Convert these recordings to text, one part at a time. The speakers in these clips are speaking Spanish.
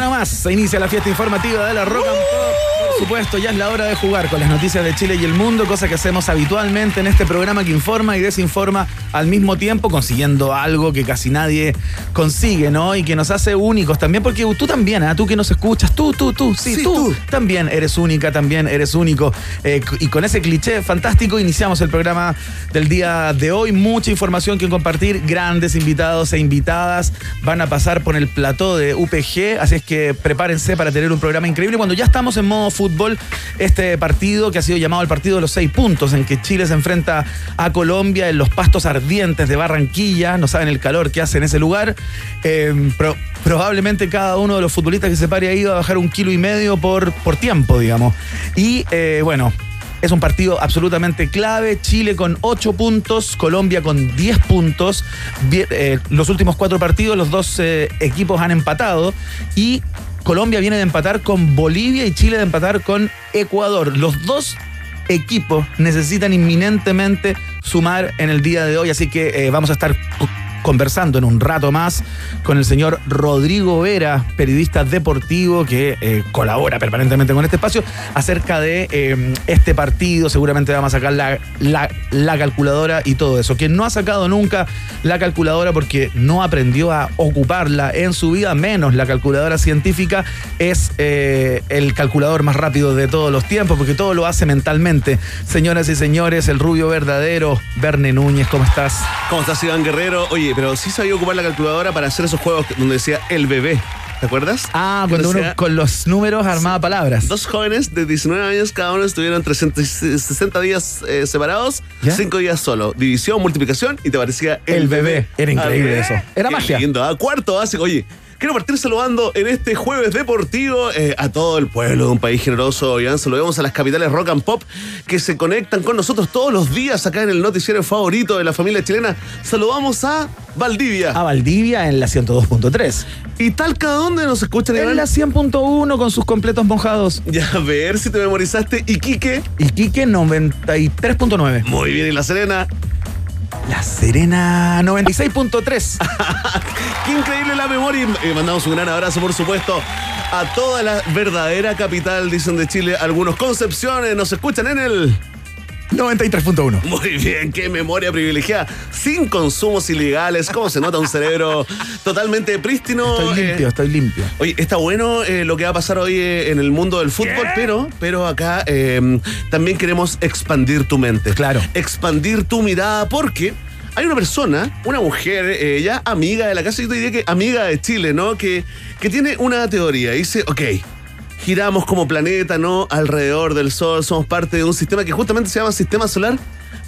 Ya nomás, se inicia la fiesta informativa de la Rock. Por supuesto, ya es la hora de jugar con las noticias de Chile y el mundo, cosa que hacemos habitualmente en este programa que informa y desinforma al mismo tiempo, consiguiendo algo que casi nadie consigue, ¿no? Y que nos hace únicos también, porque tú también, ¿ah? tú que nos escuchas, tú, tú, tú, sí, Sí, tú, tú. también eres única, también eres único. Eh, y con ese cliché fantástico iniciamos el programa del día de hoy. Mucha información que compartir, grandes invitados e invitadas van a pasar por el plató de UPG, así es que prepárense para tener un programa increíble. Cuando ya estamos en modo fútbol, este partido que ha sido llamado el partido de los seis puntos, en que Chile se enfrenta a Colombia en los pastos ardientes de Barranquilla, no saben el calor que hace en ese lugar. Pro- probablemente cada uno de los futbolistas que se pare ahí va a bajar un kilo y medio por, por tiempo, digamos. Y eh, bueno. Es un partido absolutamente clave. Chile con 8 puntos, Colombia con 10 puntos. Eh, los últimos cuatro partidos, los dos eh, equipos han empatado. Y Colombia viene de empatar con Bolivia y Chile de empatar con Ecuador. Los dos equipos necesitan inminentemente sumar en el día de hoy. Así que eh, vamos a estar conversando en un rato más con el señor Rodrigo Vera, periodista deportivo que eh, colabora permanentemente con este espacio, acerca de eh, este partido. Seguramente vamos a sacar la, la- la calculadora y todo eso. Quien no ha sacado nunca la calculadora porque no aprendió a ocuparla en su vida, menos la calculadora científica, es eh, el calculador más rápido de todos los tiempos, porque todo lo hace mentalmente. Señoras y señores, el rubio verdadero, Verne Núñez, ¿cómo estás? ¿Cómo estás, Iván Guerrero? Oye, pero sí sabía ocupar la calculadora para hacer esos juegos donde decía el bebé. ¿Te acuerdas? Ah, cuando uno con los números armaba palabras. Dos jóvenes de 19 años, cada uno estuvieron 360 días eh, separados, ¿Ya? 5 días solo. División, multiplicación y te parecía el, El bebé. Era increíble eso. Era qué magia. lindo, ¿ah? Cuarto básico. Oye, quiero partir saludando en este jueves deportivo eh, a todo el pueblo de un país generoso. Iván, saludemos a las capitales rock and pop que se conectan con nosotros todos los días acá en el noticiero favorito de la familia chilena. Saludamos a Valdivia. A Valdivia en la 102.3. ¿Y tal cada dónde nos escuchan, En Iván? la 100.1 con sus completos mojados. Ya, a ver si te memorizaste. Iquique. Y Quique 93.9. Muy bien, y La Serena. La Serena 96.3. Qué increíble la memoria. Y mandamos un gran abrazo, por supuesto, a toda la verdadera capital, dicen de Chile. Algunos Concepciones nos escuchan en el. 93.1. Muy bien, qué memoria privilegiada. Sin consumos ilegales. ¿Cómo se nota un cerebro totalmente prístino? Estoy Eh, limpio, estoy limpio. Oye, está bueno eh, lo que va a pasar hoy eh, en el mundo del fútbol, pero, pero acá eh, también queremos expandir tu mente. Claro. Expandir tu mirada, porque hay una persona, una mujer, ya amiga de la casa, yo te diría que amiga de Chile, ¿no? Que, que tiene una teoría. Dice, ok. Giramos como planeta, ¿no? Alrededor del Sol, somos parte de un sistema que justamente se llama Sistema Solar.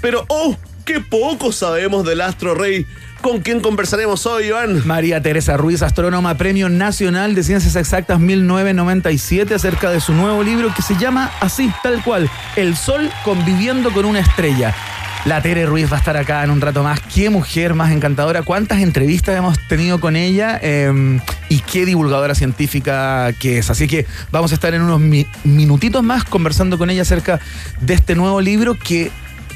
Pero, ¡oh! ¡Qué poco sabemos del astro rey! ¿Con quién conversaremos hoy, Iván? María Teresa Ruiz, astrónoma Premio Nacional de Ciencias Exactas 1997, acerca de su nuevo libro que se llama así, tal cual, El Sol conviviendo con una estrella. La Tere Ruiz va a estar acá en un rato más. Qué mujer más encantadora. Cuántas entrevistas hemos tenido con ella eh, y qué divulgadora científica que es. Así que vamos a estar en unos mi- minutitos más conversando con ella acerca de este nuevo libro que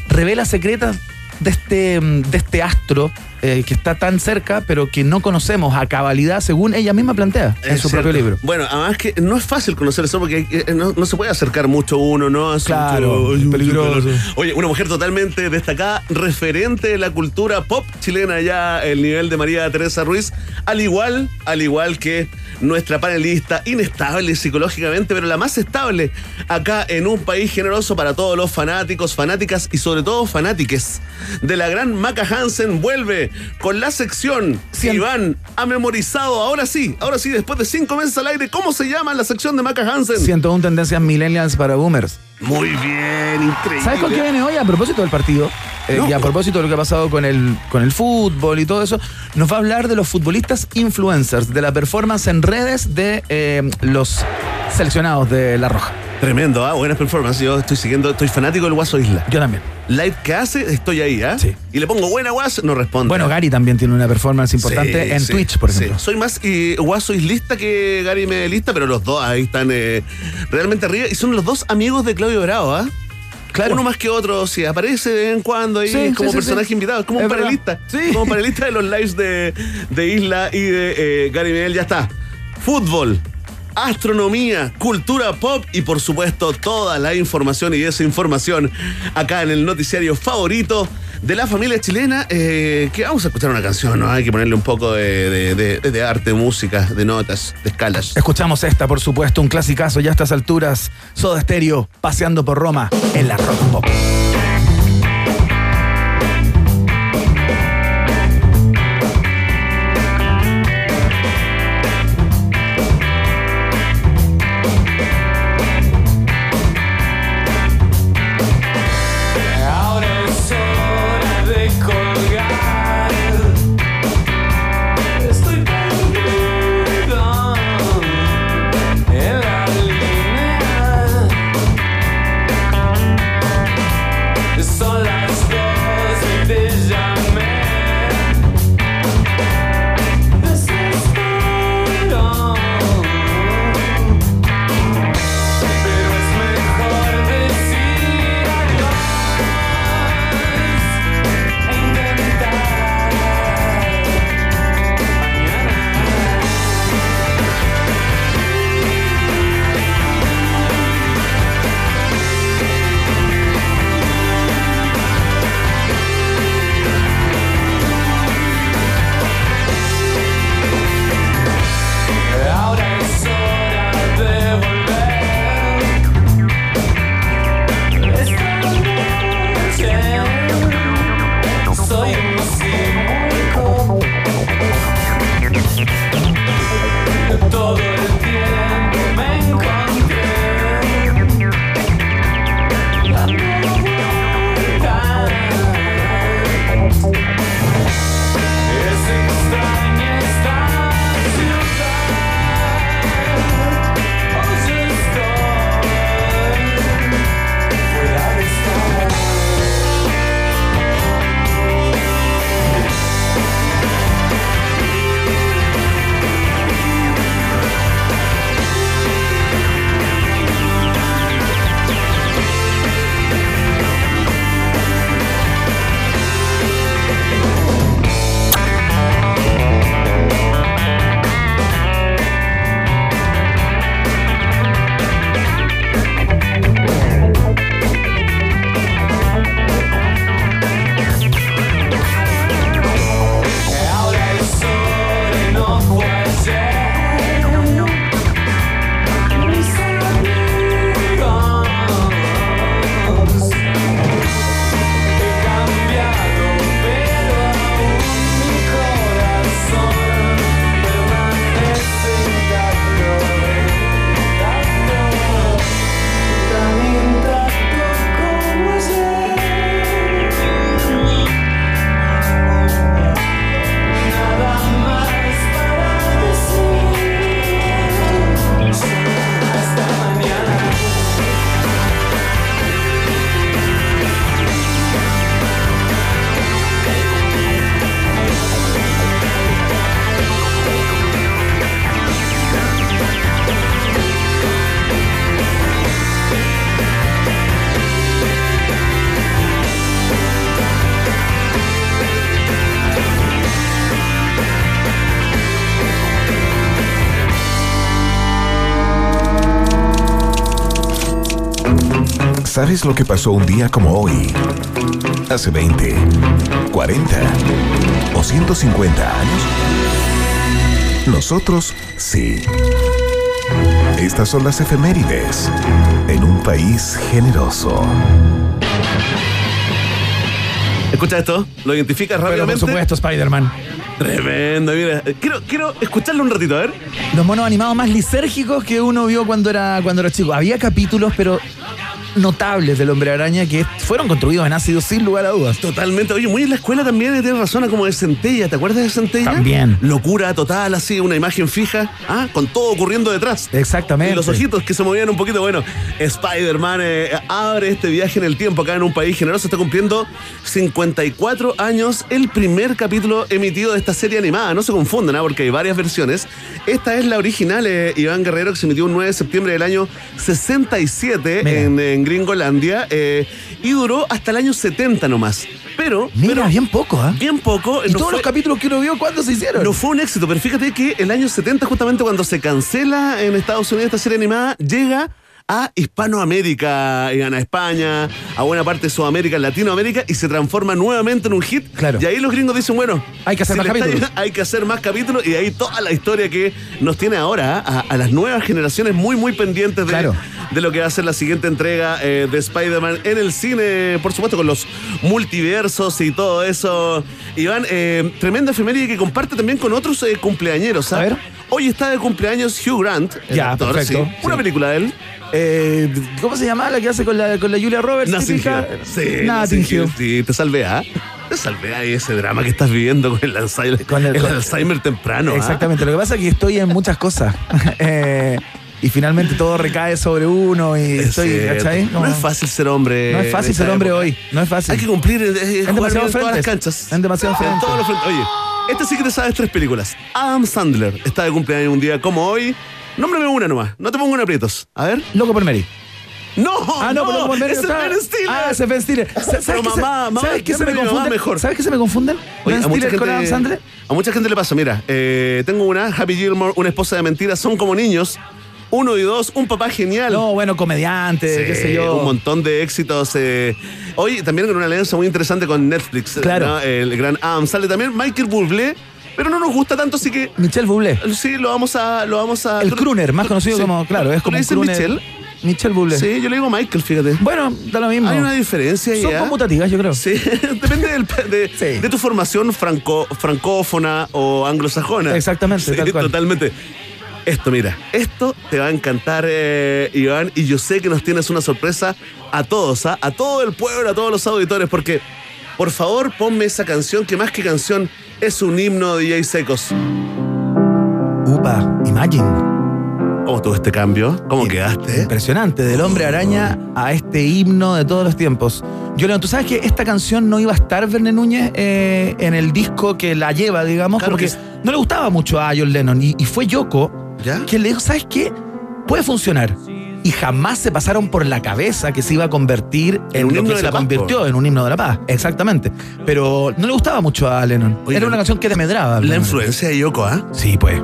revela secretas de este, mm, de este astro eh, que está tan cerca, pero que no conocemos a cabalidad, según ella misma plantea en Es su cierto. propio libro. Bueno, además que no es fácil conocer eso porque eh, no, no se puede acercar mucho uno, ¿no? Claro, es peligroso. Oye, una mujer totalmente destacada, referente de la cultura pop chilena ya, el nivel de María Teresa Ruiz, al igual, al igual que nuestra panelista, inestable psicológicamente, pero la más estable acá en un país generoso para todos los fanáticos, fanáticas y sobre todo fanátiques de la gran Maca Hansen vuelve con la sección Cien- Iván ha memorizado, ahora sí, ahora sí, después de cinco meses al aire, ¿cómo se llama la sección de Maca Hansen? 101 tendencias millennials para boomers. Muy bien, increíble. ¿Sabes con qué viene hoy a propósito del partido? eh, No. y a propósito de lo que ha pasado con el, con el fútbol y todo eso, nos va a hablar de los futbolistas influencers, de la performance en redes de eh, los seleccionados de La Roja. Tremendo, ¿ah? buenas performances. Yo estoy siguiendo, estoy fanático del Guaso Isla. Yo también. Live que hace, estoy ahí, ¿ah? Sí. Y le pongo buena guas, no responde. Bueno, Gary también tiene una performance importante Sí, en sí, Twitch, por sí. ejemplo. Soy más eh, Guaso Islista que Gary Medelista, pero los dos ahí están eh, realmente arriba. Y son los dos amigos de Claudio Bravo, ¿ah? Claro. Uno más que otro, sí, aparece de vez en cuando ahí Sí, como sí, personaje sí. invitado, es como Es un panelista. Sí. Como panelista de los lives de, de Isla y de eh, Gary Medel, ya está. Fútbol, astronomía, cultura pop y por supuesto toda la información y desinformación acá en el noticiario favorito de la familia chilena. eh, que vamos a escuchar una canción, ¿no? Hay que ponerle un poco de, de- arte, música, de notas, de escalas. Escuchamos esta, por supuesto, un clasicazo ya a estas alturas. Soda Stereo, paseando por Roma en la Rock Pop. ¿Sabes lo que pasó un día como hoy? Hace 20, 40 o 150 años? Nosotros sí. Estas son las efemérides en un país generoso. Escucha esto, lo identificas Pero por rápidamente. supuesto, Spider-Man. Tremendo, mira. Quiero, quiero escucharlo un ratito, a ver. Los monos animados más lisérgicos que uno vio cuando era, cuando era chico. Había capítulos, pero notables del Hombre Araña que fueron construidos en ácido sin lugar a dudas. Totalmente. Oye, muy en la escuela también eh, tienes razón, como de Centella. ¿Te acuerdas de Centella? También. Locura total, así, una imagen fija, ah, con todo ocurriendo detrás. Exactamente. Y los ojitos que se movían un poquito. Bueno, Spider-Man eh, abre este viaje en el tiempo acá en un país generoso. Está cumpliendo 54 años el primer capítulo emitido de esta serie animada. No se confundan, ¿ah? porque hay varias versiones. Esta es la original, eh, Iván Guerrero, que se emitió un 9 de septiembre del año 67 Mira. en, en Gringolandia. eh, y duró hasta el año 70 nomás. Pero, Mira, pero bien poco, ¿ah? bien poco. ¿Y no todos fue- los capítulos que uno vio, cuándo se hicieron? no fue un éxito, pero fíjate que el año 70, justamente cuando se cancela en Estados Unidos esta serie animada, llega a Hispanoamérica, y a España, a buena parte de Sudamérica, Latinoamérica, y se transforma nuevamente en un hit. Claro. Y ahí los gringos dicen, bueno, Hay que hacer si más está capítulos. hay que hacer más capítulos, y ahí toda la historia que nos tiene ahora a, a las nuevas generaciones muy, muy pendientes de, Claro. de lo que va a ser la siguiente entrega eh, de Spider-Man en el cine, por supuesto, con los multiversos y todo eso. Iván, eh, tremenda efeméride que comparte también con otros eh, cumpleañeros. ¿ah? A ver. Hoy está de cumpleaños Hugh Grant, el Ya, actor, perfecto. sí. Una Sí. película de él. Eh, ¿Cómo se llama la que hace con la, con la Julia Roberts? Nothing. Sí, Nothing Hill. Sí, te salvé, ¿ah? Te salvé ahí ese drama que estás viviendo con el Alzheimer, Con el- Alzheimer temprano. ¿ah? Exactamente, lo que pasa es que estoy en muchas cosas. Eh, y finalmente todo recae sobre uno y Es estoy. ¿cachai? No es fácil ser hombre. No es fácil ser hombre hoy, no es fácil. Hay que cumplir, demasiados bien en todas las canchas. En demasiados En frentes. todos los frentes. Oye, este sí que te sabes tres películas. Adam Sandler está de cumpleaños un día como hoy. Nómbrame una nomás, no te pongo en aprietos. A ver. Loco por Mary. ¡No! Ah, no, pero Loco por Mary es el Ben Stiller. Ah, es Ben Stiller. ¿Sabes Pero qué se- mamá, mamá, ¿Sabes qué se me mamá confunde? mejor. ¿Sabes qué se me confunden? Oye, Ben a mucha, Stiller con Adam gente, Sandler. a mucha gente le pasa, mira, eh, tengo una, Happy Gilmore, una esposa de mentiras, son como niños. Uno y dos, un papá genial. No, bueno, comediante, Sí, qué sé yo. Un montón de éxitos. eh. Hoy también con una alianza muy interesante con Netflix. Claro. ¿no? El gran Adam. Sale también Michael Bublé, pero no nos gusta tanto, así que Michelle Bublé. sí, lo vamos a... Lo vamos a El crooner, más conocido Sí. como, claro, es ¿Tú como le. Michelle? Michelle Bublé. Sí, yo le digo Michael, fíjate. Bueno, da lo mismo. Hay una diferencia. Son ¿ah? conmutativas, yo creo. Sí, depende del- de, Sí. de tu formación franco, francófona o anglosajona. Exactamente, Sí, tal cual. totalmente. Esto, mira, esto te va a encantar, eh, Iván, y yo sé que nos tienes una sorpresa a todos, ¿ah? a todo el pueblo, a todos los auditores, porque por favor ponme esa canción que más que canción es un himno de Jay Secos. Upa, Imagine. ¿Cómo estuvo este cambio? ¿Cómo quedaste? Impresionante, del hombre araña a este himno de todos los tiempos. Yo tú sabes que esta canción no iba a estar Verne Núñez eh, en el disco que la lleva, digamos, Claro porque que no le gustaba mucho a John Lennon. Y, y fue Yoko ¿Ya? quien le dijo, ¿sabes qué? Puede funcionar. Y jamás se pasaron por la cabeza que se iba a convertir en, En un himno que de se la paz, convirtió en un himno de la paz. Exactamente. Pero no le gustaba mucho a Lennon. Oye, Era una canción que desmedraba. La influencia de Yoko, ¿ah? Sí, pues.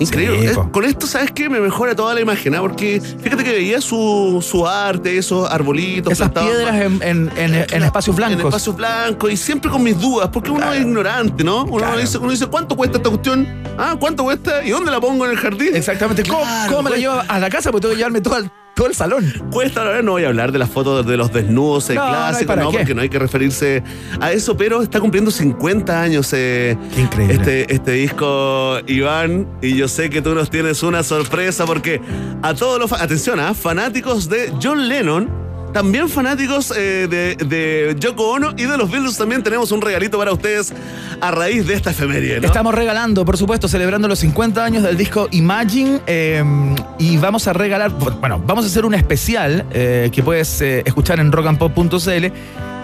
Increíble. Sí, Eh. Con esto, ¿sabes qué? Me mejora toda la imagen, ¿ah? Porque fíjate que veía su, su arte, esos arbolitos. Esas plantados, piedras en, en- en- espacios blancos. En espacios blancos y siempre con mis dudas, porque uno Claro. es ignorante, ¿no? Uno, Claro. dice, uno dice, ¿cuánto cuesta esta cuestión? Ah, ¿cuánto cuesta? ¿Y dónde la pongo en el jardín? Exactamente. ¿Cómo, Claro, cómo me la pues. llevo a la casa? Porque tengo que llevarme todo el, todo el salón. Cuesta, la verdad, no voy a hablar de las fotos de los desnudos eh, No, no clásicos, no, qué. porque no hay que referirse a eso, pero está cumpliendo 50 años eh, Qué increíble. Este, este disco, Iván, y yo sé que tú nos tienes una sorpresa porque a todos los, atención, ¿ah? fanáticos de John Lennon, también fanáticos eh, de, de Yoko Ono y de los Beatles también tenemos un regalito para ustedes a raíz de esta efeméride. Estamos regalando, por supuesto, celebrando los 50 años del disco Imagine. eh, y vamos a regalar, bueno, vamos a hacer un especial eh, que puedes escuchar en rockandpop.cl.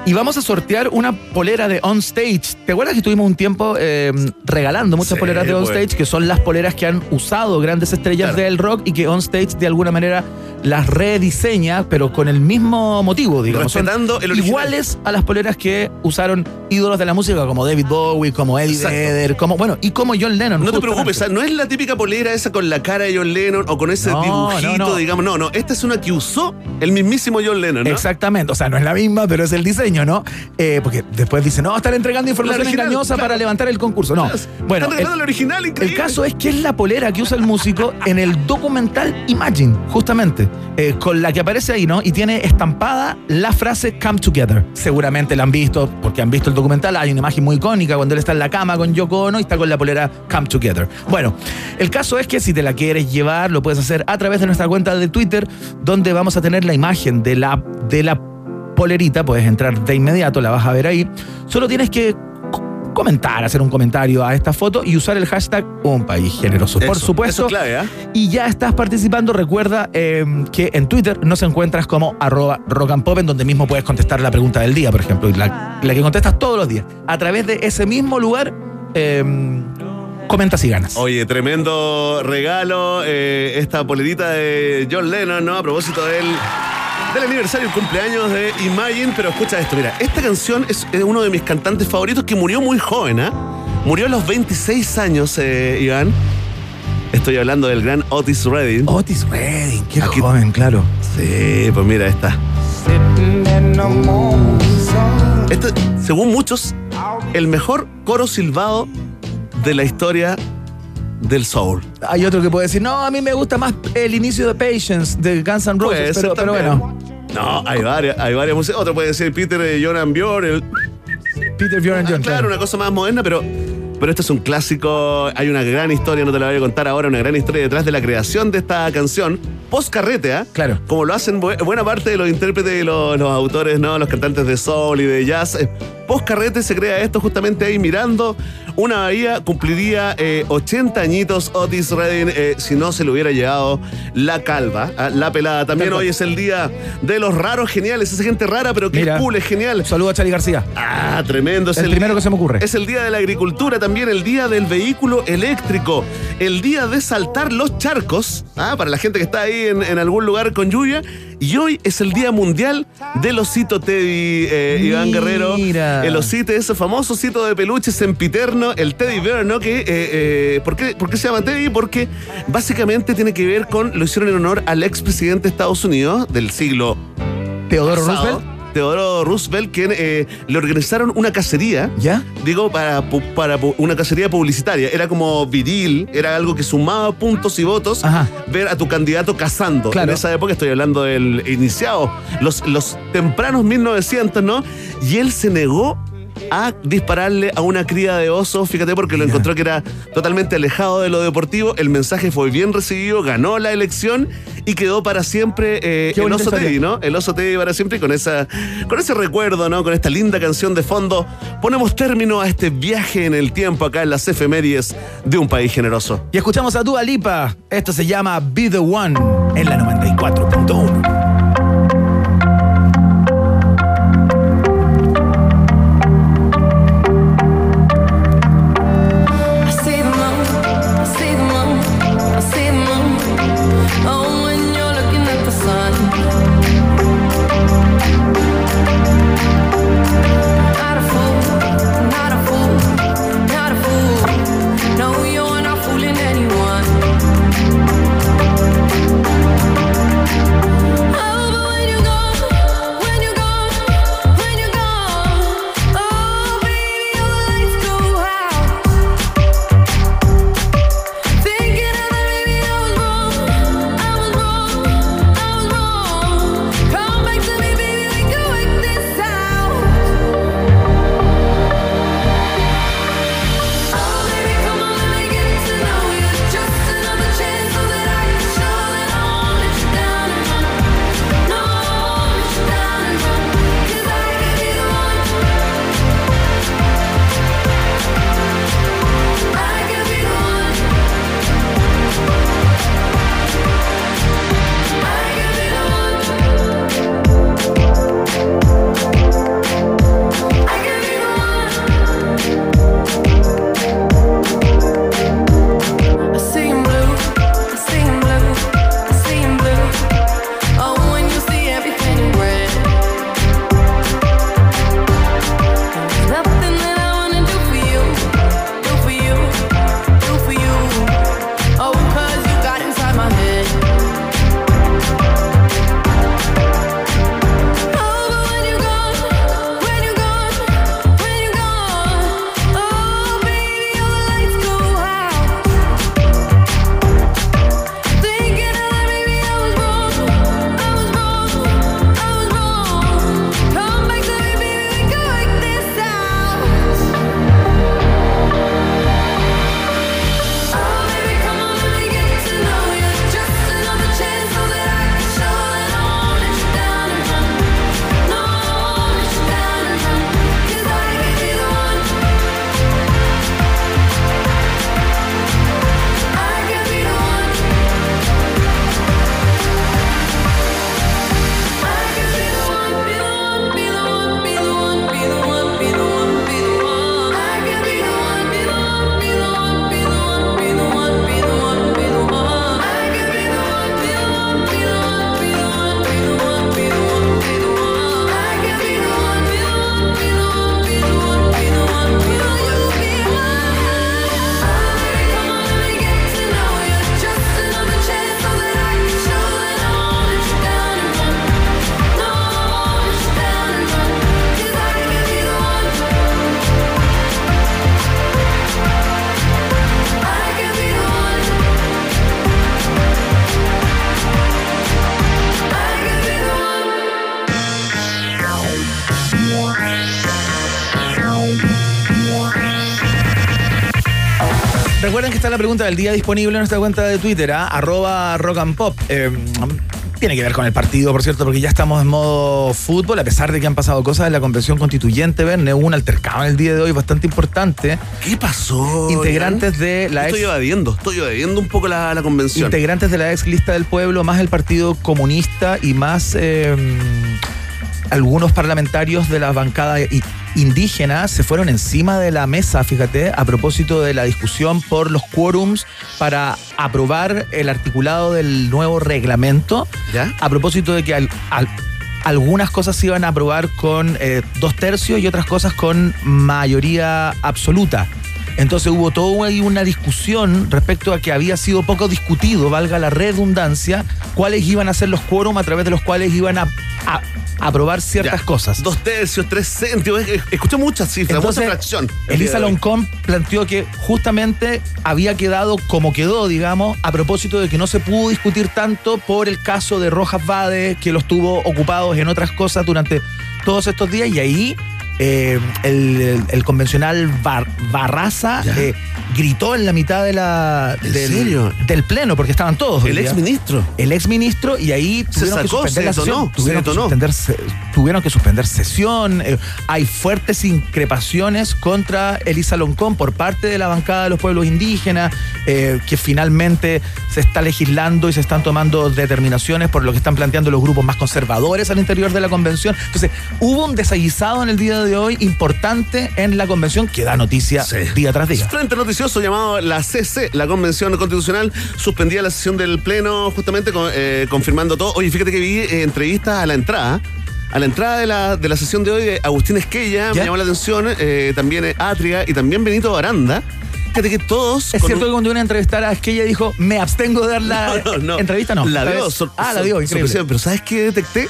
Y vamos a sortear una polera de On Stage. ¿Te acuerdas que estuvimos un tiempo eh, regalando muchas Sí, poleras de On pues. Stage, que son las poleras que han usado grandes estrellas Claro. del rock y que On Stage de alguna manera las rediseña, pero con el mismo motivo, digamos. Respetando el iguales a las poleras que usaron ídolos de la música como David Bowie, como Eddie. Vedder, como bueno, y como John Lennon. No te preocupes, ¿ah? no es la típica polera esa con la cara de John Lennon o con ese No, dibujito, no, no. digamos. No, no, esta es una que usó el mismísimo John Lennon, ¿no? Exactamente, o sea, no es la misma, pero es el diseño. ¿No? Eh, porque después dicen, no, están entregando información original, engañosa claro. para levantar el concurso. No. Bueno, Están el, original, el caso es que es la polera que usa el músico en el documental Imagine, justamente, eh, con la que aparece ahí, ¿no? Y tiene estampada la frase Come Together. Seguramente la han visto, porque han visto el documental. Hay una imagen muy icónica cuando él está en la cama con Yoko Ono y está con la polera Come Together. Bueno, el caso es que si te la quieres llevar, lo puedes hacer a través de nuestra cuenta de Twitter, donde vamos a tener la imagen de la, de la polerita. Puedes entrar de inmediato, la vas a ver ahí. Solo tienes que co- comentar, hacer un comentario a esta foto y usar el hashtag Un País Generoso. Por supuesto. eso es clave, ¿ah? Y ya estás participando. Recuerda eh, que en Twitter nos encuentras como arroba rock and pop, en donde mismo puedes contestar la pregunta del día, por ejemplo, la, la que contestas todos los días. A través de ese mismo lugar, eh, comentas y ganas. Oye, tremendo regalo. eh, esta polerita de John Lennon, ¿no? A propósito del, del aniversario, el cumpleaños de Imagine. Pero escucha esto, mira, esta canción es, es uno de mis cantantes favoritos que murió muy joven, ¿ah? Murió a los 26 años, eh, Iván. Estoy hablando del gran Otis Redding. Otis Redding, qué Aquí- joven, claro. Sí, pues mira, esta. Este, según muchos, el mejor coro silbado de la historia del soul. Hay otro que puede decir, no, a mí me gusta más el inicio de Patience de Guns N' Roses, pero, bueno. No, hay varias, hay varias músicas. Otro puede ser Peter eh, Jonan Bjorn, el Peter Bjorn. Ah, claro, una cosa más moderna, pero, pero esto es un clásico. Hay una gran historia, no te la voy a contar ahora, una gran historia detrás de la creación de esta canción. Post carrete, ¿ah? Claro. Como lo hacen bu- buena parte de los intérpretes y los, los autores, ¿no? Los cantantes de soul y de jazz. Eh, Post carrete se crea esto justamente ahí mirando una bahía. Cumpliría eh, 80 añitos Otis Redding eh, si no se le hubiera llevado la calva, ah, la pelada. También hoy es el día de los raros geniales. Esa gente rara, pero que Mira. es cool, es genial. Saludos a Charlie García. Ah, tremendo. Es El primero que se me ocurre. Es el día de la agricultura, también el día del vehículo eléctrico, el día de saltar los charcos, ah, para la gente que está ahí en, en algún lugar con lluvia. Y hoy es el día mundial del osito Teddy, eh, Iván Mira. Guerrero. El osito, ese famoso osito de peluche sempiterno, el Teddy Bear, ¿no? Que, eh, eh, ¿por, qué, por qué se llama Teddy? Porque básicamente tiene que ver con, lo hicieron en honor al expresidente de Estados Unidos del siglo Teodoro pasado, Roosevelt. Teodoro Roosevelt, quien eh, le organizaron una cacería. ¿Ya? Digo, para, para una cacería publicitaria. Era como viril, era algo que sumaba puntos y votos Ajá. ver a tu candidato cazando. Claro. En esa época estoy hablando del iniciado, los, los tempranos 1900, ¿no? Y él se negó a dispararle a una cría de oso, fíjate, porque lo encontró que era totalmente alejado de lo deportivo. El mensaje fue bien recibido, ganó la elección y quedó para siempre eh, el oso historia. Teddy, ¿no? El oso Teddy para siempre y con, esa, con ese recuerdo, ¿no? Con esta linda canción de fondo, ponemos término a este viaje en el tiempo acá en las efemérides de un país generoso. Y escuchamos a Dua Lipa. Esto se llama Be the One en la 94.1. está la pregunta del día disponible en nuestra cuenta de Twitter, ¿ah? arroba rock and pop. Eh, tiene que ver con el partido, por cierto, porque ya estamos en modo fútbol, a pesar de que han pasado cosas en la convención constituyente, Verne, hubo un altercado en el día de hoy bastante importante. ¿Qué pasó? Integrantes de la Estoy ex evadiendo, estoy evadiendo un poco la, la convención. integrantes de la ex lista del pueblo, más el Partido Comunista y más eh, algunos parlamentarios de la bancada i- indígena se fueron encima de la mesa, fíjate, a propósito de la discusión por los quórums para aprobar el articulado del nuevo reglamento, ¿Ya? a propósito de que al- al- algunas cosas se iban a aprobar con eh, dos tercios y otras cosas con mayoría absoluta. Entonces hubo toda una discusión respecto a que había sido poco discutido, valga la redundancia, cuáles iban a ser los quórum a través de los cuales iban a aprobar ciertas Ya. cosas. Dos tercios, tres céntimos. es- es- Escuché muchas cifras, mucha fracción. Elisa Loncón planteó que justamente había quedado como quedó, digamos, a propósito de que no se pudo discutir tanto por el caso de Rojas Vade, que los tuvo ocupados en otras cosas durante todos estos días, y ahí eh, el, el- el convencional Bar- Barraza eh, gritó en la mitad de la, ¿En del, serio? del pleno, porque estaban todos. El ex ministro. el ex ministro y ahí Se tuvieron que sacó, suspender se la sesión. detonó, tuvieron, se que detonó. suspender, se- tuvieron que suspender sesión. eh, hay fuertes increpaciones contra Elisa Loncón por parte de la bancada de los pueblos indígenas, eh, que finalmente se está legislando y se están tomando determinaciones por lo que están planteando los grupos más conservadores al interior de la convención. Entonces, hubo un desaguisado en el día de hoy importante en la convención que da noticia Sí. día tras día. Frente noticioso llamado la CC, la Convención Constitucional, suspendía la sesión del Pleno justamente con- eh, confirmando todo. Oye, fíjate que vi eh, entrevistas a la entrada. A la entrada de la, de la sesión de hoy de Agustín Esquella, ¿Ya? me llamó la atención, eh, también Atria y también Benito Baranda. Fíjate que todos... Es cierto un- que cuando iba a entrevistar a Esquella dijo, me abstengo de dar la No, no, no. entrevista, no. La Esta dio. ah, la dio, increíble. sorpresiva. Pero ¿sabes qué detecté?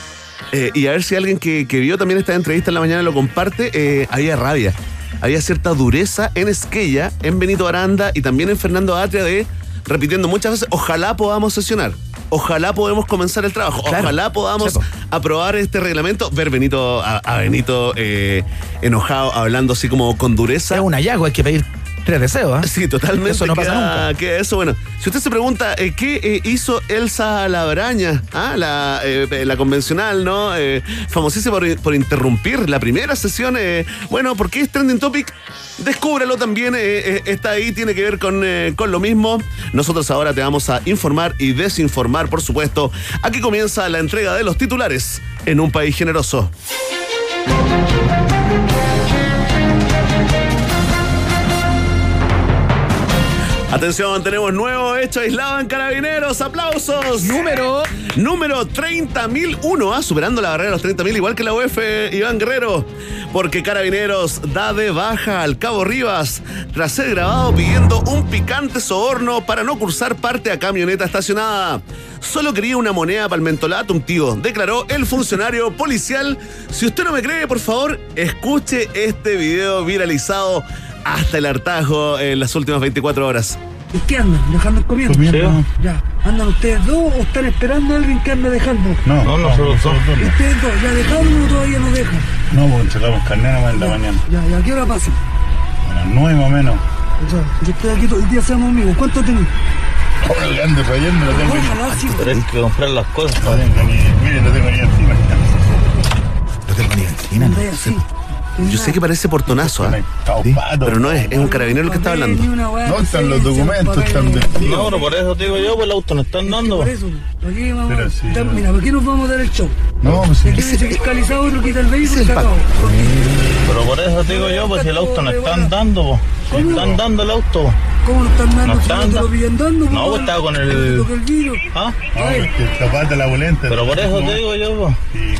Eh, y a ver si alguien que, que vio también esta entrevista en la mañana lo comparte, eh, había rabia. Había cierta dureza en Esquella, en Benito Aranda y también en Fernando Atria de, repitiendo muchas veces, ojalá podamos sesionar. Ojalá podamos comenzar el trabajo. Claro. Ojalá podamos aprobar este reglamento. Ver Benito, a, a Benito eh, enojado, hablando así como con dureza. Es un hallazgo, hay que pedir tres deseos. ¿ah? Sí, totalmente. Eso no pasa queda- nunca. queda eso, bueno, si usted se pregunta eh, qué eh, hizo Elsa Labraña, ah, la, eh, la convencional, ¿no? Eh, famosísima por, por interrumpir la primera sesión. eh, bueno, ¿por qué es trending topic? Descúbrelo también, eh, eh, está ahí, tiene que ver con, eh, con lo mismo. Nosotros ahora te vamos a informar y desinformar, por supuesto. Aquí comienza la entrega de los titulares en un país generoso. Atención, tenemos nuevo hecho aislado en Carabineros. ¡Aplausos! Número. Número 30.001, ah, superando la barrera de los 30.000, igual que la UF, Iván Guerrero. Porque Carabineros da de baja al Cabo Rivas tras ser grabado pidiendo un picante soborno para no cursar parte a camioneta estacionada. Solo quería una moneda para el mentolatum, tío, declaró el funcionario policial. Si usted no me cree, por favor, escuche este video viralizado hasta el hartajo en las últimas 24 horas. ¿Y qué andan? ¿Dejando el comiendo? Comiendo. Ya. ¿Andan ustedes dos o están esperando a alguien que anda dejando? No, no, nosotros dos. ¿Y ustedes dos ya dejaron o todavía no dejan? No, porque sacamos carnet nomás en la mañana. Ya, ya, ¿a qué hora pasa? A las nueve más o menos. Ya, yo estoy aquí todo el día, seamos amigos. ¿Cuánto tenés? Ahora que ande rayando, no tengo ni... Hay que comprar las cosas. No tengo ni... Mire, no tengo ni encima. No tengo ni benzina, ¿no? Yo sé que parece portonazo, pato. pero no es, es un carabinero el que está hablando. No están los documentos, vestidos. No, pero por eso te digo yo, pues el auto no están dando. Por eso, ¿para qué vamos sí. Mira, ¿para qué nos vamos a dar el show? No, pues sí. Fiscalizado, otro quita el vehículo y se acabó. Pero por eso te digo yo, pues si el auto no están dando, pues. Si ¿Cómo? están dando el auto. ¿Cómo no están dando? No si están lo dando. No, pues, pues estaba con el- toca el vidrio. ¿Ah? No, porque de la volante. Pero por eso te digo yo, pues. Sí.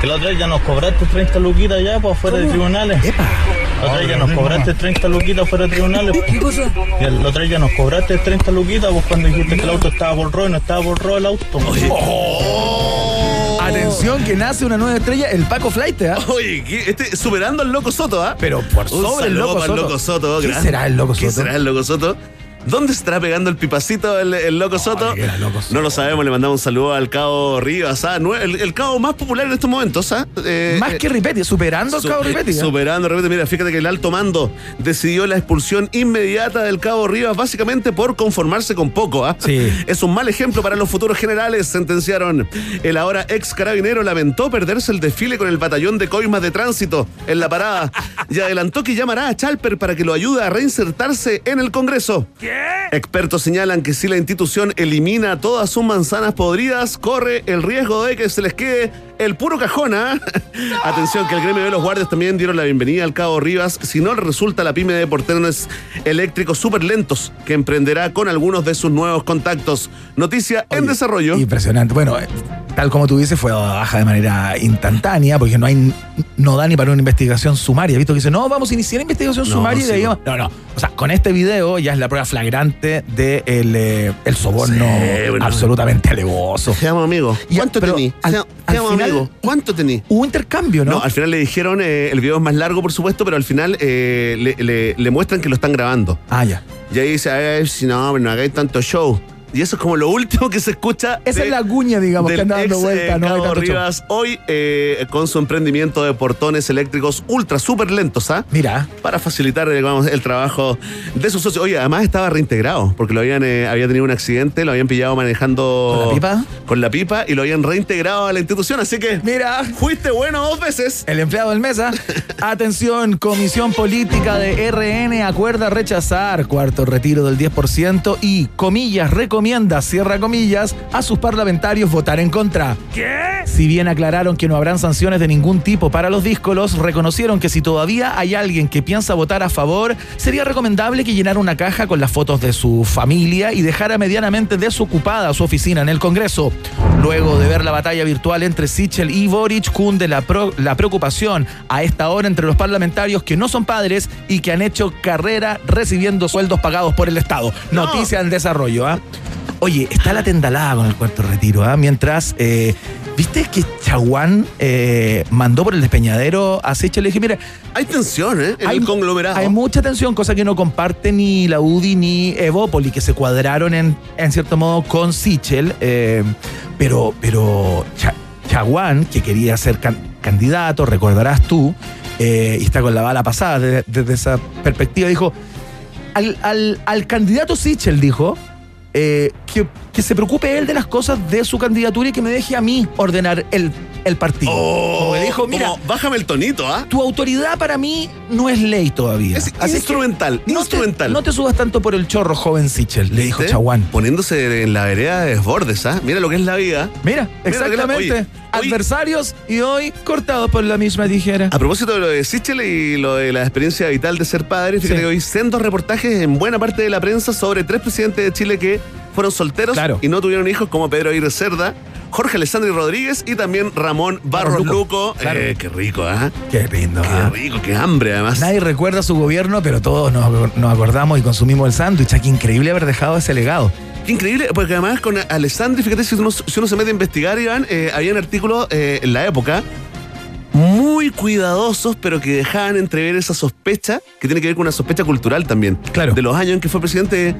Que la otra vez ya nos cobraste 30 luquitas ya, pues afuera de tribunales. Epa. La otra vez ya nos cobraste 30 luquitas afuera de tribunales. pues. ¿Qué cosa? La otra vez ya nos cobraste 30 luquitas, pues cuando dijiste que el auto estaba por rojo y no estaba por rojo el auto. Atención, que nace una nueva estrella, el Paco Flight, ¿ah? Oye, ¿qué? este, superando al Loco Soto, ¿ah? Pero por Un sobre el saludo Loco para el Soto. Loco Soto. ¿Qué gran- será el Loco ¿Qué Soto? será el Loco Soto? ¿Dónde estará pegando el pipacito el, el loco Soto? loco. No lo sabemos, le mandamos un saludo al cabo Rivas, ¿ah? El, el cabo más popular en estos momentos, ¿ah? Eh, Más que Ripetti, superando al cabo Ripetti. ¿eh? Superando, repente, mira, fíjate que el alto mando decidió la expulsión inmediata del cabo Rivas, básicamente por conformarse con poco. ¿ah? Sí. Es un mal ejemplo para los futuros generales, sentenciaron. El ahora ex carabinero lamentó perderse el desfile con el batallón de coimas de tránsito en la parada y adelantó que llamará a Chalper para que lo ayude a reinsertarse en el Congreso. Expertos señalan que si la institución elimina todas sus manzanas podridas, corre el riesgo de que se les quede el puro cajón. ¿ah? Atención, que el gremio de los guardias también dieron la bienvenida al cabo Rivas. Si no resulta la pyme de portones eléctricos súper lentos que emprenderá con algunos de sus nuevos contactos. Noticia en desarrollo. Impresionante. Bueno, eh, tal como tú dices, fue baja de manera instantánea, porque no hay no da ni para una investigación sumaria. ¿Visto que dice, no, vamos a iniciar investigación No, sumaria y de sí. ahí vamos- No, no. O sea, con este video ya es la prueba flagrante de el, eh, el soborno Sí, bueno. absolutamente alevoso. Seamos amigos. ¿Cuánto tení? al- final- ¿Cuánto tení? Hubo intercambio, ¿no? No, al final le dijeron, eh, el video es más largo, por supuesto, pero al final eh, le, le- le muestran que lo están grabando. Ah, ya. Y ahí dice, "Ay, si no, no hagáis tanto show. Y eso es como lo último que se escucha. Esa de- es la cuña, digamos, que anda dando ex, vuelta. eh, no hay Cabo. Rivas hoy eh, con su emprendimiento de portones eléctricos ultra súper lentos, ¿ah? Mira, Para facilitar digamos, el trabajo de sus socios. Oye, además estaba reintegrado, porque lo habían, eh, había tenido un accidente, lo habían pillado manejando. ¿Con la pipa? Con la pipa y lo habían reintegrado a la institución. Así que mira. fuiste bueno dos veces. El empleado del mesa. Atención, Comisión Política de RN acuerda rechazar cuarto retiro del 10% y, comillas, recomienda, cierra comillas, a sus parlamentarios votar en contra. ¿Qué? Si bien aclararon que no habrán sanciones de ningún tipo para los díscolos, reconocieron que si todavía hay alguien que piensa votar a favor, sería recomendable que llenara una caja con las fotos de su familia y dejara medianamente desocupada su oficina en el Congreso. Luego de ver la batalla virtual entre Sichel y Boric, cunde la, pro- la preocupación a esta hora entre los parlamentarios que no son padres y que han hecho carrera recibiendo sueldos pagados por el Estado. No. Noticia en desarrollo, ¿ah? Oye, está la tendalada con el cuarto retiro, ¿ah? Mientras, eh, ¿viste que Chaguán eh, mandó por el despeñadero a Sichel? Le dije, mira, Hay tensión, ¿eh? En el conglomerado. hay mucha tensión, cosa que no comparte ni la UDI ni Evópoli, que se cuadraron en, en cierto modo con Sichel. eh, pero pero Cha- Chaguán, que quería ser can- candidato, recordarás tú, y está con la bala pasada desde, desde esa perspectiva, dijo, al, al- al candidato Sichel dijo eh, que, que se preocupe él de las cosas de su candidatura y que me deje a mí ordenar el, el partido. Como que dijo, mira, Oh, Como, bájame el tonito, ¿ah? tu autoridad para mí no es ley todavía. Es Así que instrumental, no instrumental. Te, no te subas tanto por el chorro, joven Sichel, le dijo. Chaguán. Poniéndose en la vereda de desbordes, ¿ah? Mira lo que es la vida. Mira, Mira, exactamente. hoy- Adversarios y hoy cortados por la misma tijera. A propósito de lo de Sichel y lo de la experiencia vital de ser padre, fíjate Sí. que hoy sendos reportajes en buena parte de la prensa sobre tres presidentes de Chile que fueron solteros Claro. y no tuvieron hijos, como Pedro Aguirre Cerda, Jorge Alessandri Rodríguez y también Ramón Barros Luco. Luco. Claro. Eh, qué rico, ¿ah? Qué lindo. Qué ¿ah? rico, qué hambre, además. Nadie recuerda su gobierno, pero todos nos, nos acordamos y consumimos el sándwich. Ah, Qué increíble haber dejado ese legado. Qué increíble, porque además con Alessandri, fíjate, si uno, si uno se mete a investigar, Iván, eh, habían artículos eh, en la época muy cuidadosos, pero que dejaban entrever esa sospecha, que tiene que ver con una sospecha cultural también. Claro. De los años en que fue presidente.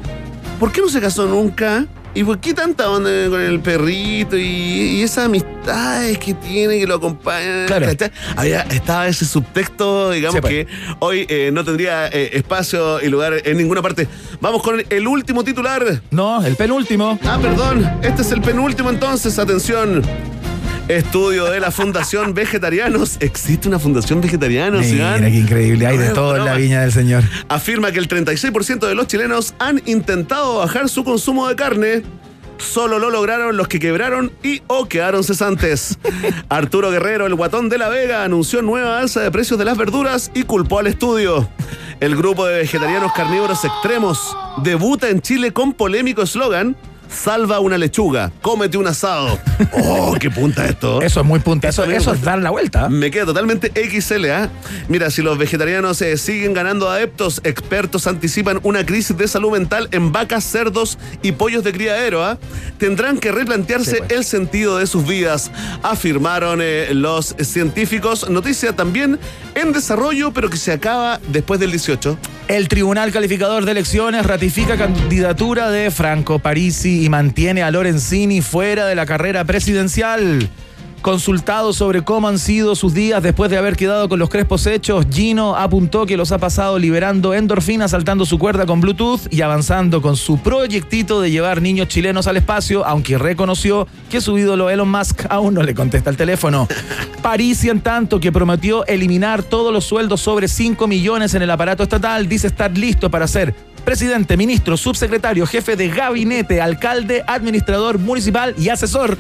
¿Por qué no se casó nunca? ¿Y por qué tanta onda con el perrito y, y esas amistades que tiene que lo acompañan? Claro. Había, estaba ese subtexto, digamos, pues. que hoy eh, no tendría eh, espacio y lugar en ninguna parte. Vamos con el último titular. No, el penúltimo. Ah, perdón. Este es el penúltimo entonces. Atención. Estudio de la Fundación Vegetarianos. ¿Existe una Fundación Vegetarianos, Mira, Iván? qué increíble. Hay de todo en la viña del Señor. Afirma que el 36% de los chilenos han intentado bajar su consumo de carne. Solo lo lograron los que quebraron y o quedaron cesantes. Arturo Guerrero, el guatón de la Vega, anunció nueva alza de precios de las verduras y culpó al estudio. El grupo de vegetarianos carnívoros extremos debuta en Chile con polémico eslogan: Salva una lechuga, cómete un asado. ¡Oh, qué punta esto! Eso es muy punta. Eso, Eso es eso muy es dar la vuelta. Me queda totalmente XL, ¿ah? Mira, si los vegetarianos eh, siguen ganando adeptos, expertos anticipan una crisis de salud mental en vacas, cerdos y pollos de criadero, ¿ah? Tendrán que replantearse Sí, pues. el sentido de sus vidas, afirmaron eh, los científicos. Noticia también en desarrollo, pero que se acaba después del 18. El Tribunal Calificador de Elecciones ratifica candidatura de Franco Parisi y mantiene a Lorenzini fuera de la carrera presidencial. Consultado sobre cómo han sido sus días después de haber quedado con los crespos hechos, Gino apuntó que los ha pasado liberando endorfinas, saltando su cuerda con Bluetooth y avanzando con su proyectito de llevar niños chilenos al espacio, aunque reconoció que su ídolo Elon Musk aún no le contesta el teléfono. Parisi, en tanto, que prometió eliminar todos los sueldos sobre 5 millones en el aparato estatal, dice estar listo para ser presidente, ministro, subsecretario, jefe de gabinete, alcalde, administrador municipal y asesor.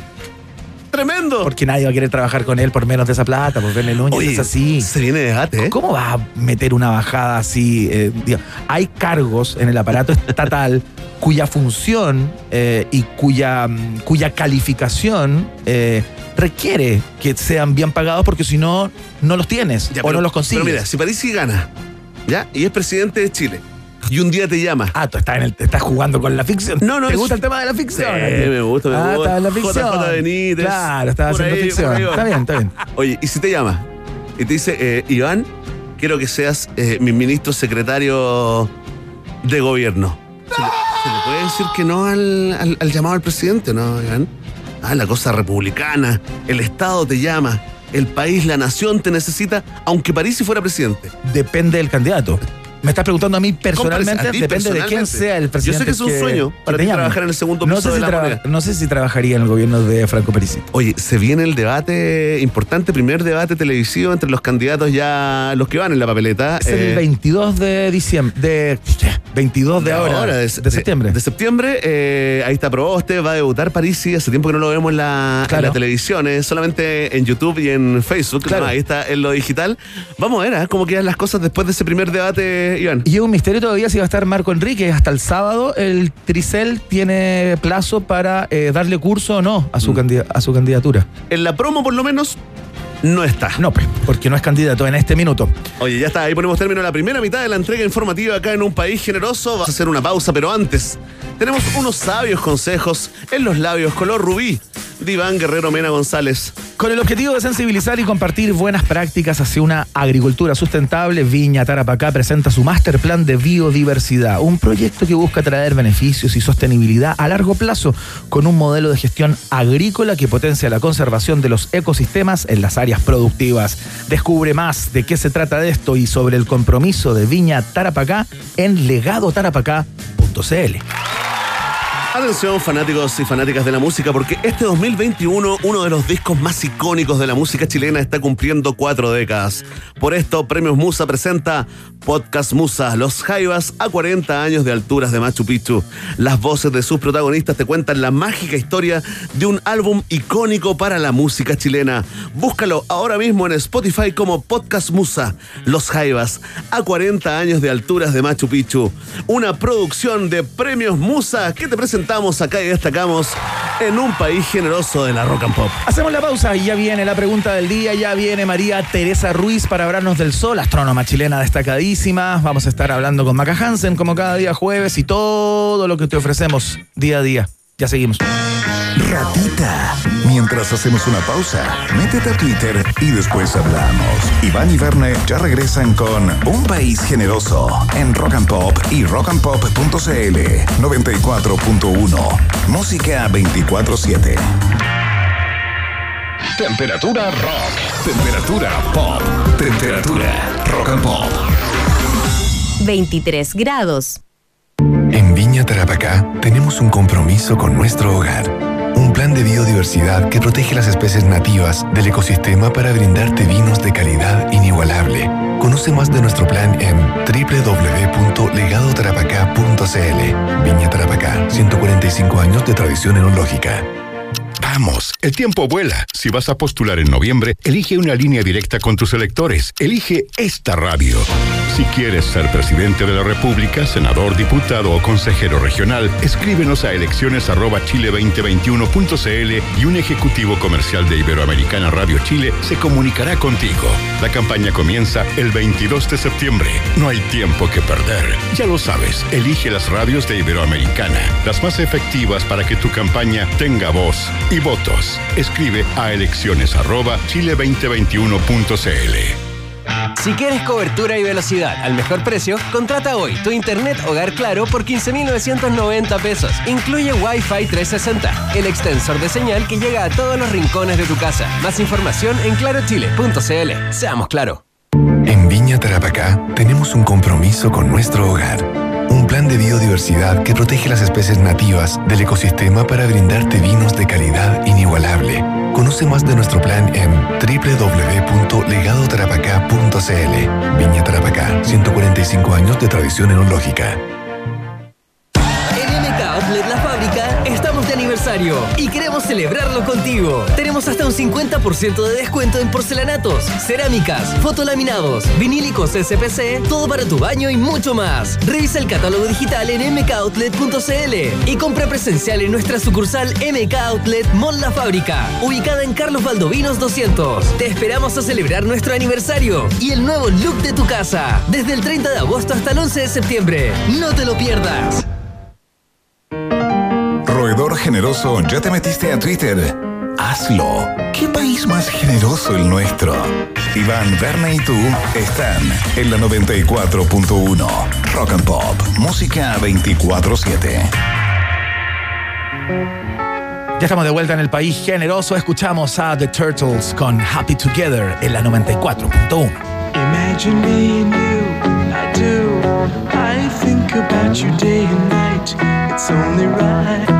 ¡Tremendo! Porque nadie va a querer trabajar con él por menos de esa plata, porque Verne Núñez Oye, es así. se viene debate, ¿eh? ¿Cómo va a meter una bajada así? Eh, digo, hay cargos en el aparato estatal cuya función eh, y cuya, mm, cuya calificación eh, requiere que sean bien pagados porque si no, no los tienes Ya, o pero- no los consigues. Pero mira, si Parisi gana, ¿ya? Y es presidente de Chile, y un día te llama. Ah, tú estás, en el- estás jugando con la ficción. No, no, ¿Te gusta el tema de la ficción? Sí, me gusta, me ah, gusta. en la ficción. JJ Benítez. Claro, Por haciendo ahí, ficción. Está bien, está bien. Oye, y si te llama y te dice, eh, Iván, quiero que seas eh, mi ministro secretario de gobierno. ¿Se le, se le puede decir que no al, al- al llamado al presidente, no, Iván? Ah, la cosa republicana, el Estado te llama, el país, la nación te necesita, aunque Parisi fuera presidente. Depende del candidato. Me estás preguntando a mí personalmente, A depende de quién sea el Yo presidente. sé que es un sueño para ti trabajar en el segundo no piso sé de si la traba- moneda. No sé si trabajaría en el gobierno de Franco Parisi. Oye, se viene el debate importante, primer debate televisivo entre los candidatos ya, los que van en la papeleta. Es el Eh, 22 de diciembre. De, 22 de, ahora. De, septiembre. De, septiembre, eh, ahí está Proboste, va a debutar Parisi, hace tiempo que no lo vemos en la, en Claro. la televisión, es solamente en YouTube y en Facebook, Claro. ¿no? ahí está en lo digital. Vamos a ver ¿eh? cómo quedan las cosas después de ese primer debate, Iván. Y es un misterio todavía si va a estar Marco Enrique. Hasta el sábado el Tricel tiene plazo para eh, darle curso o no a Mm. su, candida- a su candidatura. En la promo, por lo menos, no está. No, pues, porque no es candidato en este minuto. Oye, ya está, ahí ponemos término a la primera mitad de la entrega informativa acá en un país generoso. Vamos a hacer una pausa, pero antes tenemos unos sabios consejos en los labios color rubí de Iván Guerrero Mena González. Con el objetivo de sensibilizar y compartir buenas prácticas hacia una agricultura sustentable, Viña Tarapacá presenta su Master Plan de Biodiversidad, un proyecto que busca traer beneficios y sostenibilidad a largo plazo con un modelo de gestión agrícola que potencia la conservación de los ecosistemas en las áreas productivas. Descubre más de qué se trata de esto y sobre el compromiso de Viña Tarapacá en legadotarapacá.cl. Atención fanáticos y fanáticas de la música porque este 2021 uno de los discos más icónicos de la música chilena está cumpliendo cuatro décadas. Por esto Premios Musa presenta Podcast Musa, Los Jaivas a 40 años de alturas de Machu Picchu. Las voces de sus protagonistas te cuentan la mágica historia de un álbum icónico para la música chilena. Búscalo ahora mismo en Spotify como Podcast Musa, Los Jaivas a 40 años de alturas de Machu Picchu. Una producción de Premios Musa que te presentamos acá y destacamos en un país generoso de la rock and pop. Hacemos la pausa y ya viene la pregunta del día, ya viene María Teresa Ruiz para hablarnos del sol, astrónoma chilena destacadísima. Vamos a estar hablando con Maca Hansen como cada día jueves y todo lo que te ofrecemos día a día. Ya seguimos. Ratita. Mientras hacemos una pausa, métete a Twitter y después hablamos. Iván y Verne ya regresan con Un País Generoso en Rock and Pop y rockandpop.cl 94.1. Música 24-7. Temperatura rock. Temperatura pop. Temperatura rock and pop. 23 grados. En Viña Tarapacá tenemos un compromiso con nuestro hogar. Plan de biodiversidad que protege las especies nativas del ecosistema para brindarte vinos de calidad inigualable. Conoce más de nuestro plan en www.legadotarapacá.cl. Viña Tarapacá, 145 años de tradición enológica. Vamos, el tiempo vuela. Si vas a postular en noviembre, elige una línea directa con tus electores. Elige esta radio. Si quieres ser presidente de la República, senador, diputado o consejero regional, escríbenos a elecciones@chile2021.cl y un ejecutivo comercial de Iberoamericana Radio Chile se comunicará contigo. La campaña comienza el 22 de septiembre. No hay tiempo que perder. Ya lo sabes, elige las radios de Iberoamericana, las más efectivas para que tu campaña tenga voz y votos. Escribe a elecciones arroba chile2021.cl. Si quieres cobertura y velocidad al mejor precio, contrata hoy tu internet hogar claro por 15.990 pesos. Incluye Wi-Fi 360, el extensor de señal que llega a todos los rincones de tu casa. Más información en clarochile.cl. Seamos claro. En Viña Tarapacá tenemos un compromiso con nuestro hogar. Plan de biodiversidad que protege las especies nativas del ecosistema para brindarte vinos de calidad inigualable. Conoce más de nuestro plan en www.legadotarapacá.cl. Viña Tarapacá, 145 años de tradición enológica. Y queremos celebrarlo contigo. Tenemos hasta un 50% de descuento en porcelanatos, cerámicas, fotolaminados, vinílicos SPC, todo para tu baño y mucho más. Revisa el catálogo digital en mkoutlet.cl y compra presencial en nuestra sucursal MK Outlet Mall La Fábrica, ubicada en Carlos Valdovinos 200. Te esperamos a celebrar nuestro aniversario y el nuevo look de tu casa, desde el 30 de agosto hasta el 11 de septiembre. No te lo pierdas. Roedor generoso, ¿ya te metiste a Twitter? Hazlo. ¿Qué país más generoso el nuestro? Iván, Verne y tú están en la 94.1. Rock and Pop. Música 24-7. Ya estamos de vuelta en el país generoso. Escuchamos a The Turtles con Happy Together en la 94.1. Imagine me and you, I do. I think about you day and night. It's only right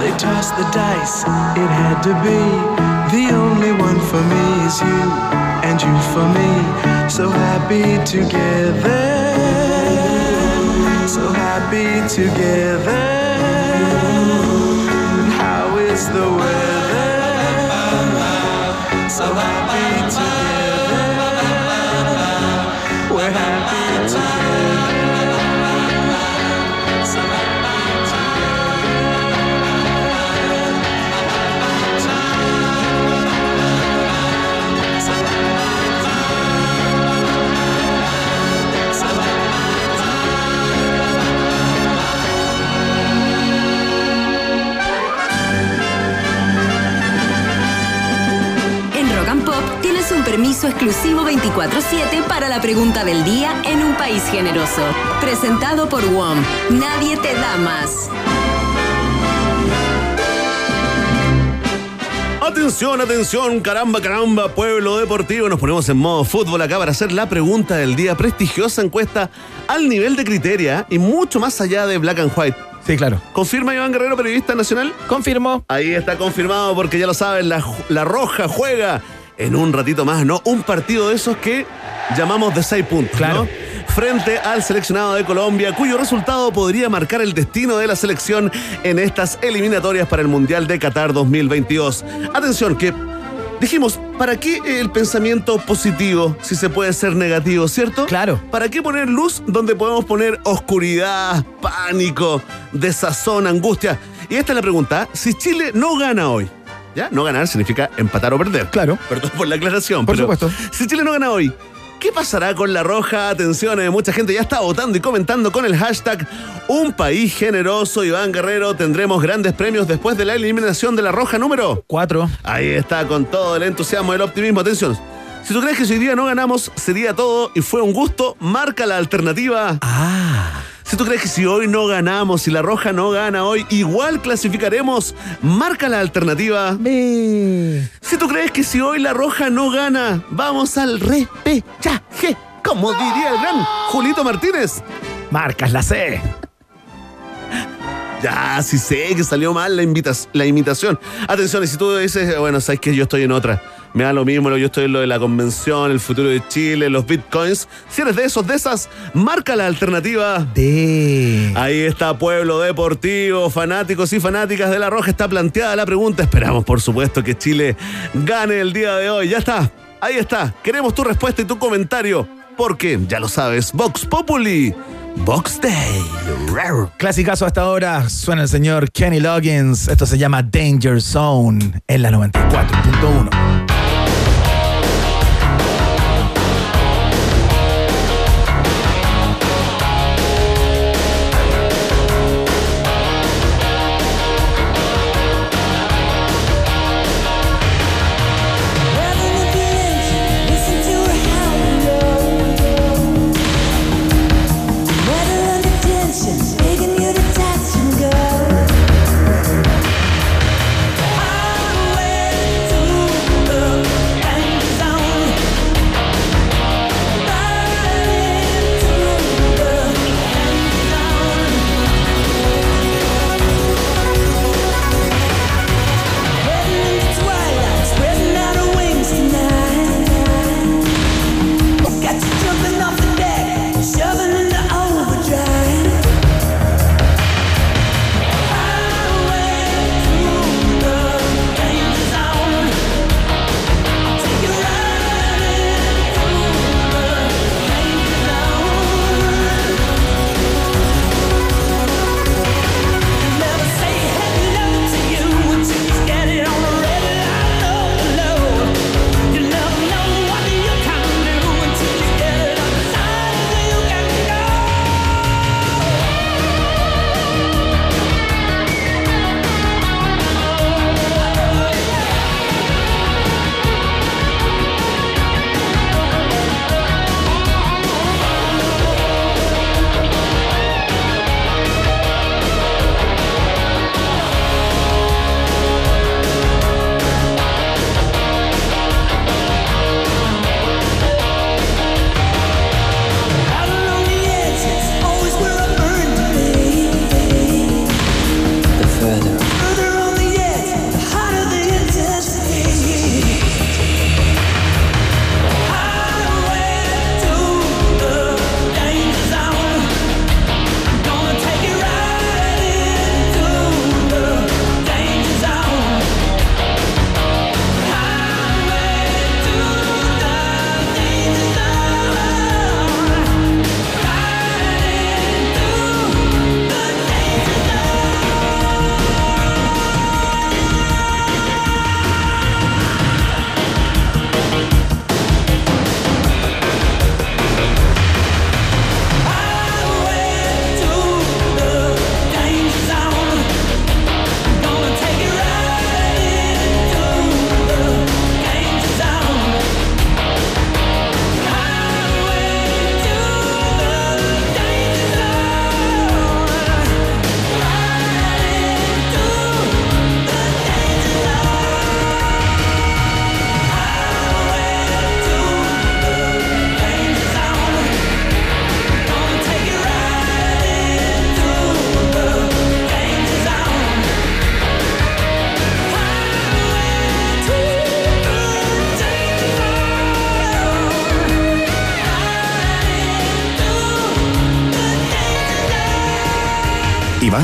They toss the dice, it had to be. The only one for me is you, and you for me. So happy together. So happy together. How is the weather? So happy permiso exclusivo 24-7 para la pregunta del día en un país generoso. Presentado por WOM. Nadie te da más. Atención, atención, caramba, caramba, pueblo deportivo. Nos ponemos en modo fútbol acá para hacer la pregunta del día. Prestigiosa encuesta al nivel de criteria y mucho más allá de Black and White. Sí, claro. ¿Confirma Iván Guerrero, periodista nacional? Confirmo. Ahí está confirmado porque ya lo saben, la, la Roja juega en un ratito más, ¿no? Un partido de esos que llamamos de seis puntos, Claro. ¿no? frente al seleccionado de Colombia, cuyo resultado podría marcar el destino de la selección en estas eliminatorias para el Mundial de Qatar 2022. Atención, que dijimos, ¿para qué el pensamiento positivo si se puede ser negativo, cierto? Claro. ¿Para qué poner luz donde podemos poner oscuridad, pánico, desazón, angustia? Y esta es la pregunta, si Chile no gana hoy, ¿ya? No ganar significa empatar o perder. Claro. Perdón por la aclaración. Por pero supuesto. Si Chile no gana hoy, ¿qué pasará con la roja? Atención, eh, mucha gente ya está votando y comentando con el hashtag Un país generoso, Iván Guerrero. Tendremos grandes premios después de la eliminación de la roja número. Cuatro. Ahí está, con todo el entusiasmo y el optimismo. Atención. Si tú crees que si hoy día no ganamos, sería todo y fue un gusto, marca la alternativa. Ah. Si tú crees que si hoy no ganamos, si la roja no gana hoy, igual clasificaremos, marca la alternativa. Si tú crees que si hoy la roja no gana, vamos al repechaje, como diría el gran Julito Martínez. Marcas la C. Ya, sí sé que salió mal la, invitas- la imitación. Atención, y si tú dices, bueno, sabes que yo estoy en otra. Me da lo mismo, lo- yo estoy en lo de la convención, el futuro de Chile, los bitcoins. Si eres de esos, de esas, marca la alternativa. D. Ahí está Pueblo Deportivo, fanáticos y fanáticas de La Roja. Está planteada la pregunta. Esperamos, por supuesto, que Chile gane el día de hoy. Ya está, ahí está. Queremos tu respuesta y tu comentario. Porque, ya lo sabes, Vox Populi, Vox Day. Clasicazo hasta ahora. Suena el señor Kenny Loggins. Esto se llama Danger Zone en la 94.1.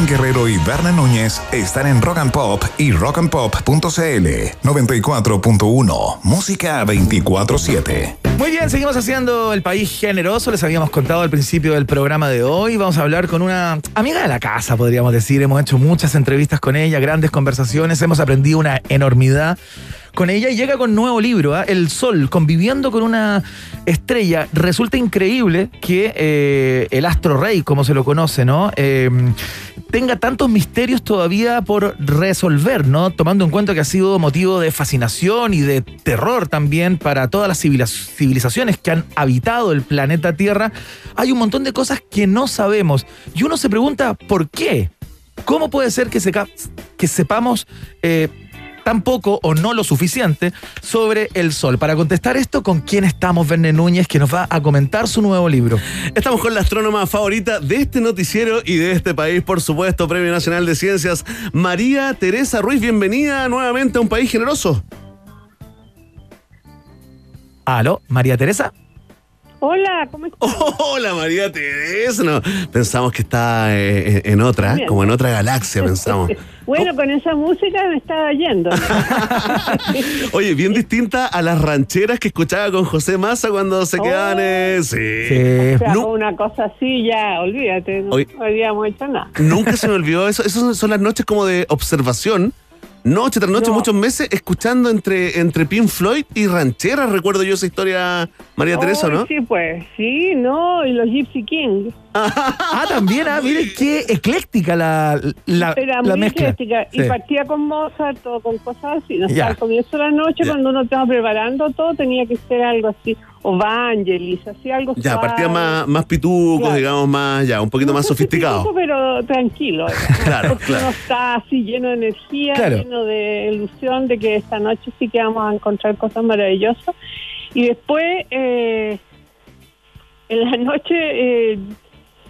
Guerrero y Berna Núñez están en Rock and Pop y rockandpop.cl 94.1 Música 24/7. Muy bien, seguimos haciendo el país generoso. Les habíamos contado al principio del programa de hoy. Vamos a hablar con una amiga de la casa, podríamos decir. Hemos hecho muchas entrevistas con ella, grandes conversaciones. Hemos aprendido una enormidad con ella llega con nuevo libro, ¿ah? El Sol, conviviendo con una estrella. Resulta increíble que eh, el astro rey, como se lo conoce, ¿no? Eh, tenga tantos misterios todavía por resolver, ¿no? Tomando en cuenta que ha sido motivo de fascinación y de terror también para todas las civilizaciones que han habitado el planeta Tierra. Hay un montón de cosas que no sabemos y uno se pregunta ¿por qué? ¿Cómo puede ser que, seca- que sepamos eh, tan poco o no lo suficiente sobre el sol? Para contestar esto, ¿con quién estamos, Verne Núñez, que nos va a comentar su nuevo libro? Estamos con la astrónoma favorita de este noticiero y de este país, por supuesto, Premio Nacional de Ciencias, María Teresa Ruiz. Bienvenida nuevamente a un país generoso. ¿Aló? ¿María Teresa? Hola, ¿cómo estás? Hola María Teresa. No, pensamos que está eh, en otra, Bien. como en otra galaxia, pensamos. Bueno, con esa música me estaba yendo. Oye, bien distinta a las rancheras que escuchaba con José Massa cuando se quedaban. eh, sí. O sea, Nu- una cosa así, ya, olvídate, no Oye. habíamos hecho nada. Nunca se me olvidó eso. Esas son las noches como de observación. Noche tras noche, No. muchos meses, escuchando entre, entre Pink Floyd y rancheras. Recuerdo yo esa historia, María Teresa, ¿no? Sí, pues, sí, no, y los Gypsy Kings. Ah, también, ah, miren qué ecléctica la, la, Era la muy mezcla. ecléctica. Y partía con Mozart, todo con cosas así. ¿no? O sea, al comienzo de la noche, Ya. cuando uno estaba preparando todo, tenía que ser algo así. O Vangelis, así algo Ya, suave. partía más, más pitucos, Claro. digamos, más, ya, un poquito más Un sofisticado. poco, pero tranquilo. Claro, Porque claro. uno está así lleno de energía, Claro. lleno de ilusión de que esta noche sí que vamos a encontrar cosas maravillosas. Y después, eh, en la noche, eh,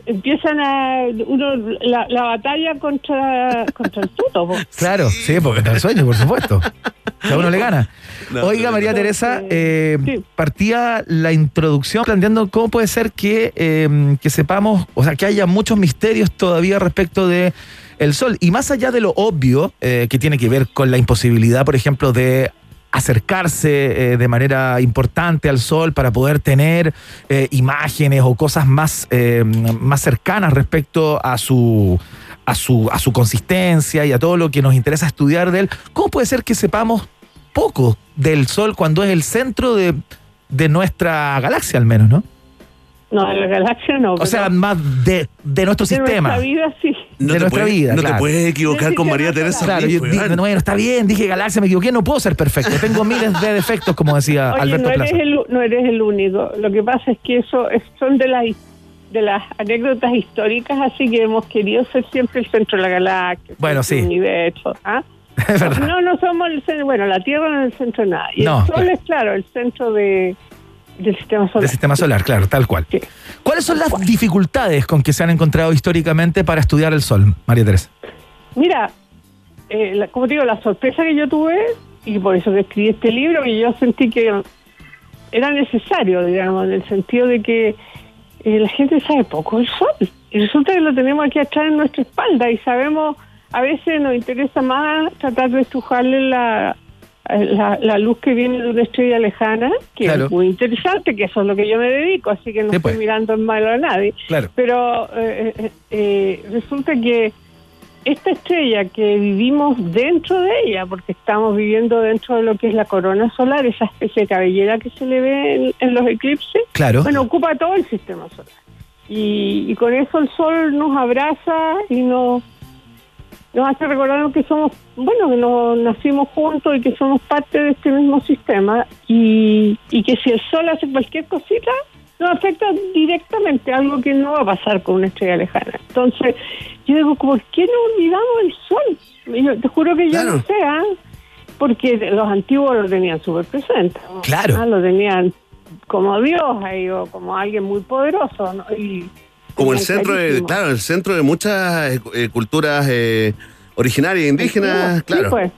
empiezan a. Uno, la, la batalla contra, contra el tuto. po. Claro, sí, porque está el sueño, por supuesto. Que a uno le gana. No, Oiga, no, María no. Teresa, eh, partía la introducción planteando cómo puede ser que, eh, que sepamos, o sea, que haya muchos misterios todavía respecto de el sol. Y más allá de lo obvio, eh, que tiene que ver con la imposibilidad, por ejemplo, de acercarse eh, de manera importante al sol para poder tener eh, imágenes o cosas más, eh, más cercanas respecto a su, a, su, a su consistencia y a todo lo que nos interesa estudiar de él. ¿Cómo puede ser que sepamos poco del sol cuando es el centro de, de nuestra galaxia al menos, ¿no? No, de la galaxia no. O sea, más de, de nuestro de sistema. nuestra vida sí. No de nuestra vida. no te puedes equivocar con María Teresa Claro, yo digo, weón. bueno, está bien, dije galaxia, me equivoqué, no puedo ser perfecto. Tengo miles de defectos, como decía Oye, Alberto no eres, Plaza. el, no eres el único. Lo que pasa es que eso es- son de las de las anécdotas históricas, así que hemos querido ser siempre el centro de la galaxia. Bueno, sí. universo, ¿ah? Es verdad. No, no somos el centro, bueno, la Tierra no es el centro de nada. Y No, el Sol claro. es, claro, el centro de, del sistema solar. Del sistema solar, claro, tal cual. ¿Cuáles son las dificultades con que se han encontrado históricamente para estudiar el sol, María Teresa? Mira, eh, la- como te digo, la sorpresa que yo tuve, y por eso que escribí este libro, que yo sentí que era necesario, digamos, en el sentido de que eh, la gente sabe poco del sol. Y resulta que lo tenemos aquí atrás en nuestra espalda y sabemos, a veces nos interesa más tratar de estrujarle la, la, la luz que viene de una estrella lejana, que Claro. es muy interesante, que eso es lo que yo me dedico, así que no Sí, estoy pues. mirando en malo a nadie. Claro. Pero eh, eh, eh, resulta que esta estrella que vivimos dentro de ella, porque estamos viviendo dentro de lo que es la corona solar, esa especie de cabellera que se le ve en, en los eclipses, Claro. bueno, ocupa todo el sistema solar. Y, y con eso el sol nos abraza y nos, nos hace recordar que somos, bueno, que nos nacimos juntos y que somos parte de este mismo sistema y, y que si el sol hace cualquier cosita, nos afecta directamente, algo que no va a pasar con una estrella lejana. Entonces, yo digo, ¿por qué no olvidamos el sol? Y yo te juro que yo no sé, ¿ah? porque los antiguos lo tenían súper presente. ¿no? Claro. Ah, Lo tenían como Dios ahí, o como alguien muy poderoso. ¿no? Y Como el centro de, claro, el centro de muchas eh, culturas eh, originarias, indígenas, Sí, claro. pues.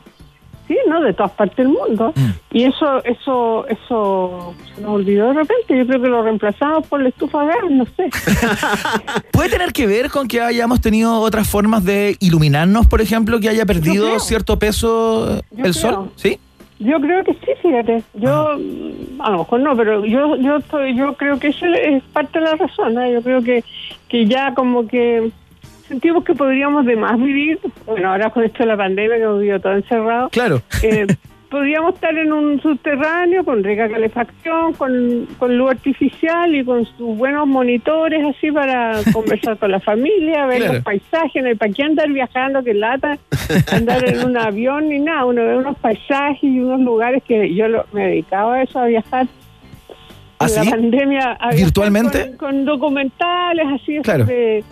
Sí, ¿no? De todas partes del mundo. Mm. Y eso, eso, eso se nos olvidó de repente. Yo creo que lo reemplazamos por la estufa a gas, no sé. ¿Puede tener que ver con que hayamos tenido otras formas de iluminarnos, por ejemplo, que haya perdido cierto peso Yo el creo. sol? ¿Sí? Yo creo que sí, fíjate. Yo, a lo mejor no, pero yo yo estoy, yo creo que eso es parte de la razón. ¿eh? Yo creo que, que ya como que sentimos que podríamos de más vivir. Bueno, ahora con esto de la pandemia, que hemos vivido todo encerrado. Claro. eh, podríamos estar en un subterráneo con rica calefacción, con, con luz artificial y con sus buenos monitores así para conversar con la familia, ver Claro. los paisajes. No hay para qué andar viajando, que lata, andar en un avión ni nada. Uno ve unos paisajes y unos lugares que yo lo- me dedicaba a eso, a viajar. ¿Ah, en la pandemia. a ¿Virtualmente? Con, con documentales así Claro. de,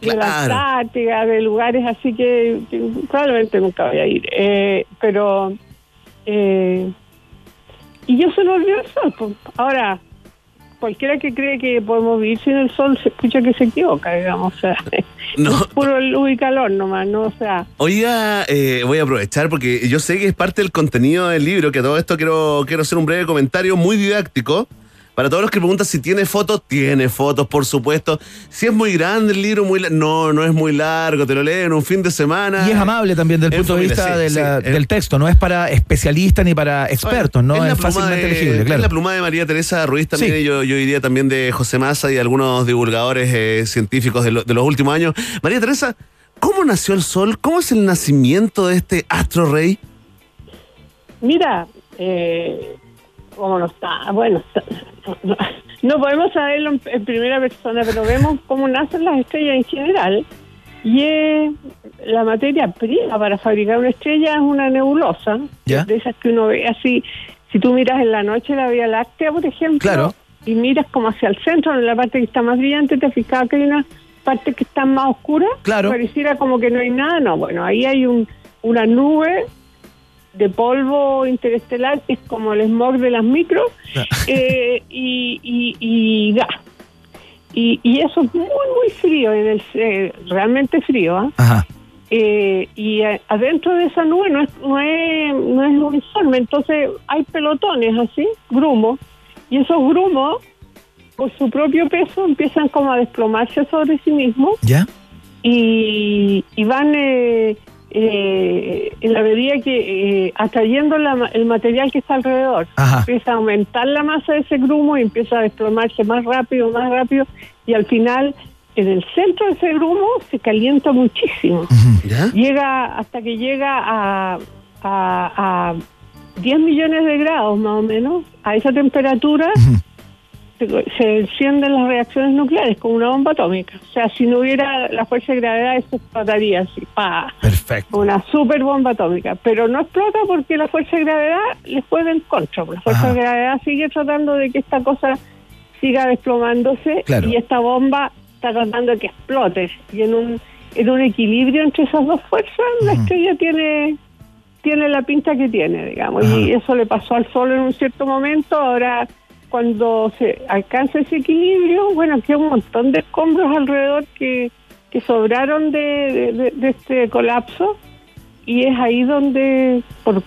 de la Claro. Antártida, de lugares así que, que probablemente nunca voy a ir. Eh, pero. Eh, y yo se lo olvidó el sol. pues. Ahora, cualquiera que cree que podemos vivir sin el sol se escucha que se equivoca, digamos. O sea, No. es puro luz y calor nomás, ¿no? O sea. Oiga, eh, voy a aprovechar porque yo sé que es parte del contenido del libro, que todo esto quiero, quiero hacer un breve comentario muy didáctico. Para todos los que preguntan si tiene fotos, tiene fotos, por supuesto. Si es muy grande el libro, muy no, no es muy largo, te lo leen en un fin de semana. Y es amable también desde el punto de vista sí, de sí. la- del texto, no es para especialistas ni para expertos, ¿no? la Es, pluma fácilmente de- legible, claro. Es la pluma de María Teresa Ruiz también, Sí. y yo, yo diría también de José Massa y de algunos divulgadores eh, científicos de, lo- de los últimos años. María Teresa, ¿cómo nació el sol? ¿Cómo es el nacimiento de este astro rey? Mira, eh, cómo no está, bueno, no, podemos saberlo en, en primera persona, pero vemos cómo nacen las estrellas en general. Y es la materia prima para fabricar una estrella es una nebulosa, ¿Ya? de esas que uno ve así. Si tú miras en la noche la Vía Láctea, por ejemplo, Claro. y miras como hacia el centro, en la parte que está más brillante, te fijado que hay una parte que está más oscura. Claro. Pareciera como que no hay nada. No, bueno, ahí hay un, una nube de polvo interestelar, que es como el smog de las micros, eh, y, y, y gas. Y, y eso es muy, muy frío, en el, eh, realmente frío. ¿ah? Ajá. Eh, y eh, adentro de esa nube no es, no es, no es uniforme, entonces hay pelotones así, grumos, y esos grumos, por su propio peso, empiezan como a desplomarse sobre sí mismos ¿Ya? y, y van eh, en la medida que eh, atrayendo la el material que está alrededor. Ajá. Empieza a aumentar la masa de ese grumo y empieza a desplomarse más rápido, más rápido y al final en el centro de ese grumo se calienta muchísimo. Llega hasta que llega a, a, a 10 millones de grados más o menos. A esa temperatura se, se encienden las reacciones nucleares como una bomba atómica. O sea, si no hubiera la fuerza de gravedad, eso explotaría así, pa, Perfecto. una super bomba atómica. Pero no explota porque la fuerza de gravedad les juega en contra. La fuerza Ajá. de gravedad sigue tratando de que esta cosa siga desplomándose Claro. y esta bomba está tratando de que explote. Y en un, en un equilibrio entre esas dos fuerzas, la estrella tiene tiene la pinta que tiene, digamos. Y eso le pasó al Sol en un cierto momento. Ahora, cuando se alcanza ese equilibrio, bueno, queda un montón de escombros alrededor que, que sobraron de, de- de- de este colapso. Y es ahí donde por-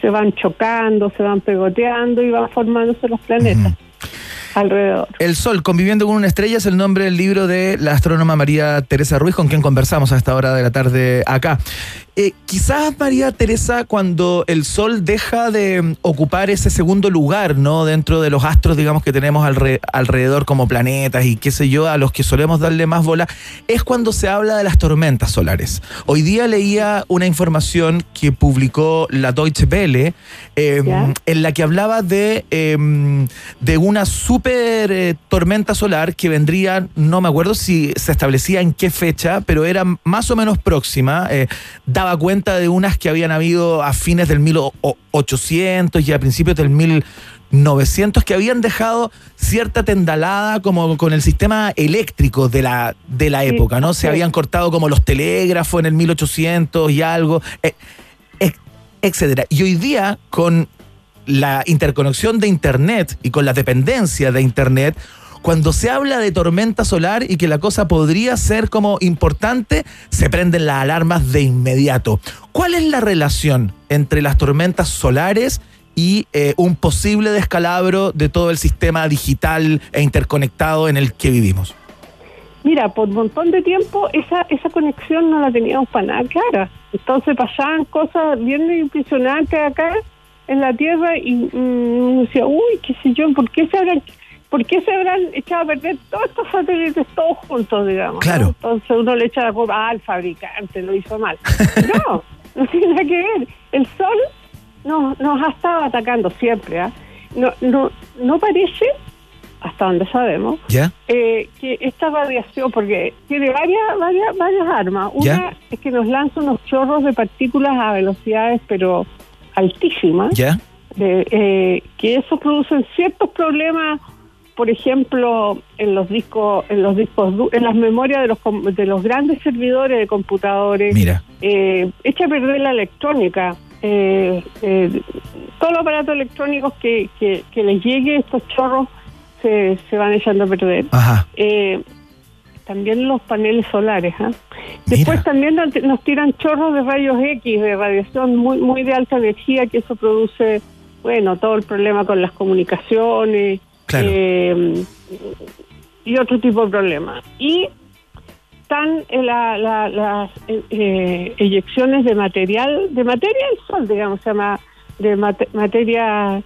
se van chocando, se van pegoteando y van formándose los planetas alrededor. El Sol, conviviendo con una estrella, es el nombre del libro de la astrónoma María Teresa Ruiz, con quien conversamos a esta hora de la tarde acá. Eh, quizás, María Teresa, cuando el Sol deja de mm, ocupar ese segundo lugar, ¿no? Dentro de los astros, digamos, que tenemos alre- alrededor como planetas y qué sé yo, a los que solemos darle más bola, es cuando se habla de las tormentas solares. Hoy día leía una información que publicó la Deutsche Welle, eh, en la que hablaba de, eh, de una super eh, tormenta solar que vendría, no me acuerdo si se establecía en qué fecha, pero era más o menos próxima. eh, daba cuenta de unas que habían habido a fines del 1800 y a principios del 1900 que habían dejado cierta tendalada como con el sistema eléctrico de la, de la época, ¿no? Se habían cortado como los telégrafos en el 1800 y algo. eh, et- etcétera. Y hoy día, con la interconexión de Internet y con la dependencia de Internet, cuando se habla de tormenta solar y que la cosa podría ser como importante, se prenden las alarmas de inmediato. ¿Cuál es la relación entre las tormentas solares y eh, un posible descalabro de todo el sistema digital e interconectado en el que vivimos? Mira, por un montón de tiempo esa esa conexión no la teníamos para nada clara. Entonces pasaban cosas bien impresionantes acá en la Tierra y mm, uno decía, uy, qué sé yo, ¿por qué se habrán, por qué se habrán echado a perder todos estos satélites todos juntos, digamos? ¿no? Claro. Entonces uno le echa la culpa al fabricante, lo hizo mal. No, no tiene nada que ver. El Sol nos, nos ha estado atacando siempre. ¿ah? No, no, no parece, hasta donde sabemos, ¿Ya? eh, que esta radiación, porque tiene varias, varias, varias armas. Una ¿Ya? es que nos lanza unos chorros de partículas a velocidades, pero altísimas, ¿Ya? de, eh, que eso producen ciertos problemas, por ejemplo, en los discos, en los discos, en las memorias de los de los grandes servidores de computadores. Mira. Eh, echa a perder la electrónica. Eh, eh, todos los aparatos electrónicos que, que, que les llegue estos chorros se, se van echando a perder. Ajá. Eh, también los paneles solares. ¿ah? Después también nos tiran chorros de rayos X, de radiación muy muy de alta energía, que eso produce, bueno, todo el problema con las comunicaciones Claro. eh, y otro tipo de problemas. Y están eh, la- la- las eh, eh, eyecciones de material, de materia del sol, digamos, se llama, de mate- materia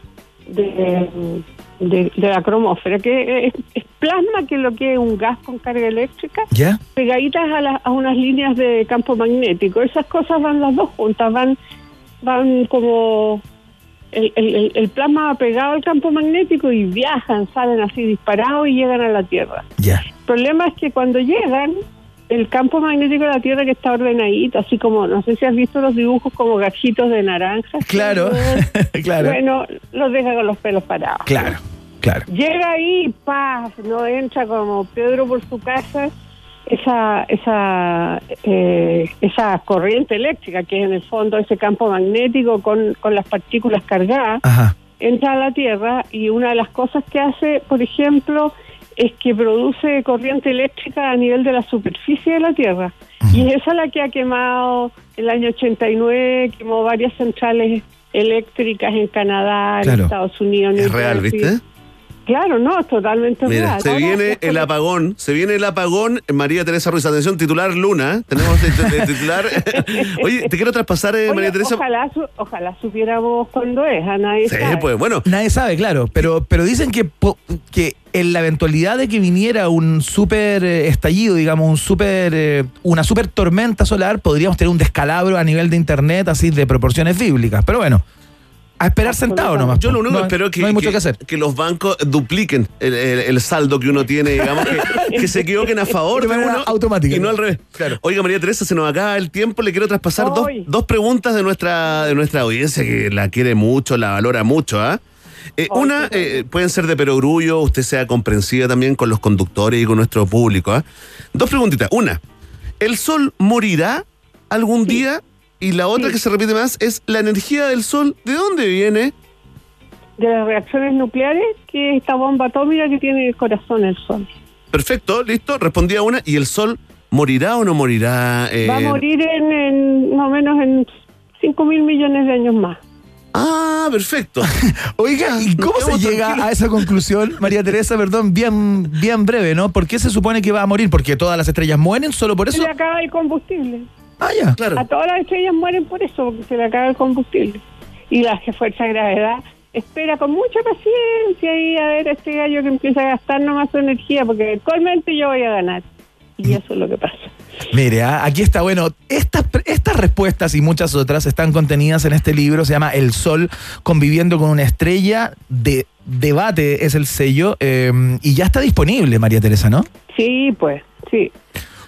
de, de, de la cromósfera, que es, es plasma, que es lo que es un gas con carga eléctrica, ¿Ya? pegaditas a, la- a unas líneas de campo magnético. Esas cosas van las dos juntas, van, van como el, el- el- plasma va pegado al campo magnético y viajan, salen así disparados y llegan a la Tierra. Ya. El problema es que cuando llegan, el campo magnético de la Tierra que está ordenadito, así como, no sé si has visto los dibujos como gajitos de naranja. Claro, claro. Bueno, los deja con los pelos parados. Claro, claro. Llega ahí y paz, no entra como Pedro por su casa esa esa eh, esa corriente eléctrica que es en el fondo ese campo magnético con, con las partículas cargadas Ajá. entra a la Tierra y una de las cosas que hace, por ejemplo, es que produce corriente eléctrica a nivel de la superficie de la Tierra. Y es esa la que ha quemado el año 89, quemó varias centrales eléctricas en Canadá, en. Estados Unidos. en Es real. ¿viste? Claro, no, es totalmente Mira, real. se Ahora, viene el apagón, se viene el apagón, María Teresa Ruiz, atención, titular Luna, tenemos de, de- de titular. Oye, te quiero traspasar, eh, Oye, María Teresa. Ojalá, su- ojalá supiéramos cuándo es, a nadie Sí, sabe. pues bueno. Nadie sabe, claro, pero, pero dicen que, que en la eventualidad de que viniera un súper eh, estallido, digamos, un súper, eh, una súper tormenta solar, podríamos tener un descalabro a nivel de internet así de proporciones bíblicas. Pero bueno, a esperar sentado nomás. Yo lo único no, que espero es que, no hay mucho que, que hacer. que los bancos dupliquen el, el- el saldo que uno tiene, digamos, que, que se equivoquen a favor De uno automática. y no al revés. Oiga, María Teresa, se nos acaba el tiempo, le quiero traspasar dos, dos preguntas de nuestra, de nuestra audiencia que la quiere mucho, la valora mucho, ¿ah? Eh, una, eh, pueden ser de perogrullo, usted sea comprensiva también con los conductores y con nuestro público. ¿ah? Dos preguntitas. Una, ¿el sol morirá algún día? Y la otra que se repite más es, ¿la energía del sol de dónde viene? De las reacciones nucleares, que esta bomba atómica que tiene el corazón el sol. Perfecto, listo, respondía una. ¿Y el sol morirá o no morirá? eh? Va a morir en, en más o menos en 5 mil millones de años más. Ah, perfecto. Oiga, ¿y cómo se llega a esa conclusión, María Teresa? Perdón, bien, bien breve, ¿no? ¿Por qué se supone que va a morir? ¿Porque todas las estrellas mueren solo por Se eso? le acaba el combustible. Ah, ya. A todas las estrellas mueren por eso, porque se le acaba el combustible. Y la que fuerza de gravedad espera con mucha paciencia y a ver a este gallo que empieza a gastar nomás su energía, porque eventualmente yo voy a ganar. Y eso es lo que pasa. Mire, ah, aquí está, bueno, estas, estas respuestas y muchas otras están contenidas en este libro, se llama El Sol conviviendo con una estrella, de debate es el sello, eh, y ya está disponible, María Teresa, ¿no? Sí, pues, sí.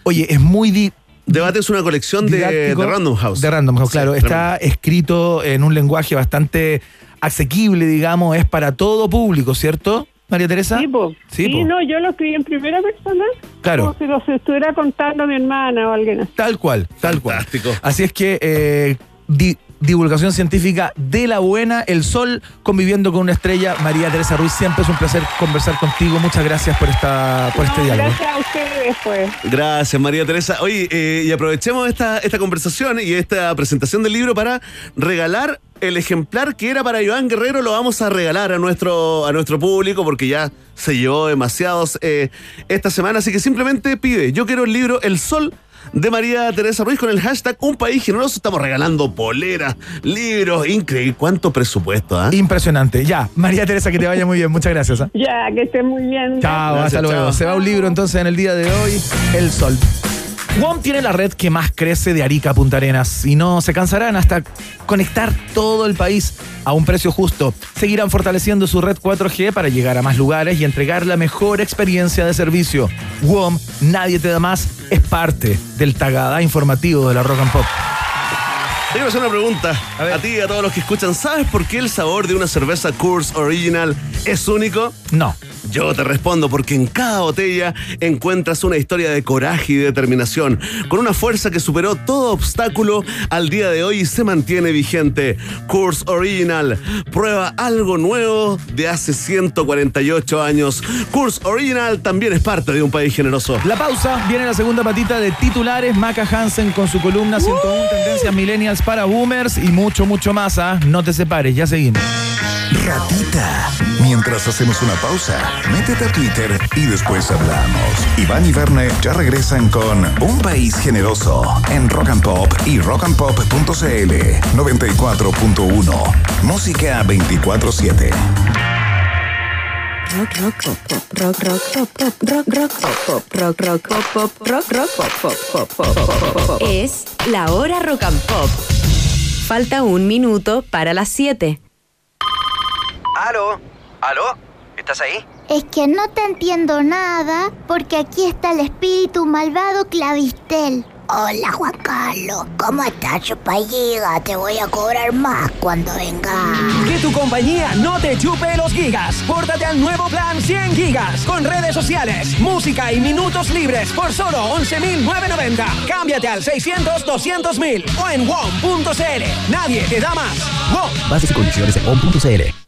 Oye, es muy... di- Debate es una colección de, Random House. De Random House, Sí, claro. Está escrito en un lenguaje bastante asequible, digamos, es para todo público, ¿cierto, María Teresa? Sí, po. Sí, Sí, po. no, yo lo escribí en primera persona. Claro. Como si lo estuviera contando a mi hermana o alguien así. Tal cual, tal cual. Así es que eh, di- divulgación científica de la buena, el sol conviviendo con una estrella. María Teresa Ruiz, siempre es un placer conversar contigo. Muchas gracias por esta por este diálogo. gracias a ustedes, pues. Gracias, María Teresa. Oye, eh, y aprovechemos esta, esta conversación y esta presentación del libro para regalar el ejemplar que era para Iván Guerrero. Lo vamos a regalar a nuestro, a nuestro público porque ya se llevó demasiados eh, esta semana. Así que simplemente pide, yo quiero el libro El Sol de María Teresa Ruiz con el hashtag Un País Generoso. Estamos regalando poleras, libros, increíble. ¿Cuánto presupuesto? ah? Impresionante. Ya, María Teresa, que te vaya muy bien. Muchas gracias. ¿ah? Ya, que estén muy bien. Chao, Gracias, hasta luego. chao. Se va un libro entonces en el día de hoy, El Sol. WOM tiene la red que más crece de Arica a Punta Arenas y no se cansarán hasta conectar todo el país a un precio justo. Seguirán fortaleciendo su red 4G para llegar a más lugares y entregar la mejor experiencia de servicio. WOM, nadie te da más, es parte del Tagadá informativo de la Rock and Pop. Te quiero hacer una pregunta a, ti y a todos los que escuchan. ¿Sabes por qué el sabor de una cerveza Coors Original es único? No. Yo te respondo porque en cada botella encuentras una historia de coraje y determinación, con una fuerza que superó todo obstáculo al día de hoy y se mantiene vigente. Coors Original, prueba algo nuevo de hace 148 años. Coors Original también es parte de un país generoso. La pausa, viene la segunda patita de titulares, Maca Hansen con su columna 101 Tendencias Millennials para Boomers y mucho, mucho más. ¿ah? No te separes, ya seguimos. Ratita. Mientras hacemos una pausa, métete a Twitter y después hablamos. Iván y Verne ya regresan con Un País Generoso en Rock and Pop y rockandpop.cl 94.1. Música 24-7. Rock, rock, pop, pop, rock, rock, pop, pop, rock, rock, pop, pop, rock, rock, pop, pop, rock, rock, pop, pop, pop, pop, pop, pop, pop. Es la hora rock and pop. Falta un minuto para las 7. ¿Aló? ¿Aló? ¿Estás ahí? Es que no te entiendo nada porque aquí está el espíritu malvado Clavistel. Hola Juan Carlos, ¿cómo estás, chupalliga? Te voy a cobrar más cuando venga. Que tu compañía no te chupe los gigas. Pórtate al nuevo plan 100 gigas con redes sociales, música y minutos libres por solo 11.990. Cámbiate al 600-200.000 o en WOM.cl. Nadie te da más. WOM. Bases y condiciones en on.cl.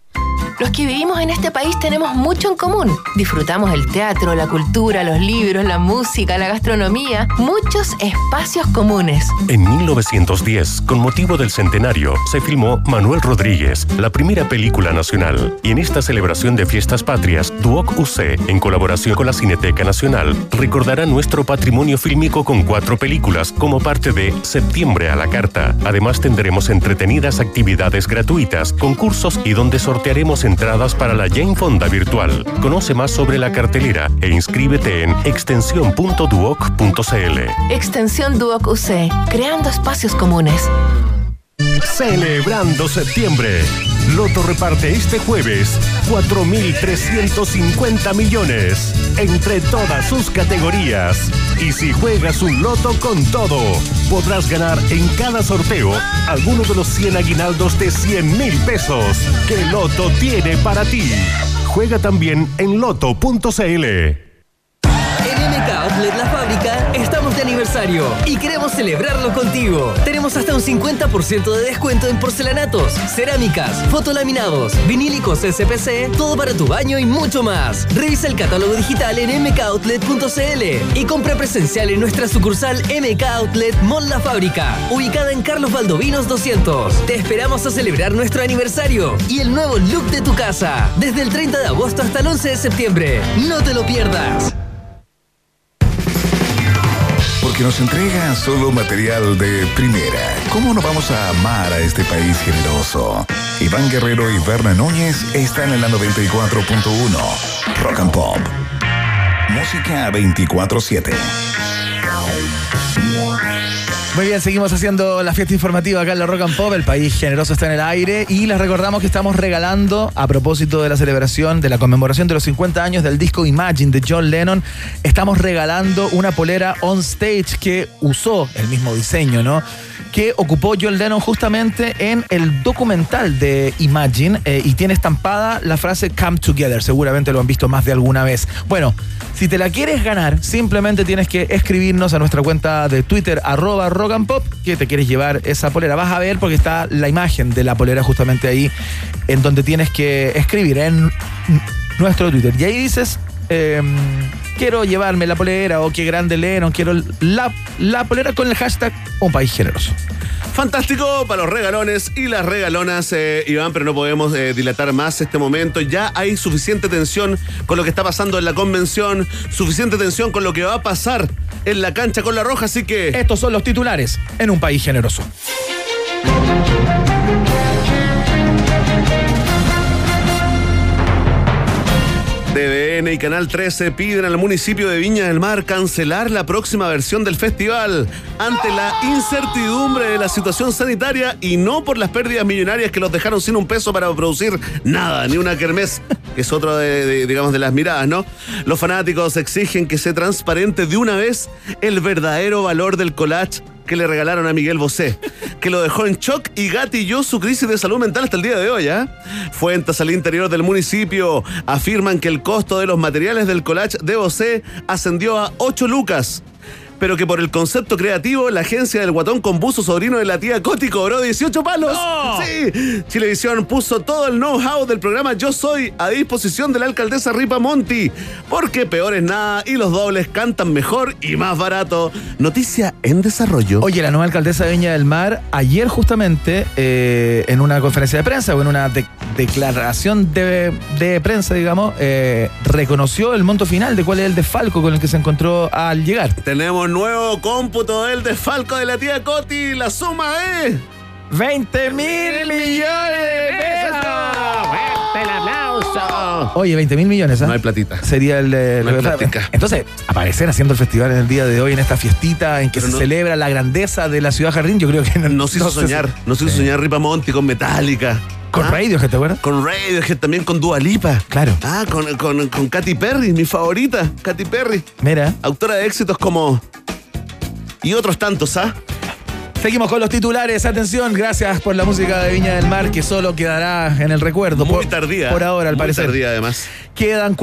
Los que vivimos en este país tenemos mucho en común. Disfrutamos el teatro, la cultura, los libros, la música, la gastronomía, muchos espacios comunes. En 1910, con motivo del centenario, se filmó Manuel Rodríguez, la primera película nacional. Y en esta celebración de fiestas patrias, Duoc UC, en colaboración con la Cineteca Nacional, recordará nuestro patrimonio fílmico con cuatro películas como parte de Septiembre a la Carta. Además tendremos entretenidas actividades gratuitas, concursos y donde sortearemos entradas para la Jane Fonda virtual. Conoce más sobre la cartelera e inscríbete en extensión.duoc.cl. Extensión Duoc UC, creando espacios comunes. Celebrando septiembre. Loto reparte este jueves 4.350 millones entre todas sus categorías. Y si juegas un loto con todo, podrás ganar en cada sorteo alguno de los 100 aguinaldos de 100 mil pesos que Loto tiene para ti. Juega también en loto.cl. y queremos celebrarlo contigo. Tenemos hasta un 50% de descuento en porcelanatos, cerámicas, fotolaminados, vinílicos SPC, todo para tu baño y mucho más. Revisa el catálogo digital en mkoutlet.cl y compra presencial en nuestra sucursal MK Outlet Mall La Fábrica, ubicada en Carlos Valdovinos 200. Te esperamos a celebrar nuestro aniversario y el nuevo look de tu casa, desde el 30 de agosto hasta el 11 de septiembre. No te lo pierdas. Porque nos entrega solo material de primera. ¿Cómo no vamos a amar a este país generoso? Iván Guerrero y Berna Núñez están en la 94.1. Rock and Pop. Música 24-7. Muy bien, seguimos haciendo la fiesta informativa acá en la Rock and Pop. El país generoso está en el aire y les recordamos que estamos regalando, a propósito de la celebración de la conmemoración de los 50 años del disco Imagine de John Lennon, estamos regalando una polera on stage que usó el mismo diseño, ¿no? Que ocupó John Lennon justamente en el documental de Imagine eh, y tiene estampada la frase Come Together. Seguramente lo han visto más de alguna vez. Bueno, si te la quieres ganar, simplemente tienes que escribirnos a nuestra cuenta de Twitter, arroba rock and Pop que te quieres llevar esa polera. Vas a ver porque está la imagen de la polera justamente ahí, en donde tienes que escribir en nuestro Twitter. Y ahí dices, eh, quiero llevarme la polera o qué grande Lennon, quiero la, la polera con el hashtag Un País Generoso. Fantástico para los regalones y las regalonas, eh, Iván, pero no podemos eh, dilatar más este momento. Ya hay suficiente tensión con lo que está pasando en la convención, suficiente tensión con lo que va a pasar en la cancha con la roja, así que... Estos son los titulares en Un País Generoso. TVN y Canal 13 piden al municipio de Viña del Mar cancelar la próxima versión del festival ante la incertidumbre de la situación sanitaria y no por las pérdidas millonarias que los dejaron sin un peso para producir nada, ni una kermés, que es otra de, de, digamos, de las miradas, ¿no? Los fanáticos exigen que se transparente de una vez el verdadero valor del collage que le regalaron a Miguel Bosé, que lo dejó en shock y gatilló su crisis de salud mental hasta el día de hoy. ¿eh? Fuentes al interior del municipio afirman que el costo de los materiales del collage de Bosé ascendió a 8 lucas. Pero que por el concepto creativo, la agencia del guatón con buzo sobrino de la tía Coti cobró 18 palos. Sí, Chilevisión puso todo el know-how del programa Yo Soy a disposición de la alcaldesa Ripa Monti. Porque peor es nada y los dobles cantan mejor y más barato. Noticia en desarrollo. Oye, la nueva alcaldesa de Viña del Mar, ayer justamente, eh, en una conferencia de prensa o en una de- declaración de, de prensa, digamos, eh, reconoció el monto final de cuál es el desfalco con el que se encontró al llegar. Tenemos nuevo cómputo del desfalco de la tía Coti. La suma es... 20 mil millones de pesos. ¡Fuerte el aplauso! Oye, 20 mil millones, ¿ah? No hay platita. Sería el. eh, No hay platica. Entonces, aparecer haciendo el festival en el día de hoy, en esta fiestita en que Pero se no- celebra la grandeza de la ciudad jardín, yo creo que no, Nos hizo no soñar, si- nos hizo soñar Ripa Monti con Metallica. Con Ah, Radiohead, ¿te acuerdas? Con Radiohead, también con Dua Lipa. Claro. Ah, con, con, con Katy Perry, mi favorita, Katy Perry. Mira. Autora de éxitos como... Y otros tantos, ¿ah? Seguimos con los titulares. Atención, gracias por la música de Viña del Mar que solo quedará en el recuerdo. Muy por, tardía. Por ahora, al Muy parecer. tardía, además. Quedan,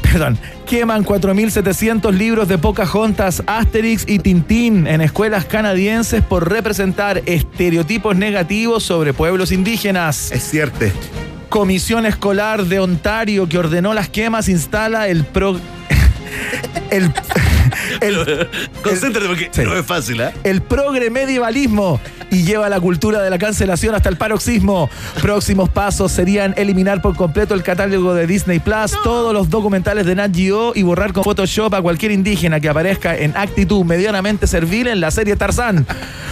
perdón, queman 4.700 libros de Pocahontas, Asterix y Tintín en escuelas canadienses por representar estereotipos negativos sobre pueblos indígenas. Es cierto. Comisión Escolar de Ontario que ordenó las quemas instala el pro... el, el, Concéntrate porque Sí. no es fácil, ¿ah? el progre medievalismo y lleva la cultura de la cancelación hasta el paroxismo. Próximos pasos serían eliminar por completo el catálogo de Disney Plus, todos los documentales de Nat Geo y borrar con Photoshop a cualquier indígena que aparezca en actitud medianamente servil en la serie Tarzán.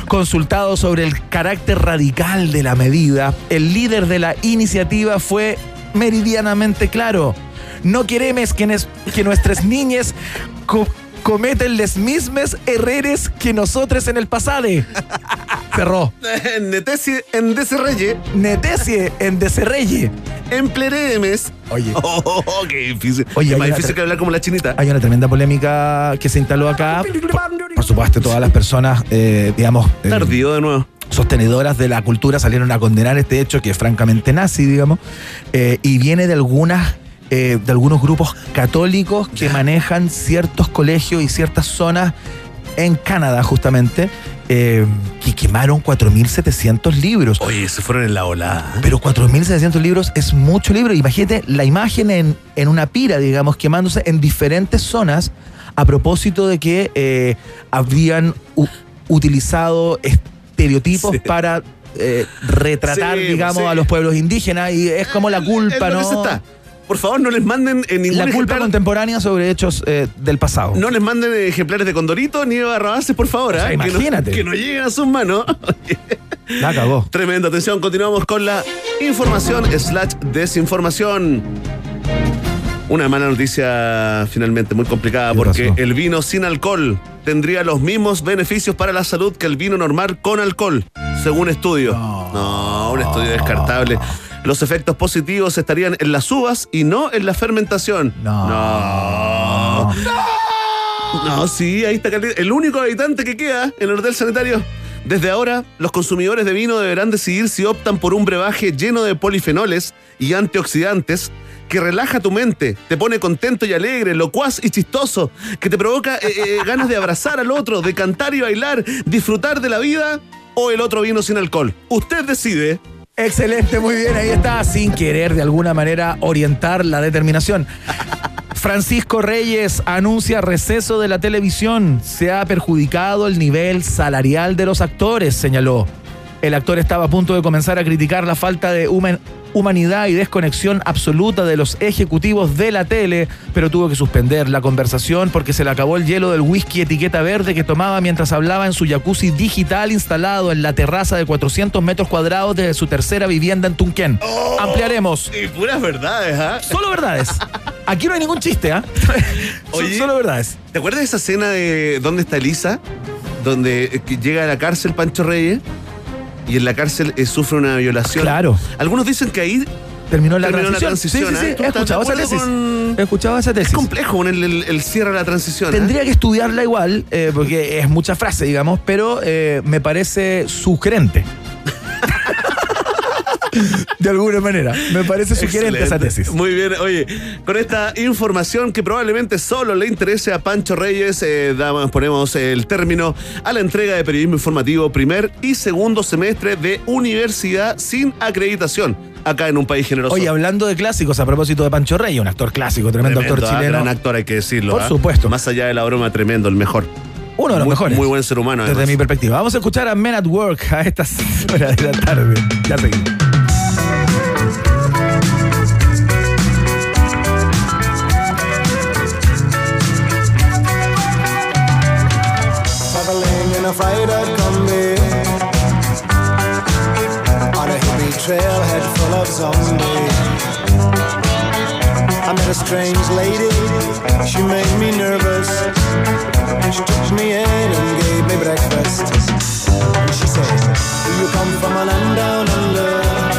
Consultado sobre el carácter radical de la medida, el líder de la iniciativa fue meridianamente claro. No queremos que, que nuestras niñas cometen les mismos errores que nosotros en el pasado. Cerró. Netesi en Desarreye. Netecie en Deserreye. En Pleremes. Oye. Oh, qué difícil. Oye, es más difícil que hablar como la chinita. Hay una tremenda polémica que se instaló acá. Por, por supuesto, todas las personas, eh, digamos, eh, Tardío de nuevo. sostenedoras de la cultura salieron a condenar este hecho que es francamente nazi, digamos, eh, y viene de algunas eh, de algunos grupos católicos que manejan ciertos colegios y ciertas zonas en Canadá, justamente, eh, que quemaron 4.700 libros. Oye, se fueron en la ola. Pero 4.700 libros es mucho libro. Imagínate la imagen en, en una pira, digamos, quemándose en diferentes zonas a propósito de que eh, habían utilizado estereotipos Sí. para eh, retratar, Sí, digamos, sí. a los pueblos indígenas y es como la culpa, ¿no? Por favor, no les manden en ningún La culpa ejemplar- contemporánea sobre hechos eh, del pasado. No les manden ejemplares de Condorito ni de Barrabases, por favor. O sea. Que no- imagínate. Que no, lleguen a sus manos. La cagó. Tremenda atención. Continuamos con la información slash desinformación. Una mala noticia finalmente muy complicada ¿Qué porque pasó? el vino sin alcohol tendría los mismos beneficios para la salud que el vino normal con alcohol, según estudio. No, un estudio descartable. Los efectos positivos estarían en las uvas y no en la fermentación. No. No, sí, ahí está el único habitante que queda en el hotel sanitario. Desde ahora, los consumidores de vino deberán decidir si optan por un brebaje lleno de polifenoles y antioxidantes que relaja tu mente, te pone contento y alegre, locuaz y chistoso, que te provoca eh, eh, ganas de abrazar al otro, de cantar y bailar, disfrutar de la vida o el otro vino sin alcohol. Usted decide. Excelente, muy bien, ahí está, sin querer de alguna manera orientar la determinación. Francisco Reyes anuncia receso de la televisión. Se ha perjudicado el nivel salarial de los actores, señaló. El actor estaba a punto de comenzar a criticar la falta de humanidad y desconexión absoluta de los ejecutivos de la tele, pero tuvo que suspender la conversación porque se le acabó el hielo del whisky etiqueta verde que tomaba mientras hablaba en su jacuzzi digital instalado en la terraza de 400 metros cuadrados de su tercera vivienda en Tunquén. Ampliaremos. Y puras verdades, ¿ah? Solo verdades. Aquí no hay ningún chiste, ¿ah? Oye, Solo verdades. ¿Te acuerdas de esa escena de ¿Dónde está Elisa? Donde eh, llega a la cárcel Pancho Reyes y en la cárcel eh, sufre una violación. Claro. Algunos dicen que ahí Terminó la terminó transición. Sí, sí, sí. ¿eh? ¿Tú He escuchado esa tesis. con- He escuchado esa tesis. Es complejo el, el- el cierre de la transición. ¿eh? Tendría que estudiarla igual, eh, porque es mucha frase, digamos, pero eh, me parece sugerente. De alguna manera. Me parece sugerente esa Excelente. tesis. Muy bien, oye, con esta información que probablemente solo le interese a Pancho Reyes, eh, damos- ponemos el término a la entrega de periodismo informativo primer y segundo semestre de universidad sin acreditación, acá en un país generoso. Oye, hablando de clásicos, a propósito de Pancho Rey, un actor clásico, tremendo, Tremendo, actor ah, chileno. gran actor, hay que decirlo. Por ah. supuesto. Más allá de la broma, tremendo, el mejor. Uno de los Muy- mejores. Muy buen ser humano. Desde además. mi perspectiva. Vamos a escuchar a Men at Work a estas horas de la tarde. Ya seguimos. Freighter On a hippie trailhead full of zombies. I met a strange lady, she made me nervous. She took me in and gave me breakfast. And she said, do you come from a land down under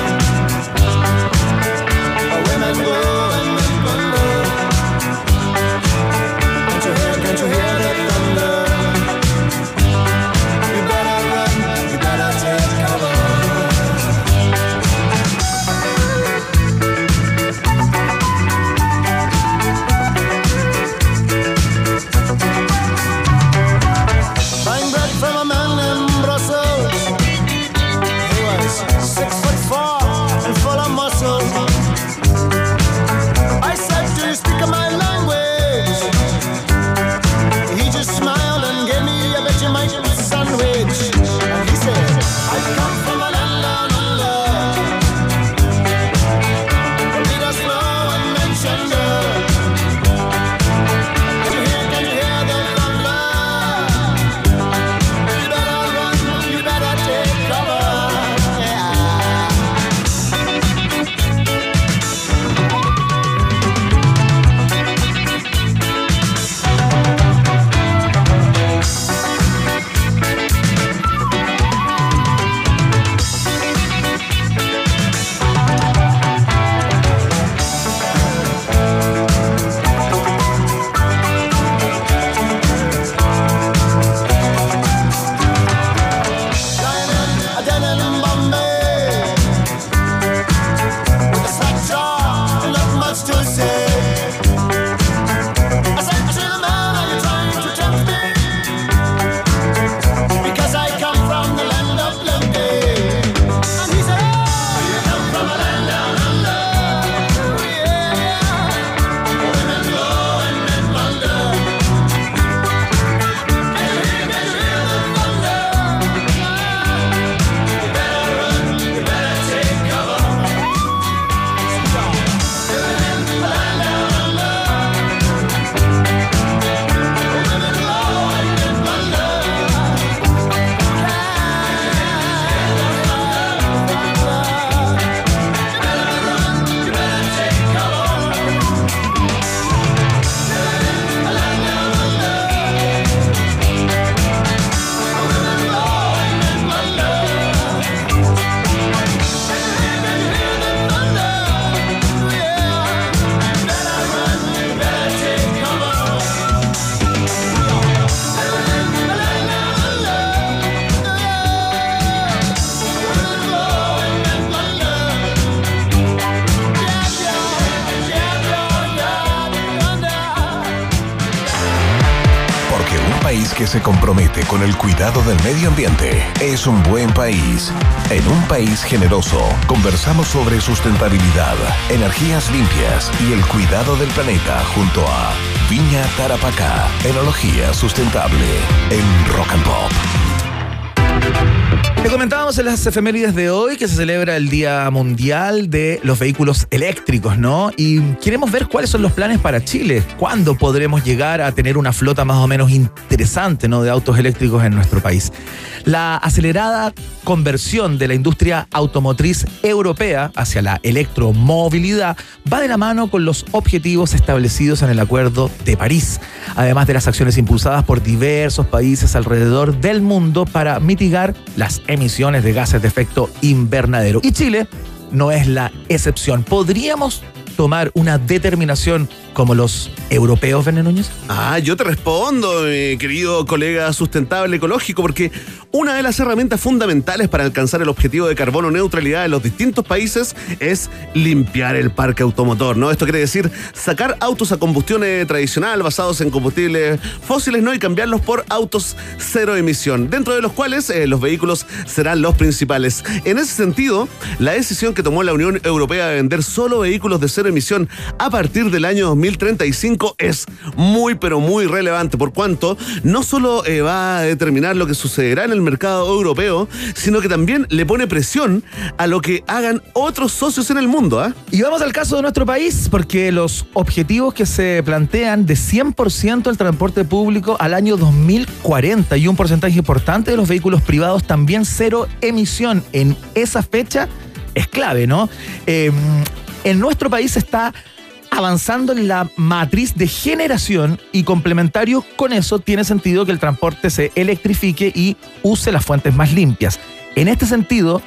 se compromete con el cuidado del medio ambiente es un buen país. En un país generoso, conversamos sobre sustentabilidad, energías limpias y el cuidado del planeta junto a Viña Tarapacá, enología sustentable en Rock and Pop. Te comentábamos en las efemérides de hoy que se celebra el Día Mundial de los Vehículos Eléctricos, ¿no? Y queremos ver cuáles son los planes para Chile. ¿Cuándo podremos llegar a tener una flota más o menos interesante, ¿no? De autos eléctricos en nuestro país. La acelerada conversión de la industria automotriz europea hacia la electromovilidad va de la mano con los objetivos establecidos en el Acuerdo de París, además de las acciones impulsadas por diversos países alrededor del mundo para mitigar las emisiones de gases de efecto invernadero. Y Chile no es la excepción. ¿Podríamos tomar una determinación como los europeos, Verne Núñez? Ah, yo te respondo, mi querido colega sustentable ecológico, porque una de las herramientas fundamentales para alcanzar el objetivo de carbono neutralidad en los distintos países es limpiar el parque automotor, ¿no? Esto quiere decir sacar autos a combustión eh, tradicional basados en combustibles fósiles, ¿no? Y cambiarlos por autos cero emisión, dentro de los cuales eh, los vehículos serán los principales. En ese sentido, la decisión que tomó la Unión Europea de vender solo vehículos de cero emisión a partir del año 2035 es muy pero muy relevante por cuanto no solo eh, va a determinar lo que sucederá en el mercado europeo, sino que también le pone presión a lo que hagan otros socios en el mundo. ¿ah? Y vamos al caso de nuestro país, porque los objetivos que se plantean de 100% el transporte público al año 2040 y un porcentaje importante de los vehículos privados también cero emisión en esa fecha es clave, ¿no? Eh, en nuestro país está avanzando en la matriz de generación y complementario con eso tiene sentido que el transporte se electrifique y use las fuentes más limpias. En este sentido,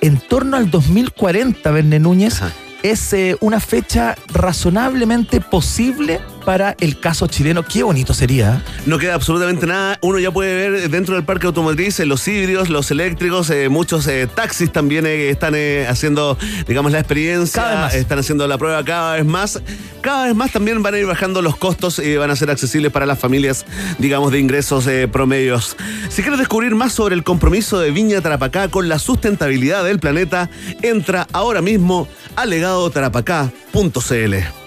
en torno al 2040, Verne Núñez, es eh, una fecha razonablemente posible para el caso chileno. Qué bonito sería. No queda absolutamente nada. Uno ya puede ver dentro del parque automotriz eh, los híbridos, los eléctricos, eh, muchos eh, taxis también eh, están eh, haciendo, digamos, la experiencia. Cada vez más. Están haciendo la prueba cada vez más. Cada vez más también van a ir bajando los costos y van a ser accesibles para las familias, digamos, de ingresos eh, promedios. Si quieres descubrir más sobre el compromiso de Viña Tarapacá con la sustentabilidad del planeta, entra ahora mismo a legadotarapacá.cl.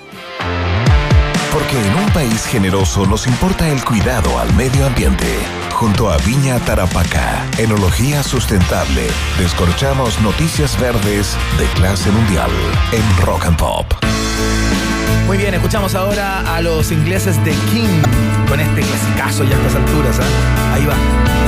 Porque en un país generoso nos importa el cuidado al medio ambiente. Junto a Viña Tarapacá, enología sustentable, descorchamos noticias verdes de clase mundial en Rock and Pop. Muy bien, escuchamos ahora a los ingleses de King con este clasicazo ya a estas alturas. ¿ah? Ahí va.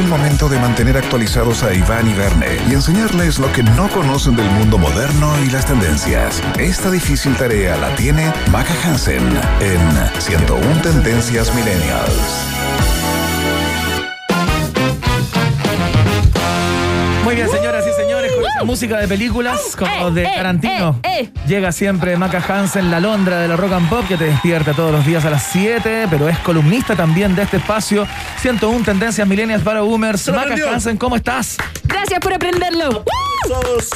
El momento de mantener actualizados a Iván y Verne y enseñarles lo que no conocen del mundo moderno y las tendencias. Esta difícil tarea la tiene Maca Hansen en 101 Tendencias Millennials. Música de películas como de Tarantino. Llega siempre Maca Hansen, la Londra de la Rock and Pop, que te despierta todos los días a las 7, pero es columnista también de este espacio. 101 Tendencias Millennials para Boomers. Maca Hansen, ¿cómo estás? Gracias por aprenderlo.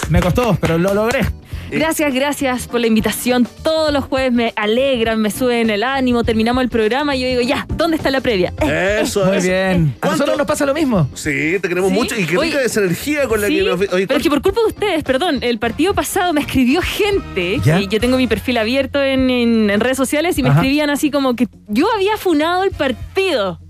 Me costó, pero lo logré. Gracias, gracias por la invitación. Todos los jueves me alegran, me suben el ánimo, terminamos el programa y yo digo, ya, ¿dónde está la previa? Eso Muy es. bien. A nosotros nos pasa lo mismo. Sí, te queremos ¿Sí? mucho y qué Oye, rica esa energía con la Sí, que nos. Oye, pero es que por culpa de ustedes, perdón, el partido pasado me escribió gente, ¿Ya? y yo tengo mi perfil abierto en, en- en redes sociales y me Ajá. escribían así como que yo había funado el partido.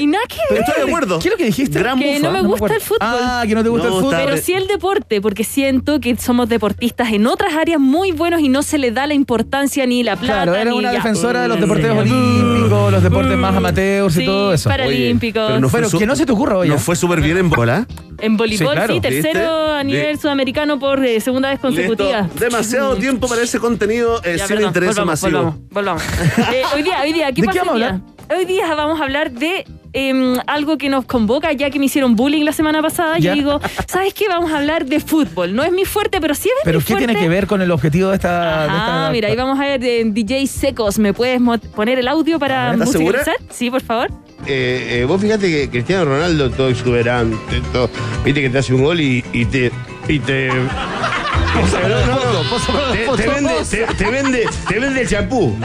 Y nada que Eh, pero ver. estoy de acuerdo. ¿Qué es lo que dijiste? Gran que bufa, no me no gusta el fútbol. Ah, que no te gusta No, el fútbol. Pero sí el deporte, porque siento que somos deportistas en otras áreas muy buenos y no se le da la importancia ni la plata. Claro, era una ya. defensora de los deportes olímpicos, los deportes más amateurs y Sí, todo eso. paralímpicos. Pero, no fue Pero su- que no se te ocurra, oye. Nos fue súper bien en bola. En voleibol, Sí, claro. sí, tercero ¿Viste? a nivel sudamericano por eh, segunda vez consecutiva. Listo. Demasiado tiempo para ese contenido eh, Ya, sin perdón, interés volvamos, masivo. Volvamos, volvamos. Eh, hoy día, hoy día, ¿qué ¿De pasa qué vamos hoy a día? Hoy día vamos a hablar de em, algo que nos convoca, ya que me hicieron bullying la semana pasada. Ya. Yo digo, ¿sabes qué? Vamos a hablar de fútbol. No es mi fuerte, pero sí es Pero mi ¿qué fuerte. tiene que ver con el objetivo de esta... de Ah, esta- mira, ahí vamos a ver eh, DJ Secos. ¿Me puedes poner el audio para ¿estás musicalizar? Sí, por favor. Eh, eh, vos fíjate que Cristiano Ronaldo todo exuberante, todo, viste que te hace un gol y, y te. Y te. Te, te vende, te, te vende, te vende el champú.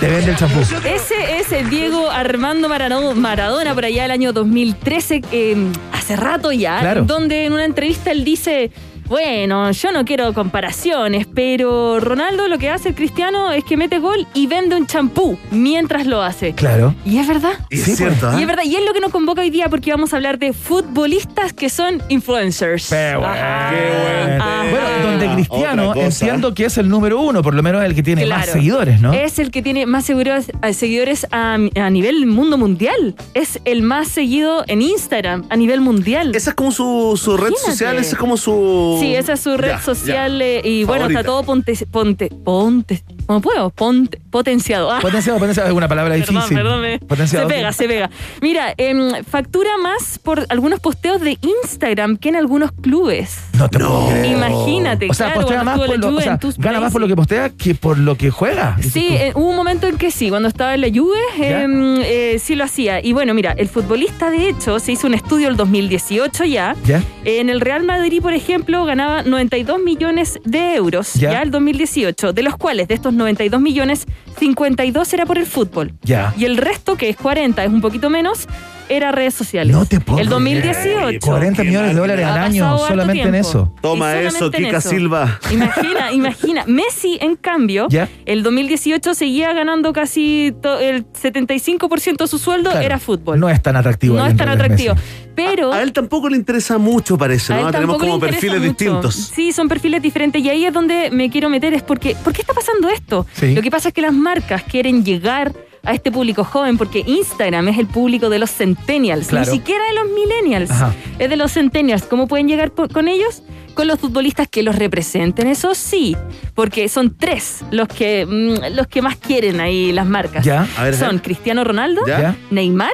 Te vende el champú. Ese es el Diego Armando Marano- Maradona por allá del año 2013, eh, hace rato ya, Claro. donde en una entrevista él dice, bueno, yo no quiero comparaciones, pero Ronaldo lo que hace el cristiano es que mete gol y vende un champú mientras lo hace. Claro. Y es verdad. Y es cierto, Y ¿ah? es verdad, y es lo que nos convoca hoy día porque vamos a hablar de futbolistas que son influencers. Qué bueno. Bueno, donde Cristiano entiendo que es el número uno, por lo menos el que tiene más seguidores, ¿no? Es el que tiene más seguidores, eh, seguidores a, a nivel mundo mundial. Es el más seguido en Instagram a nivel mundial. Esa es como su, su red social, esa es como su. Sí, esa es su red Ya, social ya. eh, y bueno, Favorita. está todo ponte, ponte, ponte, ¿cómo puedo? Potenciado. Ah, Potenciado, potenciado es una palabra perdón, difícil. perdón, me- Potenciado. se pega, se pega. Mira, em, factura más por algunos posteos de Instagram que en algunos clubes. No te puedo creer. Imagínate, O sea, claro, postea más por lo, o sea, gana más por lo que postea que por lo que juega. Sí, eh, hubo un momento en que sí, cuando estaba en la Juve, em, eh, sí lo hacía. Y bueno, mira, el futbolista de hecho se hizo un estudio el 2018 ya. ¿Ya? En el Real Madrid, por ejemplo, ganaba 92 millones de euros Ya. ya, el 2018, de los cuales de estos 92 millones, 52 era por el fútbol. Ya. Y el resto, que es 40, es un poquito menos, era redes sociales. No te puedo El creer. 2018. 40 millones de dólares al año solamente en eso. Toma eso, Kika eso. Silva. Imagina, imagina. Messi, en cambio, Ya. el 2018 seguía ganando casi el 75% de su sueldo Claro, era fútbol. No es tan atractivo. No es tan Messi. Pero A él tampoco le interesa mucho, parece, ¿no? Tenemos como perfiles mucho. distintos. Sí, son perfiles diferentes y ahí es donde me quiero meter, es porque, ¿por qué está pasando esto? Sí. Lo que pasa es que las marcas quieren llegar a este público joven porque Instagram es el público de los centennials, Claro. ni siquiera de los millennials, Ajá. es de los centennials. ¿Cómo pueden llegar con ellos? Con los futbolistas que los representen, eso sí, porque son tres los que, mm, los que más quieren ahí las marcas. Ya. A ver, son Cristiano Ronaldo. Ya. Neymar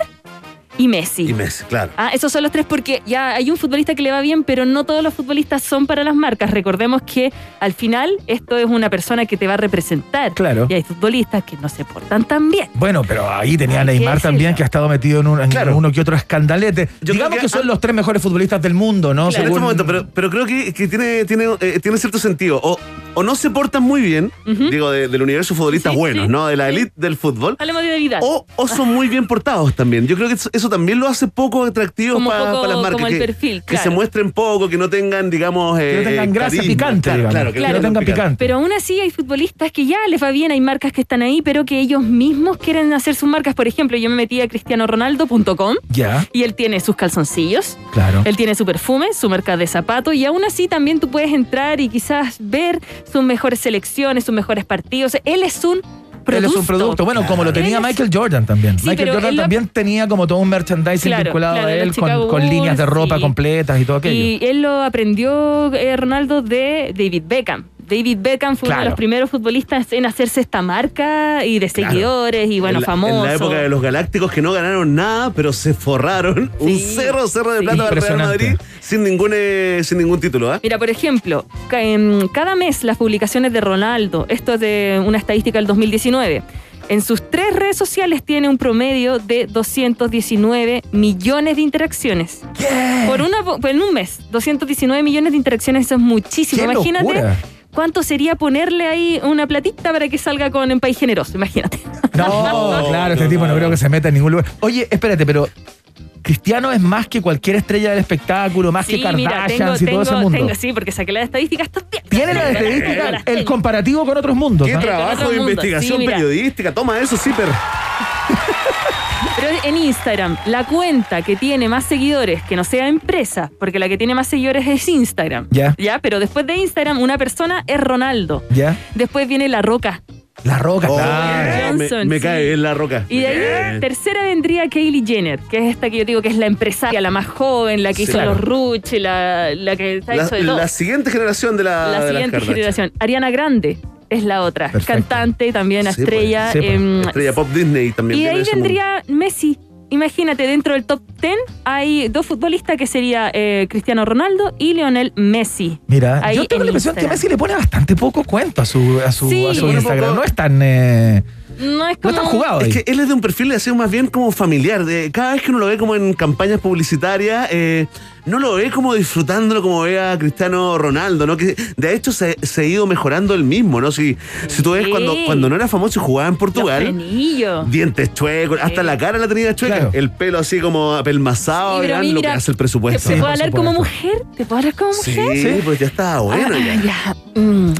y Messi. Y Messi, claro. Ah, esos son los tres porque ya hay un futbolista que le va bien, pero no todos los futbolistas son para las marcas. Recordemos que al final esto es una persona que te va a representar. Claro. Y hay futbolistas que no se portan tan bien. Bueno, pero ahí tenía que Neymar también, que ha estado metido en, un- en Claro. uno que otro escandalete. Yo Digamos que, que son los tres mejores futbolistas del mundo, ¿no? en este momento, pero, pero creo que, que tiene, tiene, eh, tiene cierto sentido. O, o no se portan muy bien, digo, de- del universo futbolistas Sí, buenos, sí, ¿no? De la elite del fútbol. Hablemos de Vidal. O, o son muy bien portados también. Yo creo que eso, eso también lo hace poco atractivo para poco- las marcas. como el que, perfil, que se muestren poco, que no tengan, digamos. Que no eh, tengan gracia carisma. picante, Claro, digamos. claro, que no tengan picante. Pero aún así hay futbolistas que ya les va bien, hay marcas que están ahí, pero que ellos mismos quieren hacer sus marcas. Por ejemplo, yo me metí a cristianoronaldo.com Ya, y él tiene sus calzoncillos, claro. Él tiene su perfume, su marca de zapatos y aún así también tú puedes entrar y quizás ver sus mejores selecciones, sus mejores partidos. Él es un Él es un producto. producto. Bueno, como lo tenía Michael Jordan también. Sí, Michael Jordan lo- también tenía como todo un merchandising Claro, vinculado claro, a él con, líneas de ropa completas y todo aquello. Y él lo aprendió eh, Ronaldo de David Beckham. David Beckham fue uno de los primeros futbolistas en hacerse esta marca y de Claro. seguidores y bueno, en la, famoso. En la época de los Galácticos que no ganaron nada, pero se forraron un cerro, cerro de sí. plata al Real. Madrid sin ningún, eh, sin ningún título. ¿ah? Mira, por ejemplo, em, cada mes las publicaciones de Ronaldo, esto es de una estadística del 2019, en sus tres redes sociales tiene un promedio de 219 millones de interacciones. Por una, en un mes, 219 millones de interacciones, eso es muchísimo. ¡Qué Imagínate locura! Cuánto sería ponerle ahí una platita para que salga con En País Generoso, imagínate. No, claro, este tipo no creo que se meta en ningún lugar. Oye, espérate, pero Cristiano es más que cualquier estrella del espectáculo, más que Sí, Kardashian y todo ese mundo. tengo- sí, porque saqué la estadística estos días. Tiene la estadística, el comparativo con otros mundos. Qué ¿no? trabajo de investigación Sí, periodística. Toma eso, Zipper. Pero en Instagram, la cuenta que tiene más seguidores, que no sea empresa, porque la que tiene más seguidores es Instagram. Ya. Ya, pero después de Instagram, una persona es Ronaldo. ¿Ya? Después viene La Roca. La roca, Oh, claro. me, Johnson, me sí. cae en la roca. Y de ahí, tercera vendría Kylie Jenner, que es esta que yo digo que es la empresaria, la más joven, la que Sí, hizo claro. los Ruch, la, la que ha La, hecho de todo. la siguiente generación de la, La de siguiente generación. Ariana Grande es la otra. Perfecto. Cantante, también Sí, pues, estrella. sí, pues. Estrella Pop Disney también. y de ahí vendría Messi. Imagínate, dentro del top 10 hay dos futbolistas que sería eh, Cristiano Ronaldo y Lionel Messi. Mira, Ahí yo tengo en la impresión que. Messi le pone bastante poco cuento a su, a su, Sí. a su Instagram. poco- No es tan. eh, No es no como. es tan jugado ahí. Es que él es de un perfil así más bien como familiar. De, cada vez que uno lo ve como en campañas publicitarias, eh, no lo ve como disfrutándolo como ve a Cristiano Ronaldo, ¿no? Que de hecho se, se ha ido mejorando él mismo, ¿no? Si, si tú ves Sí. cuando, cuando no era famoso y jugaba en Portugal. Dientes chuecos, hasta la cara la tenía chueca, Claro. el pelo así como apelmazado, Sí, lo que hace el ¿Te presupuesto. puedo por hablar como mujer? ¿Te puedo hablar como Sí, mujer? pues ya estaba bueno Ah, ya. ya. Mm.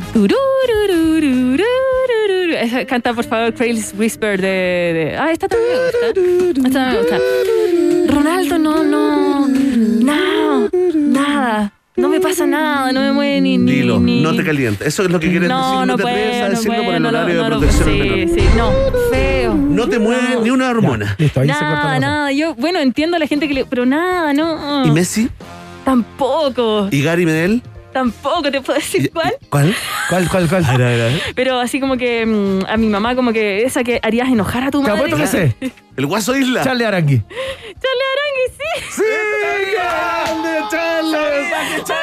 Esa- Canta, por favor, Crazy Whisper de, de- Ah, esta también me gusta. Esta me gusta. Ronaldo, no, no. No, nada. No me pasa nada, no me mueve ni. ni Dilo, ni- no te calientes. Eso es lo que quieren No, decir. No, no te puedo, atreves a no decirlo por puedo, el no, horario no, de no, protección Sí, menor. sí, no, feo. No te mueve No. ni una hormona. Listo, ahí Nada, nada. Yo, bueno, entiendo a la gente que le. Pero nada, no. ¿Y Messi? Tampoco. ¿Y Gary Medel? Tampoco te puedo decir cuál. ¿Cuál? ¿Cuál, cuál, cuál? A ver, a ver, a ver. Pero así como que mm, a mi mamá, como que esa que harías enojar a tu Te madre. apuesto que sé. El Guaso Isla. Charlie Arangui. Charlie Arangui, sí. ¡Sí! ¡Grande, Charles!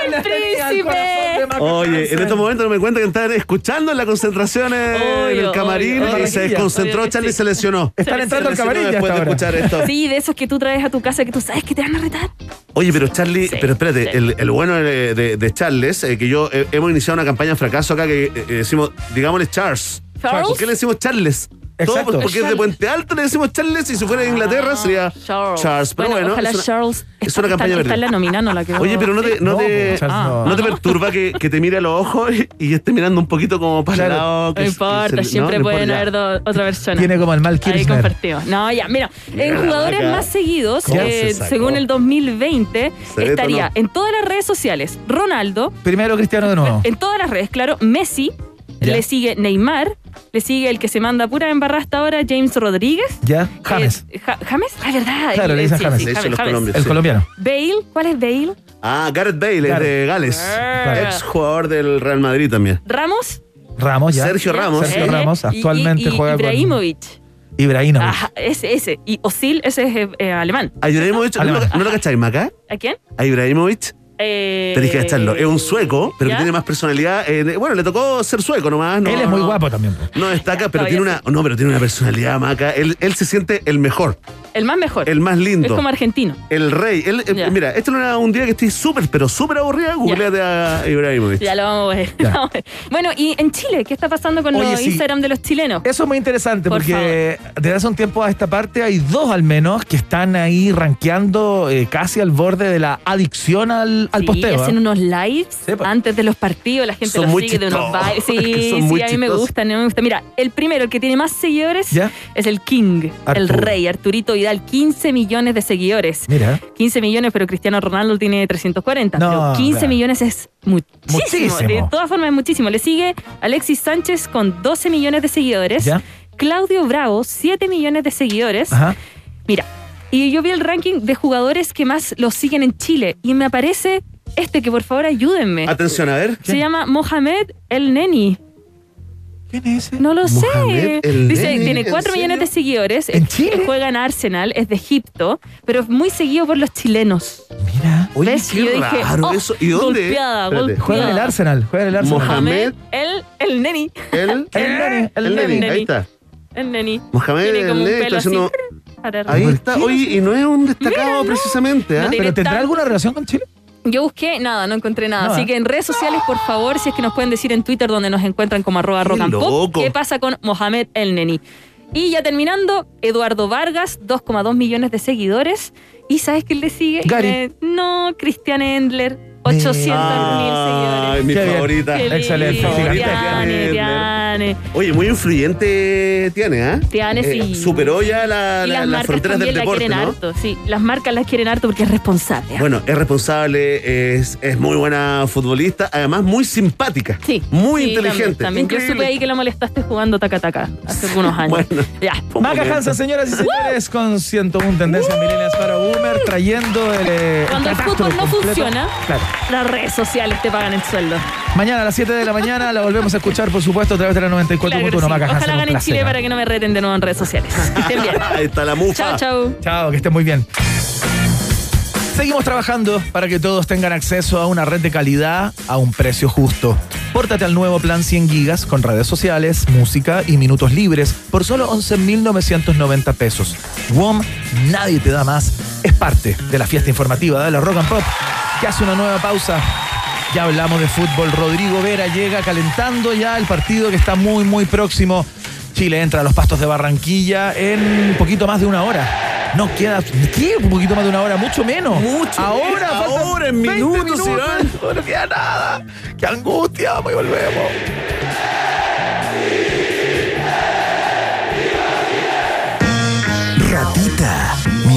¡El príncipe! Oye, en estos momentos me cuenta que están escuchando en la concentración en el camarín obvio, y obvio. se desconcentró. Obvio Charlie sí. se lesionó. Están entrando al camarín después de escuchar esto. Sí, de esos que tú traes a tu casa que tú sabes que te van a retar. Oye, pero Charlie, Sí, pero espérate, sí. el, el bueno de, de- de Charles, eh, que yo eh, hemos iniciado una campaña de fracaso acá que eh, eh, decimos, digámosle Charles. Charles. ¿Por qué le decimos Charles? Exacto. pues, porque es de Puente Alto le decimos Charles y si fuera de Inglaterra sería Charles. Pero bueno, ojalá es una, Charles. es una está, campaña está, la la. Oye, pero no te, no No, te, Charles no. ¿no te perturba que, que te mire a los ojos y, y esté mirando un poquito como para el lado. que No importa, se- siempre pueden haber do- otra persona. Tiene como el mal Ahí compartido. No, ya, mira, en jugadores vaca. más seguidos, ¿Cómo eh, se según el 2020, Se estaría en todas las redes sociales Ronaldo, Primero Cristiano de nuevo. en todas las redes, claro, Messi, Ya. le sigue Neymar, le sigue el que se manda pura embarrada hasta ahora, James Rodríguez. Ya, James. Eh, Ja- ¿James? Ah, verdad. Claro, le dicen sí, James. sí, Le dicen los James. colombianos. El sí. colombiano. Bale, ¿cuál es Bale? Ah, Gareth Bale, es de Gales. Ex jugador del Real Madrid también. Ramos. Ramos, ya. Sergio Ramos. Sergio Eh, Ramos actualmente y- y juega Ibrahimovic. con Ibrahimovic. Ajá, ese, ese. Y Osil, ese es eh, alemán. A Ibrahimovic, ¿no, Alemán. lo- ¿no lo cacháis, Maca? ¿A quién? A Ibrahimovic. Eh, Tenéis que cacharlo. Es un sueco, pero ¿Ya? que tiene más personalidad. eh, bueno, le tocó ser sueco nomás. No, Él es muy guapo también. po. No destaca, pero tiene una. No, pero tiene una personalidad, Maca. Él, él se siente el mejor, El más mejor. el más lindo. Es como argentino. El rey. Él, eh, mira, esto no era un día que estoy súper, pero súper aburrida. Googleate a Ibrahimovic. Ya lo vamos a ver. Ya. Vamos a ver. Bueno, y en Chile, ¿qué está pasando con Oye, los sí. Instagram de los chilenos? Eso es muy interesante Por porque desde hace un tiempo a esta parte hay dos al menos que están ahí rankeando eh, casi al borde de la adicción al, al Sí, posteo. hacen ¿eh? unos lives Sí, pues. antes de los partidos, la gente Son los muy sigue de unos chistosos, bailes. es que Sí, son sí, muy a mí me chistosos. gustan, a mí me gusta. Mira, el primero, el que tiene más seguidores, ¿Ya? es el King, el rey, Arturito Vidal, 15 millones de seguidores. Mira. 15 millones, pero Cristiano Ronaldo tiene 340. No, pero 15 claro. millones es muchísimo. Muchísimo. De todas formas es muchísimo. Le sigue Alexis Sánchez con 12 millones de seguidores. ¿Ya? Claudio Bravo, 7 millones de seguidores. Ajá. Mira, y yo vi el ranking de jugadores que más los siguen en Chile y me aparece este que por favor ayúdenme. Atención, a ver. Se llama Mohamed El Neni. ¿Quién es ese? No lo Mohamed sé. El Dice, Neni, tiene ¿en 4 millones de seguidores. ¿En Chile? Juega en Arsenal, es de Egipto, pero es muy seguido por los chilenos. Mira. Oye, ¿Ves? qué Y yo dije, raro oh, eso. ¿Y dónde? golpeada. Juega en el Arsenal. Juega en el Arsenal. Mohamed. El, el Neni. El, El Neni, el el Neni, Neni. ahí está. El Neni. Mohamed El Neni está haciendo- Ahí está. Oye, y no es un destacado Mira, no. precisamente, ¿ah? No ¿Pero tendrá tan- alguna relación con Chile? Yo busqué nada, no encontré nada. No, Así que en redes sociales, por favor, si es que nos pueden decir en Twitter donde nos encuentran como arroba Qué rock and pop, loco. ¿qué pasa con Mohamed El Neni? Y ya terminando, Eduardo Vargas, 2,2 millones de seguidores. ¿Y sabes quién le sigue? Gary. Eh, no, Cristian Endler, 800 mil Ay, seguidores. mi Qué favorita. Excelente. Tiane, Tiane. Oye, muy influyente tiene, ¿ah? Tiane, sí. Superó ya la- Y la- las las marcas fronteras del la deporte, quieren ¿no? harto, sí. Las marcas las quieren harto porque es responsable. ¿ah? Bueno, es responsable, es, es muy buena futbolista, además muy simpática. Sí. Muy sí, inteligente. También, también. Yo supe ahí que la molestaste jugando taca-taca hace algunos años. Bueno. Ya. Maca Hansen, señoras y señores, con 101 tendencias milenias para Boomer, trayendo el. eh, Cuando el fútbol no completo. funciona, Claro. Las redes sociales te pagan el sueldo. Mañana a las 7 de la mañana la volvemos a escuchar, por supuesto, a través de la 94.1 Claro sí. Ojalá ganen placer. Chile para que no me reten de nuevo en redes sociales. Que estén bien. Ahí está la mufa. Chao, chao. Chao, que estén muy bien. Seguimos trabajando para que todos tengan acceso a una red de calidad a un precio justo. Pórtate al nuevo plan 100 gigas con redes sociales, música y minutos libres por solo 11.990 pesos. WOM, nadie te da más. Es parte de la fiesta informativa de la Rock and Pop que hace una nueva pausa. Ya hablamos de fútbol. Rodrigo Vera llega calentando ya el partido que está muy, muy próximo. Chile entra a los pastos de Barranquilla en un poquito más de una hora. No queda, ¿qué? Un poquito más de una hora, mucho menos. Mucho Ahora, ahora, en 20 minutos, Iván. No queda nada. Qué angustia, vamos y volvemos.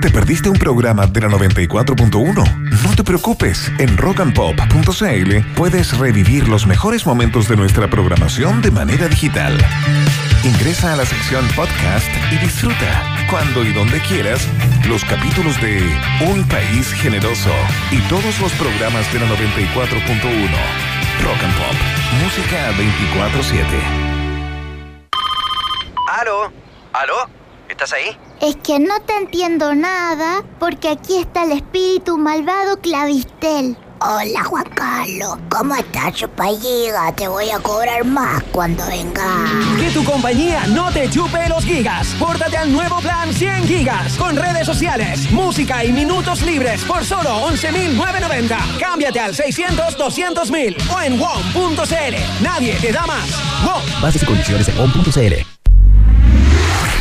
¿Te perdiste un programa de la 94.1? No te preocupes, en rockandpop.cl puedes revivir los mejores momentos de nuestra programación de manera digital. Ingresa a la sección podcast y disfruta, cuando y donde quieras, los capítulos de Un País Generoso y todos los programas de la 94.1. Rock and Pop, música 24-7. ¿Aló? ¿Aló? ¿Estás ahí? Es que no te entiendo nada porque aquí está el espíritu malvado Clavistel. Hola Juan Carlos, ¿cómo estás, chupalliga? Te voy a cobrar más cuando venga. Que tu compañía no te chupe los gigas. Pórtate al nuevo plan 100 gigas con redes sociales, música y minutos libres por solo 11.990. Cámbiate al 600-200.000 o en WOM.cl. Nadie te da más. WOM. Bases y condiciones en WOM.cl.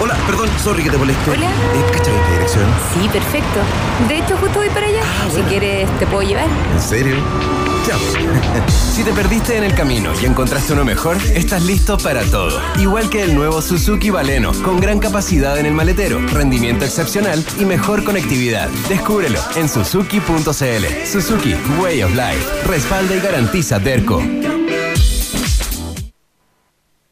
Hola, perdón, sorry que te moleste. Hola. Eh, ¿Cachai esta dirección? Sí, perfecto. De hecho, justo voy para allá. Si quieres, te puedo llevar. ¿En serio? Chao. Si te perdiste en el camino y encontraste uno mejor, estás listo para todo. Igual que el nuevo Suzuki Baleno, con gran capacidad en el maletero, rendimiento excepcional y mejor conectividad. Descúbrelo en suzuki.cl. Suzuki Way of Life. Respalda y garantiza Derco.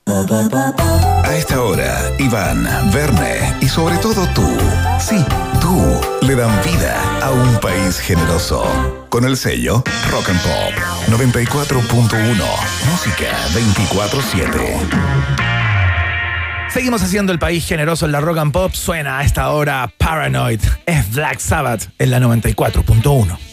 A esta hora, Iván, Verne y sobre todo tú, sí, tú, le dan vida a un país generoso. Con el sello Rock and Pop 94.1, música 24-7. Seguimos haciendo el país generoso en la rock and pop. Suena a esta hora Paranoid. Es Black Sabbath en la 94.1.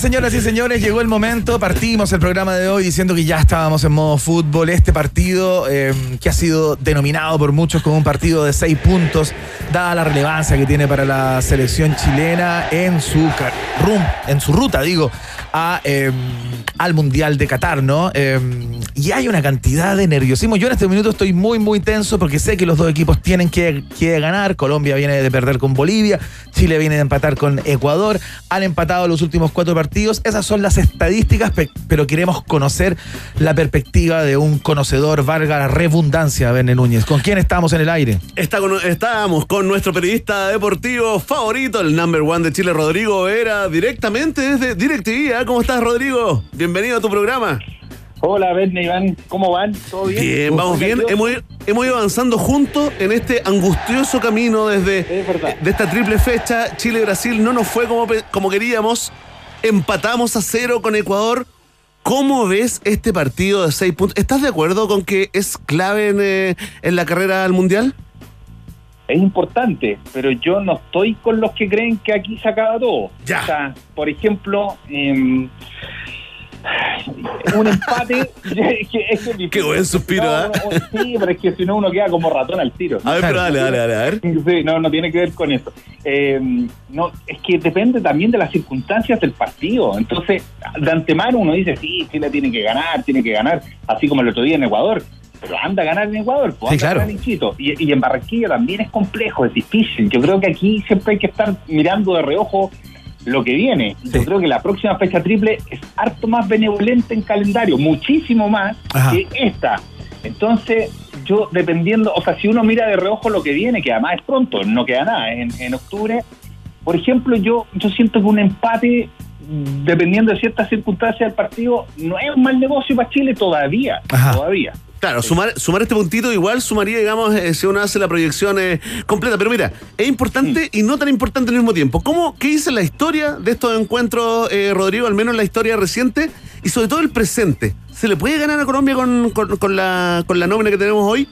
señoras y señores, llegó el momento. Partimos el programa de hoy diciendo que ya estábamos en modo fútbol. Este partido, eh, que ha sido denominado por muchos como un partido de seis puntos, dada la relevancia que tiene para la selección chilena en su, rum- en su ruta, digo, a, eh, al Mundial de Qatar, ¿no? Eh, y hay una cantidad de nerviosismo. Yo en este minuto estoy muy, muy tenso porque sé que los dos equipos tienen que, que ganar. Colombia viene de perder con Bolivia, Chile viene de empatar con Ecuador. Han empatado los últimos cuatro partidos. Esas son las estadísticas, pe- pero queremos conocer la perspectiva de un conocedor, valga la redundancia, Bene Núñez. ¿Con quién estamos en el aire? Está con- estábamos con nuestro periodista deportivo favorito, el number one de Chile, Rodrigo Vera, directamente desde DirecTV. ¿Cómo estás, Rodrigo? Bienvenido a tu programa. Hola, Verne, Iván, ¿cómo van? ¿Todo bien? Bien, vamos bien. Hemos, ido- hemos ido avanzando juntos en este angustioso camino desde de esta triple fecha. Chile-Brasil no nos fue como, como queríamos. Empatamos a cero con Ecuador. ¿Cómo ves este partido de seis puntos? ¿Estás de acuerdo con que es clave en, eh, en la carrera al Mundial? Es importante, pero yo no estoy con los que creen que aquí se acaba todo. O sea, por ejemplo, em, un empate. es que- es que- Qué buen suspiro, no, Sí, pero es que si no uno queda como ratón al tiro. A ver, pero dale, dale, dale, a ver. Sí, no, no tiene que ver con eso. Eh, no, es que depende también de las circunstancias del partido. Entonces, de antemano uno dice, sí, Chile tiene que ganar, tiene que ganar, así como el otro día en Ecuador. Pero anda a ganar en Ecuador, pues Sí, anda a claro. ganar en Quito. Y, y en Barranquilla también es complejo, es difícil. Yo creo que aquí siempre hay que estar mirando de reojo lo que viene. Yo creo que la próxima fecha triple es harto más benevolente en calendario, muchísimo más Ajá. que esta. Entonces, yo dependiendo, o sea, si uno mira de reojo lo que viene, que además es pronto, no queda nada, en, en octubre, por ejemplo, yo, yo siento que un empate, dependiendo de ciertas circunstancias del partido, no es un mal negocio para Chile todavía, Ajá. todavía. Claro, sumar, sumar este puntito igual sumaría, digamos, eh, si uno hace la proyección eh, completa. Pero mira, es importante y no tan importante al mismo tiempo. ¿Cómo, ¿Qué dice la historia de estos encuentros, eh, Rodrigo, al menos la historia reciente y sobre todo el presente? ¿Se le puede ganar a Colombia con, con- con la, con la nómina que tenemos hoy?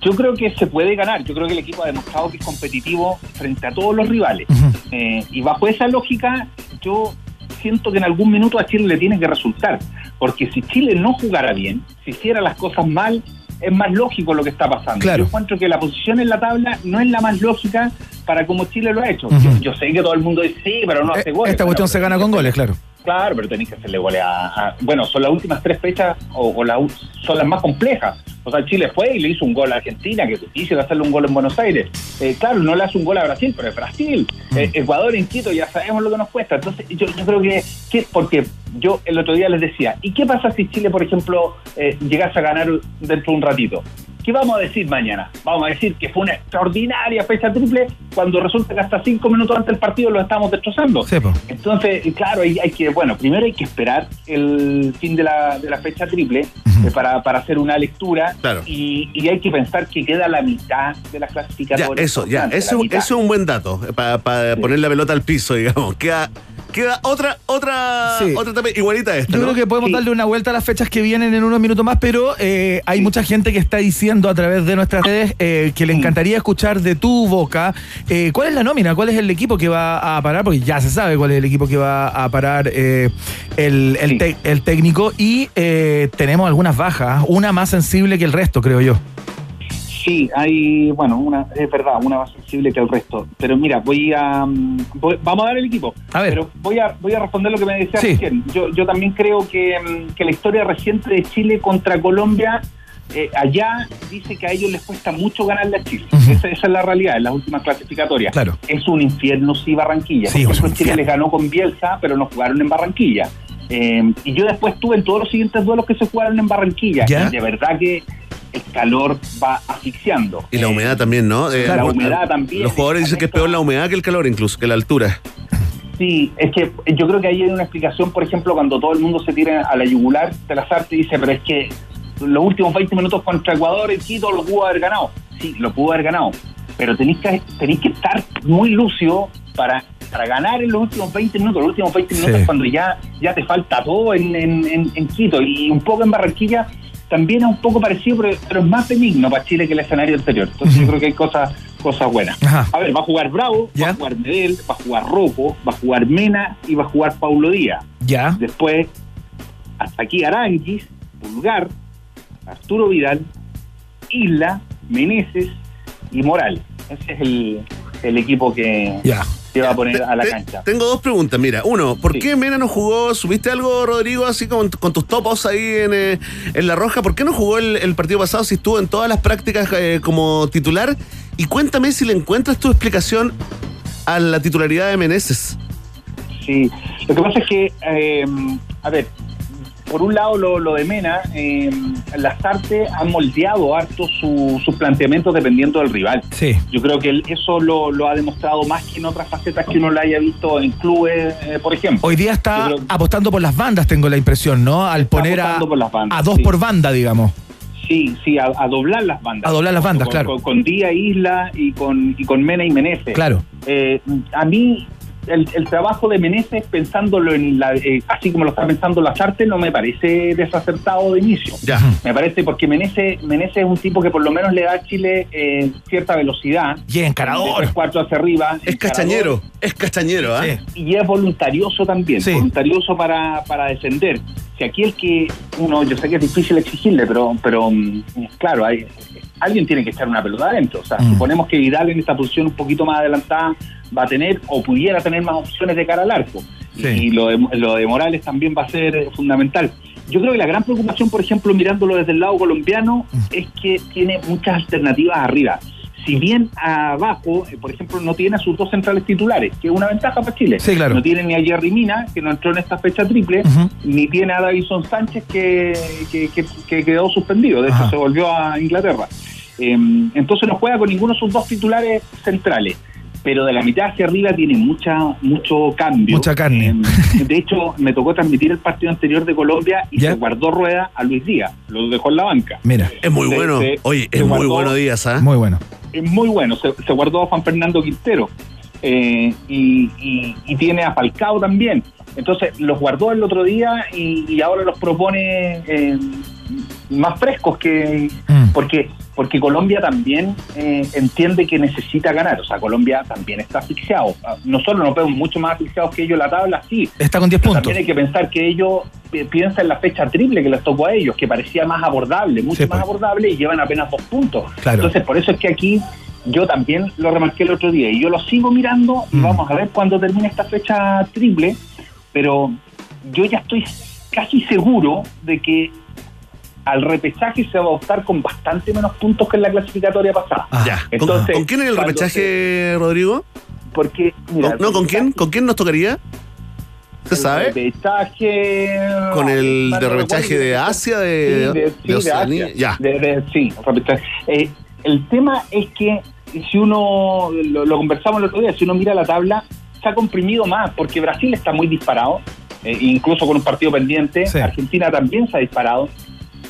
Yo creo que se puede ganar. Yo creo que el equipo ha demostrado que es competitivo frente a todos los rivales. Eh, y bajo esa lógica, yo siento que en algún minuto a Chile le tiene que resultar. Porque si Chile no jugara bien, si hiciera las cosas mal, es más lógico lo que está pasando. Claro. Yo encuentro que la posición en la tabla no es la más lógica para como Chile lo ha hecho. Yo, yo sé que todo el mundo dice sí, pero no hace goles. Esta cuestión se gana con goles, claro. Claro, pero tenéis que hacerle goles a, a- Bueno, son las últimas tres fechas o, o la son las más complejas. O sea, Chile fue y le hizo un gol a Argentina, que difícil hacerle un gol en Buenos Aires. Eh, claro, no le hace un gol a Brasil, pero es Brasil. Eh, Ecuador en Quito ya sabemos lo que nos cuesta. Entonces, yo, yo creo que, que- Porque yo el otro día les decía, ¿y qué pasa si Chile, por ejemplo, eh, llegase a ganar dentro de un ratito? ¿Qué vamos a decir mañana? Vamos a decir que fue una extraordinaria fecha triple cuando resulta que hasta cinco minutos antes del partido lo estamos destrozando. Entonces, claro, hay, hay que, bueno, primero hay que esperar el fin de la, de la fecha triple para, para hacer una lectura y, y hay que pensar que queda la mitad de las Ya, clasificatorias. eso, ya, eso, es un buen dato para poner la pelota al piso, digamos. Queda, queda otra, otra, Sí. otra etapa igualita a esta, Yo ¿no? creo que podemos darle una vuelta a las fechas que vienen en unos minutos más, pero eh, hay mucha gente que está diciendo a través de nuestras redes eh, que le encantaría escuchar de tu boca eh, cuál es la nómina, cuál es el equipo que va a parar, porque ya se sabe cuál es el equipo que va a parar eh, el, el el técnico y eh, tenemos algunas bajas, una más sensible que el resto, creo yo. Sí, hay, bueno, una, es verdad, una más sensible que el resto. Pero mira, voy a. mm, voy- vamos a dar el equipo. A ver. Pero voy a, voy a responder lo que me decía Sí. recién. Yo, yo también creo que, mm, que la historia reciente de Chile contra Colombia. eh, allá dice que a ellos les cuesta mucho ganarle a Chile. esa, esa es la realidad en las últimas clasificatorias. Claro. Es un infierno sí Barranquilla. Sí, Por Chile les ganó con Bielsa, pero no jugaron en Barranquilla. Eh, y yo después estuve en todos los siguientes duelos que se jugaron en Barranquilla. ¿Ya? Y de verdad que el calor va asfixiando. Y la humedad también, ¿no? Eh, La los- humedad también. Los jugadores dicen que es peor la humedad que el calor, incluso, que la altura. Sí, es que yo creo que ahí hay una explicación, por ejemplo, cuando todo el mundo se tira a la yugular de las artes y dice, pero es que los últimos 20 minutos contra Ecuador, el Quito lo pudo haber ganado. Sí, lo pudo haber ganado. Pero tenéis que, tenéis que estar muy lúcido para, para ganar en los últimos 20 minutos. Los últimos 20 minutos Sí. cuando ya, ya te falta todo en, en- en- en Quito y un poco en Barranquilla. También es un poco parecido, pero, pero es más benigno para Chile que el escenario anterior. Entonces yo creo que hay cosas, cosas buenas. Ajá. A ver, va a jugar Bravo, va a jugar Medel, va a jugar Rocco, va a jugar Mena y va a jugar Paulo Díaz. Ya. Después, hasta aquí Aranguis, Pulgar, Arturo Vidal, Isla, Meneses y Moral. Ese es el, el equipo que, Ya. Que va a poner a la cancha. Tengo dos preguntas. Mira, uno, ¿por qué Mena no jugó? ¿Subiste algo, Rodrigo, así con, con tus topos ahí en, eh, en La Roja? ¿Por qué no jugó el, el partido pasado si estuvo en todas las prácticas eh, como titular? Y cuéntame si le encuentras tu explicación a la titularidad de Meneses. Sí, lo que pasa es que, eh, a ver, por un lado lo, lo de Mena, eh, las artes han moldeado harto su- sus planteamientos dependiendo del rival. Sí. Yo creo que él- eso lo, lo ha demostrado más que en otras facetas que uno lo haya visto en clubes, eh, por ejemplo. Hoy día está apostando por las bandas, tengo la impresión, ¿no? Al poner a, apostando por las bandas, a dos sí. por banda, digamos. Sí, sí, a, a doblar las bandas. A doblar las bandas, con, claro. Con, con Día Isla y con, y con Mena y Meneses. Claro. Eh, a mí, el, el trabajo de Meneses, pensándolo en la, eh, así como lo está pensando las artes, no me parece desacertado de inicio. Ya. Me parece porque Meneses, Meneses es un tipo que por lo menos le da a Chile eh, cierta velocidad. Y es encarador. Cuartos hacia arriba. Es castañero, es castañero, ¿ah? Y es voluntarioso también, Sí. voluntarioso para, para defender. Si aquí el que uno, yo sé que es difícil exigirle, pero, pero mm, claro, hay, alguien tiene que echar una pelota adentro. O sea, Mm. suponemos que Vidal en esta posición un poquito más adelantada va a tener o pudiera tener más opciones de cara al arco. Sí. Y lo de, lo de Morales también va a ser eh, fundamental. Yo creo que la gran preocupación, por ejemplo, mirándolo desde el lado colombiano, Mm. es que tiene muchas alternativas arriba. Si bien abajo, eh, por ejemplo, no tiene a sus dos centrales titulares, que es una ventaja para Chile. Sí, claro. No tiene ni a Jerry Mina, que no entró en esta fecha triple, ni tiene a Davison Sánchez, que, que, que- que quedó suspendido. De hecho, se volvió a Inglaterra. Eh, entonces no juega con ninguno de sus dos titulares centrales. Pero de la mitad hacia arriba tiene mucha mucho cambio. Mucha carne. Eh, de hecho, me tocó transmitir el partido anterior de Colombia y se guardó rueda a Luis Díaz, lo dejó en la banca. Mira. Es muy Se- bueno. se- Oye, es muy guardó- bueno Díaz, ¿ah? Muy bueno. es muy bueno. Se, se guardó a Juan Fernando Quintero eh, y, y- y tiene a Falcao también. Entonces los guardó el otro día y, y ahora los propone eh, más frescos que porque porque Colombia también eh, entiende que necesita ganar. O sea, Colombia también está asfixiado. Ah, Nosotros nos vemos mucho más asfixiados que ellos la tabla, sí. Está con 10 Pero puntos. También hay que pensar que ellos pi- piensan en la fecha triple que les tocó a ellos, que parecía más abordable, mucho Sí, más pues. abordable y llevan apenas dos puntos. Claro. Entonces, por eso es que aquí yo también lo remarqué el otro día y yo lo sigo mirando y Mm. vamos a ver cuándo termine esta fecha triple, pero yo ya estoy casi seguro de que al repechaje se va a optar con bastante menos puntos que en la clasificatoria pasada. Ya. ¿Con- Entonces, ¿Con, quién es el repechaje, Rodrigo? Porque, mira, ¿No, ¿con quién? ¿Con quién nos tocaría? ¿Se sabe? repechaje... ¿Con el de repechaje de Asia, Sí, de, de, de sí, de? Asia. Ya. De- sí, repechaje. Eh, el tema es que si uno, lo, lo conversamos el otro día, si uno mira la tabla, se ha comprimido más, porque Brasil está muy disparado, eh, incluso con un partido pendiente, Argentina también se ha disparado,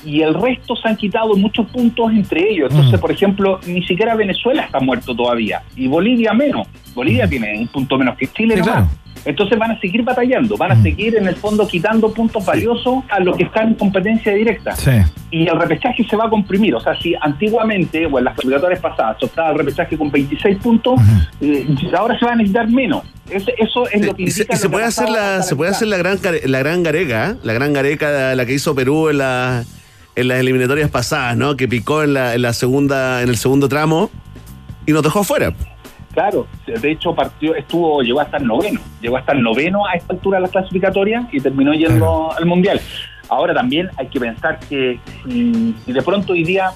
y el resto se han quitado muchos puntos entre ellos. Entonces, por ejemplo, ni siquiera Venezuela está muerto todavía, y Bolivia menos. Bolivia tiene un punto menos que Chile, Sí, claro. Entonces van a seguir batallando, van a seguir en el fondo quitando puntos valiosos a los que están en competencia directa Sí. y el repechaje se va a comprimir. O sea, si antiguamente o en las clasificatorias pasadas se optaba el repechaje con 26 puntos, eh, ahora se va a necesitar menos. Eso es lo que Y se, indica y se puede ha hacer la, hasta se puede mitad. hacer la gran la gran gareca, ¿eh? la gran gareca la, la que hizo Perú en la en las eliminatorias pasadas, ¿no? Que picó en la, en la segunda en el segundo tramo y nos dejó afuera. Claro, de hecho partió, estuvo, llegó hasta el noveno, llegó hasta el noveno a esta altura de las clasificatorias y terminó yendo al mundial. Ahora también hay que pensar que si, si de pronto hoy día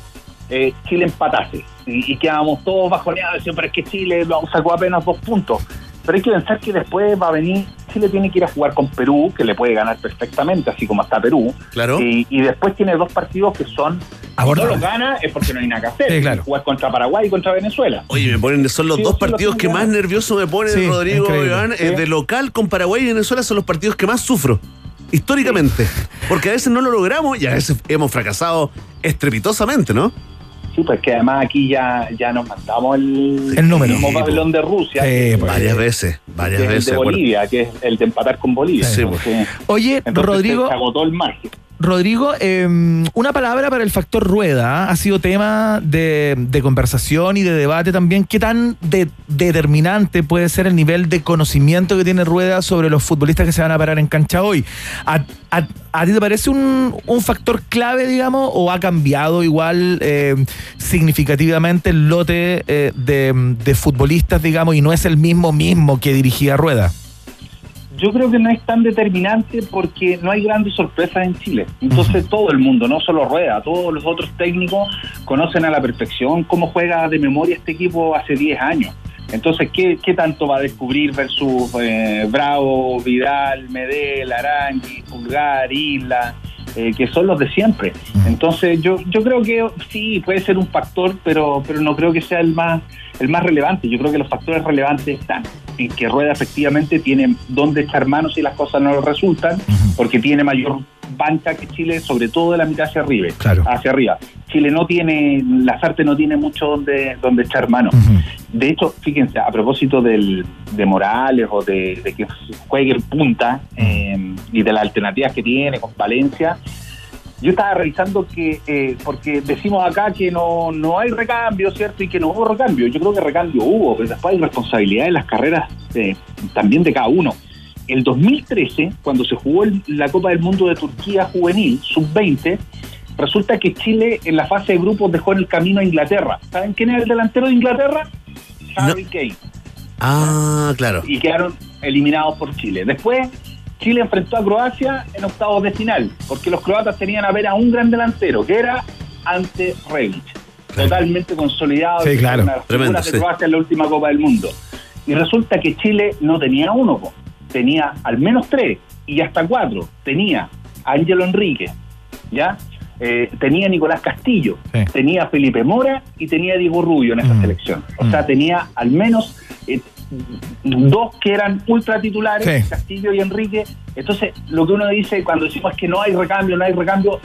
eh, Chile empatase y, y quedamos todos bajoneados, pero es que Chile lo sacó apenas dos puntos. Pero hay que pensar que después va a venir, Chile tiene que ir a jugar con Perú, que le puede ganar perfectamente, así como está Perú. Claro. Y, y después tiene dos partidos que son, si no los gana es porque no hay nada que hacer. Sí, claro. Jugar contra Paraguay y contra Venezuela. Oye, me ponen, son los Sí, dos sí, partidos que más nervioso me ponen, Sí, Rodrigo. Iván. Sí. Eh, de local con Paraguay y Venezuela son los partidos que más sufro. Históricamente. Porque a veces no lo logramos y a veces hemos fracasado estrepitosamente, ¿no? Sí, pues que además aquí ya, ya nos mandamos el, El número. mismo Sí, pabellón de Rusia. Sí, pues. Varias veces, varias que es veces, El de. Bolivia, que es el de empatar con Bolivia. Sí, Entonces- Oye, entonces Rodrigo- Se agotó el margen. Rodrigo, eh, una palabra para el factor rueda. ¿ah? Ha sido tema de, conversación y de debate también. ¿Qué tan de- determinante puede ser el nivel de conocimiento que tiene Rueda sobre los futbolistas que se van a parar en cancha hoy? ¿A, ti te parece un, factor clave, digamos, o ha cambiado igual eh, significativamente el lote eh, de futbolistas, digamos, y no es el mismo mismo que dirigía Rueda? Yo creo que no es tan determinante porque no hay grandes sorpresas en Chile. Entonces todo el mundo, no solo Rueda, todos los otros técnicos conocen a la perfección cómo juega de memoria este equipo hace 10 años. Entonces, ¿qué, qué tanto va a descubrir versus eh, Bravo, Vidal, Medel, Arangui, Pulgar, Isla, eh, que son los de siempre? Entonces, yo, yo creo que sí, puede ser un factor, pero, pero no creo que sea el más, el más relevante. Yo creo que los factores relevantes están en que Rueda efectivamente tiene dónde echar manos si las cosas no le resultan, porque tiene mayor banca que Chile, sobre todo de la mitad hacia arriba. Hacia arriba. Chile no tiene, Lazarte no tiene mucho donde, donde echar mano. De hecho, fíjense, a propósito del, de Morales o de, de que juegue en punta eh, y de las alternativas que tiene con Valencia, yo estaba revisando que, eh, porque decimos acá que no, no hay recambio, ¿cierto? Y que no hubo recambio. Yo creo que recambio hubo, pero después hay responsabilidad en las carreras eh, también de cada uno. El 2013, cuando se jugó el- la Copa del Mundo de Turquía juvenil, sub-20, resulta que Chile en la fase de grupos dejó en el camino a Inglaterra. ¿Saben quién es el delantero de Inglaterra? Harry Kane Ah, claro. y quedaron eliminados por Chile. Después, Chile enfrentó a Croacia en octavos de final, porque los croatas tenían a ver a un gran delantero, que era Ante Rebic, totalmente consolidado, Sí, claro. una de las Tremendo, figuras de sí. Croacia en la última Copa del Mundo. Y resulta que Chile no tenía uno, po. tenía al menos tres y hasta cuatro. Tenía a Ángelo Enrique, ¿ya? Eh, tenía Nicolás Castillo, Sí. tenía Felipe Mora y tenía Diego Rubio en esa Mm. selección. O Mm. sea, tenía al menos eh, dos que eran ultra titulares, Sí. Castillo y Enrique. Entonces, lo que uno dice cuando decimos que no hay recambio, no hay recambio,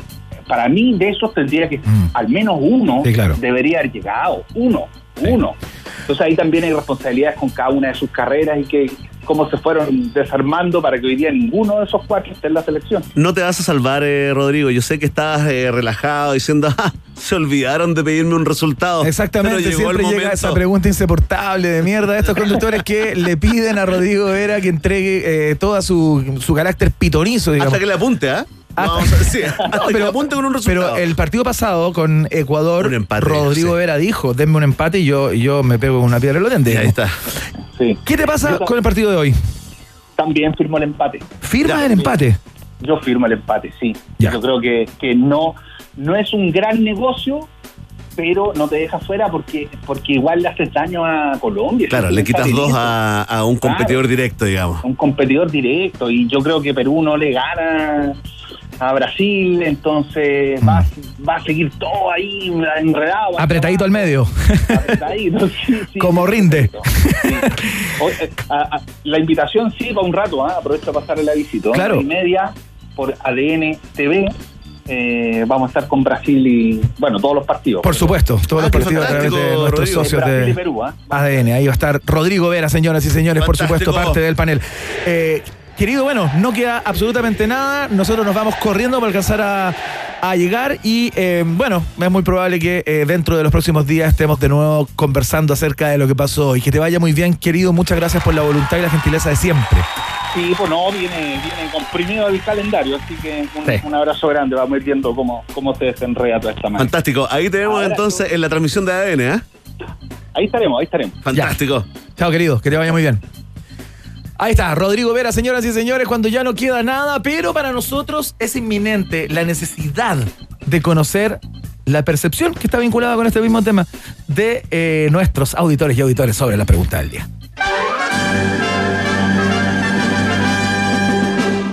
para mí de esos tendría que al menos uno Mm. Sí, claro. debería haber llegado. Uno, uno. Entonces ahí también hay responsabilidades con cada una de sus carreras y que cómo se fueron desarmando para que hoy día ninguno de esos cuatro esté en la selección. No te vas a salvar, eh, Rodrigo. Yo sé que estabas eh, relajado diciendo, "Ah, se olvidaron de pedirme un resultado. Exactamente, Pero llegó el siempre llega momento. esa pregunta insoportable de mierda de estos conductores que le piden a Rodrigo Vera que entregue eh, todo su, su carácter pitonizo, digamos. Hasta que le apunte, ¿ah? Hasta No, que pero- con un resultado. Pero el partido pasado con Ecuador, empate, Rodrigo sí. Vera dijo, denme un empate y yo, yo me pego con una piedra en los dientes. Ahí está. Sí. ¿Qué te pasa con el partido de hoy? También firmó el empate. ¿Firmas el empate? Yo firmo el empate, sí. Ya. Yo creo que, que no, no es un gran negocio, pero no te deja fuera porque, porque igual le haces daño a Colombia. Claro, le quitas dos a, a un competidor directo, digamos. un competidor directo y yo creo que Perú no le gana a Brasil, entonces va, va a seguir todo ahí enredado. Apretadito al medio, apretadito, sí, sí. como rinde. O- a- a- la invitación sí va un rato, ¿ah? aprovecho para pasarle la visita. Claro. Once y media por ADN TV. eh, vamos a estar con Brasil y, bueno, todos los partidos. Por supuesto, todos Ah, los qué partidos a través de nuestros Rodrigo. socios Brasil y de Perú, ¿ah? ADN. Ahí va a estar Rodrigo Vera, señoras y señores, por supuesto, parte del panel. Eh, querido, bueno, no queda absolutamente nada. Nosotros nos vamos corriendo para alcanzar a, a llegar y, eh, bueno, es muy probable que eh, dentro de los próximos días estemos de nuevo conversando acerca de lo que pasó y que te vaya muy bien, querido. Muchas gracias por la voluntad y la gentileza de siempre. Sí, pues no, viene, viene comprimido el calendario, así que un, Sí. un abrazo grande. Vamos a ir viendo cómo, cómo se desenreda toda esta mano. Fantástico. Ahí te vemos entonces en la transmisión de ADN, ¿eh? Ahí estaremos, ahí estaremos. Fantástico. Chao, querido, que te vaya muy bien. Ahí está, Rodrigo Vera, señoras y señores, cuando ya no queda nada, pero para nosotros es inminente la necesidad de conocer la percepción que está vinculada con este mismo tema de eh, nuestros auditores y auditores sobre la pregunta del día.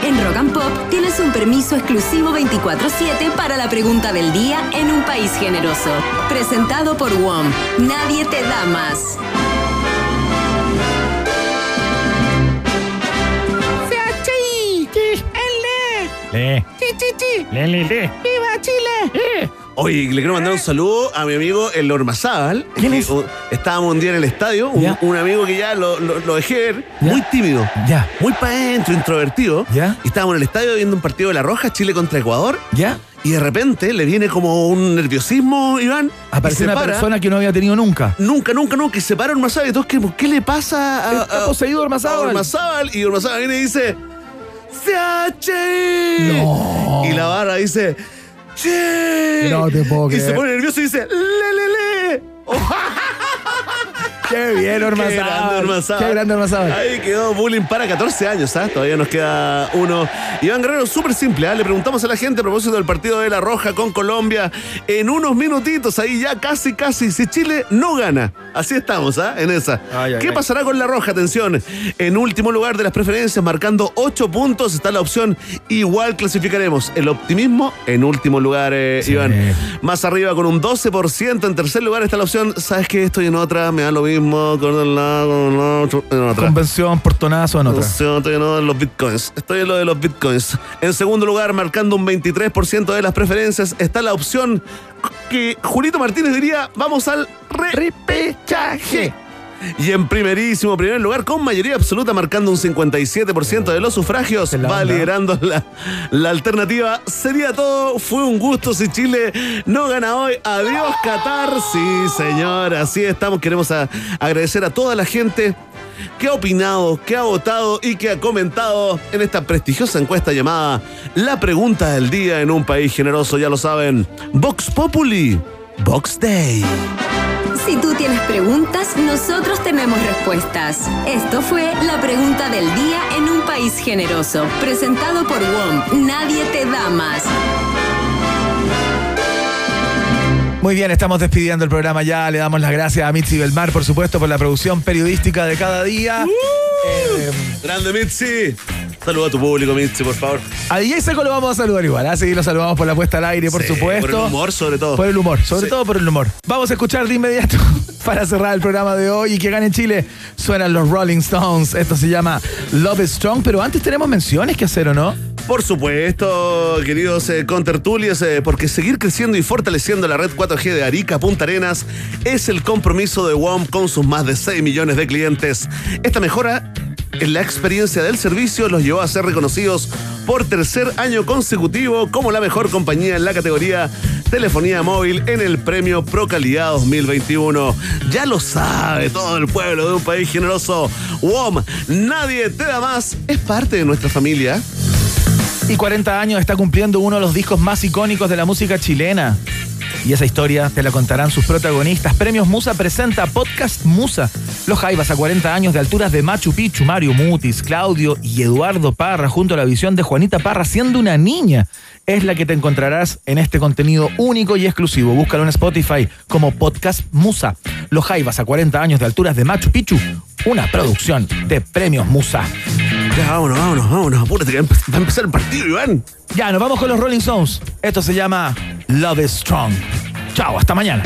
En Rock and Pop tienes un permiso exclusivo 24-7 para la pregunta del día en un país generoso. Presentado por WOM. Nadie te da más. Le, Chichichi. le, le, le. ¡Viva Chile! Oye, le quiero mandar un saludo a mi amigo el Ormazábal. ¿Quién que, es? Estábamos un día en el estadio, un, amigo que ya lo, lo- lo dejé ver, Ya. muy tímido, Ya, muy para adentro, introvertido. Ya. Y estábamos en el estadio viendo un partido de La Roja, Chile contra Ecuador. ya. Y de repente le viene como un nerviosismo, Iván. se una para. persona que no había tenido nunca. Nunca, nunca, nunca. Y se para Ormazábal y todos ¿qué le pasa a, Está a- poseído a Ormazábal. Ormazábal? Y Ormazábal viene y dice, ¡CH! No. Y la barra dice, ¡Che! No te puedo Y se pone nervioso y dice, ¡Le, le, le! Qué bien, Qué grande. Ormazábal. Qué grande, Ormazábal. Ahí quedó bullying para 14 años, ¿ah? Todavía nos queda uno. Iván Guerrero, súper simple, ¿ah? Le preguntamos a la gente a propósito del partido de La Roja con Colombia. En unos minutitos, ahí ya casi, casi, si Chile no gana. Así estamos, ¿ah? En esa. Ay, ay, ¿Qué ay. pasará con La Roja? Atención. En último lugar de las preferencias, marcando 8 puntos, está la opción igual clasificaremos. El optimismo en último lugar, eh, Sí. Iván. Más arriba con un 12%. En tercer lugar está la opción, ¿sabes qué? Estoy en otra, me da lo mismo, en otra. Convención, portonazo en otra. Sí, estoy en lo de los bitcoins. Estoy en lo de los bitcoins. En segundo lugar, marcando un 23% de las preferencias, está la opción que Julito Martínez diría, vamos al repechaje. Y en primerísimo primer lugar, con mayoría absoluta, marcando un 57% de los sufragios, la va onda. liderando la, la alternativa. Sería todo, fue un gusto si Chile no gana hoy. Adiós Qatar. Sí, señor, así estamos. Queremos a- agradecer a toda la gente que ha opinado, que ha votado y que ha comentado en esta prestigiosa encuesta llamada La pregunta del día en un país generoso, ya lo saben. Vox Populi, Vox Day. Si tú tienes preguntas, nosotros tenemos respuestas. Esto fue la pregunta del día en un país generoso. Presentado por WOM. Nadie te da más. Muy bien, estamos despidiendo el programa ya. Le damos las gracias a Mitzi Belmar, por supuesto, por la producción periodística de cada día. Eh, Grande Mitzi. Saluda a tu público, Mitzi, por favor. A DJ Seco lo vamos a saludar igual, así lo saludamos por la puesta al aire, por Sí, supuesto. Por el humor, sobre todo. Por el humor, sobre Sí. todo por el humor. Vamos a escuchar de inmediato, para cerrar el programa de hoy y que gane Chile, suenan los Rolling Stones. Esto se llama Love is Strong, pero antes tenemos menciones que hacer, ¿o no? Por supuesto, queridos eh, contertulios, eh, porque seguir creciendo y fortaleciendo la red 4G de Arica Punta Arenas es el compromiso de WOM con sus más de 6 millones de clientes. Esta mejora la experiencia del servicio los llevó a ser reconocidos por tercer año consecutivo como la mejor compañía en la categoría telefonía móvil en el premio Pro Calidad 2021. Ya lo sabe todo el pueblo de un país generoso. WOM, nadie te da más, es parte de nuestra familia. Y 40 años está cumpliendo uno de los discos más icónicos de la música chilena. Y esa historia te la contarán sus protagonistas. Premios Musa presenta Podcast Musa. Los Jaivas a 40 años de alturas de Machu Picchu, Mario Mutis, Claudio y Eduardo Parra, junto a la visión de Juanita Parra siendo una niña. Es la que te encontrarás en este contenido único y exclusivo. Búscalo en Spotify como Podcast Musa. Los Jaivas a 40 años de alturas de Machu Picchu. Una producción de Premios Musa. Ya, vámonos, vámonos, vámonos. Apúrate que va a empezar el partido, Iván. Ya, nos vamos con los Rolling Stones. Esto se llama Love is Strong. Chao, hasta mañana.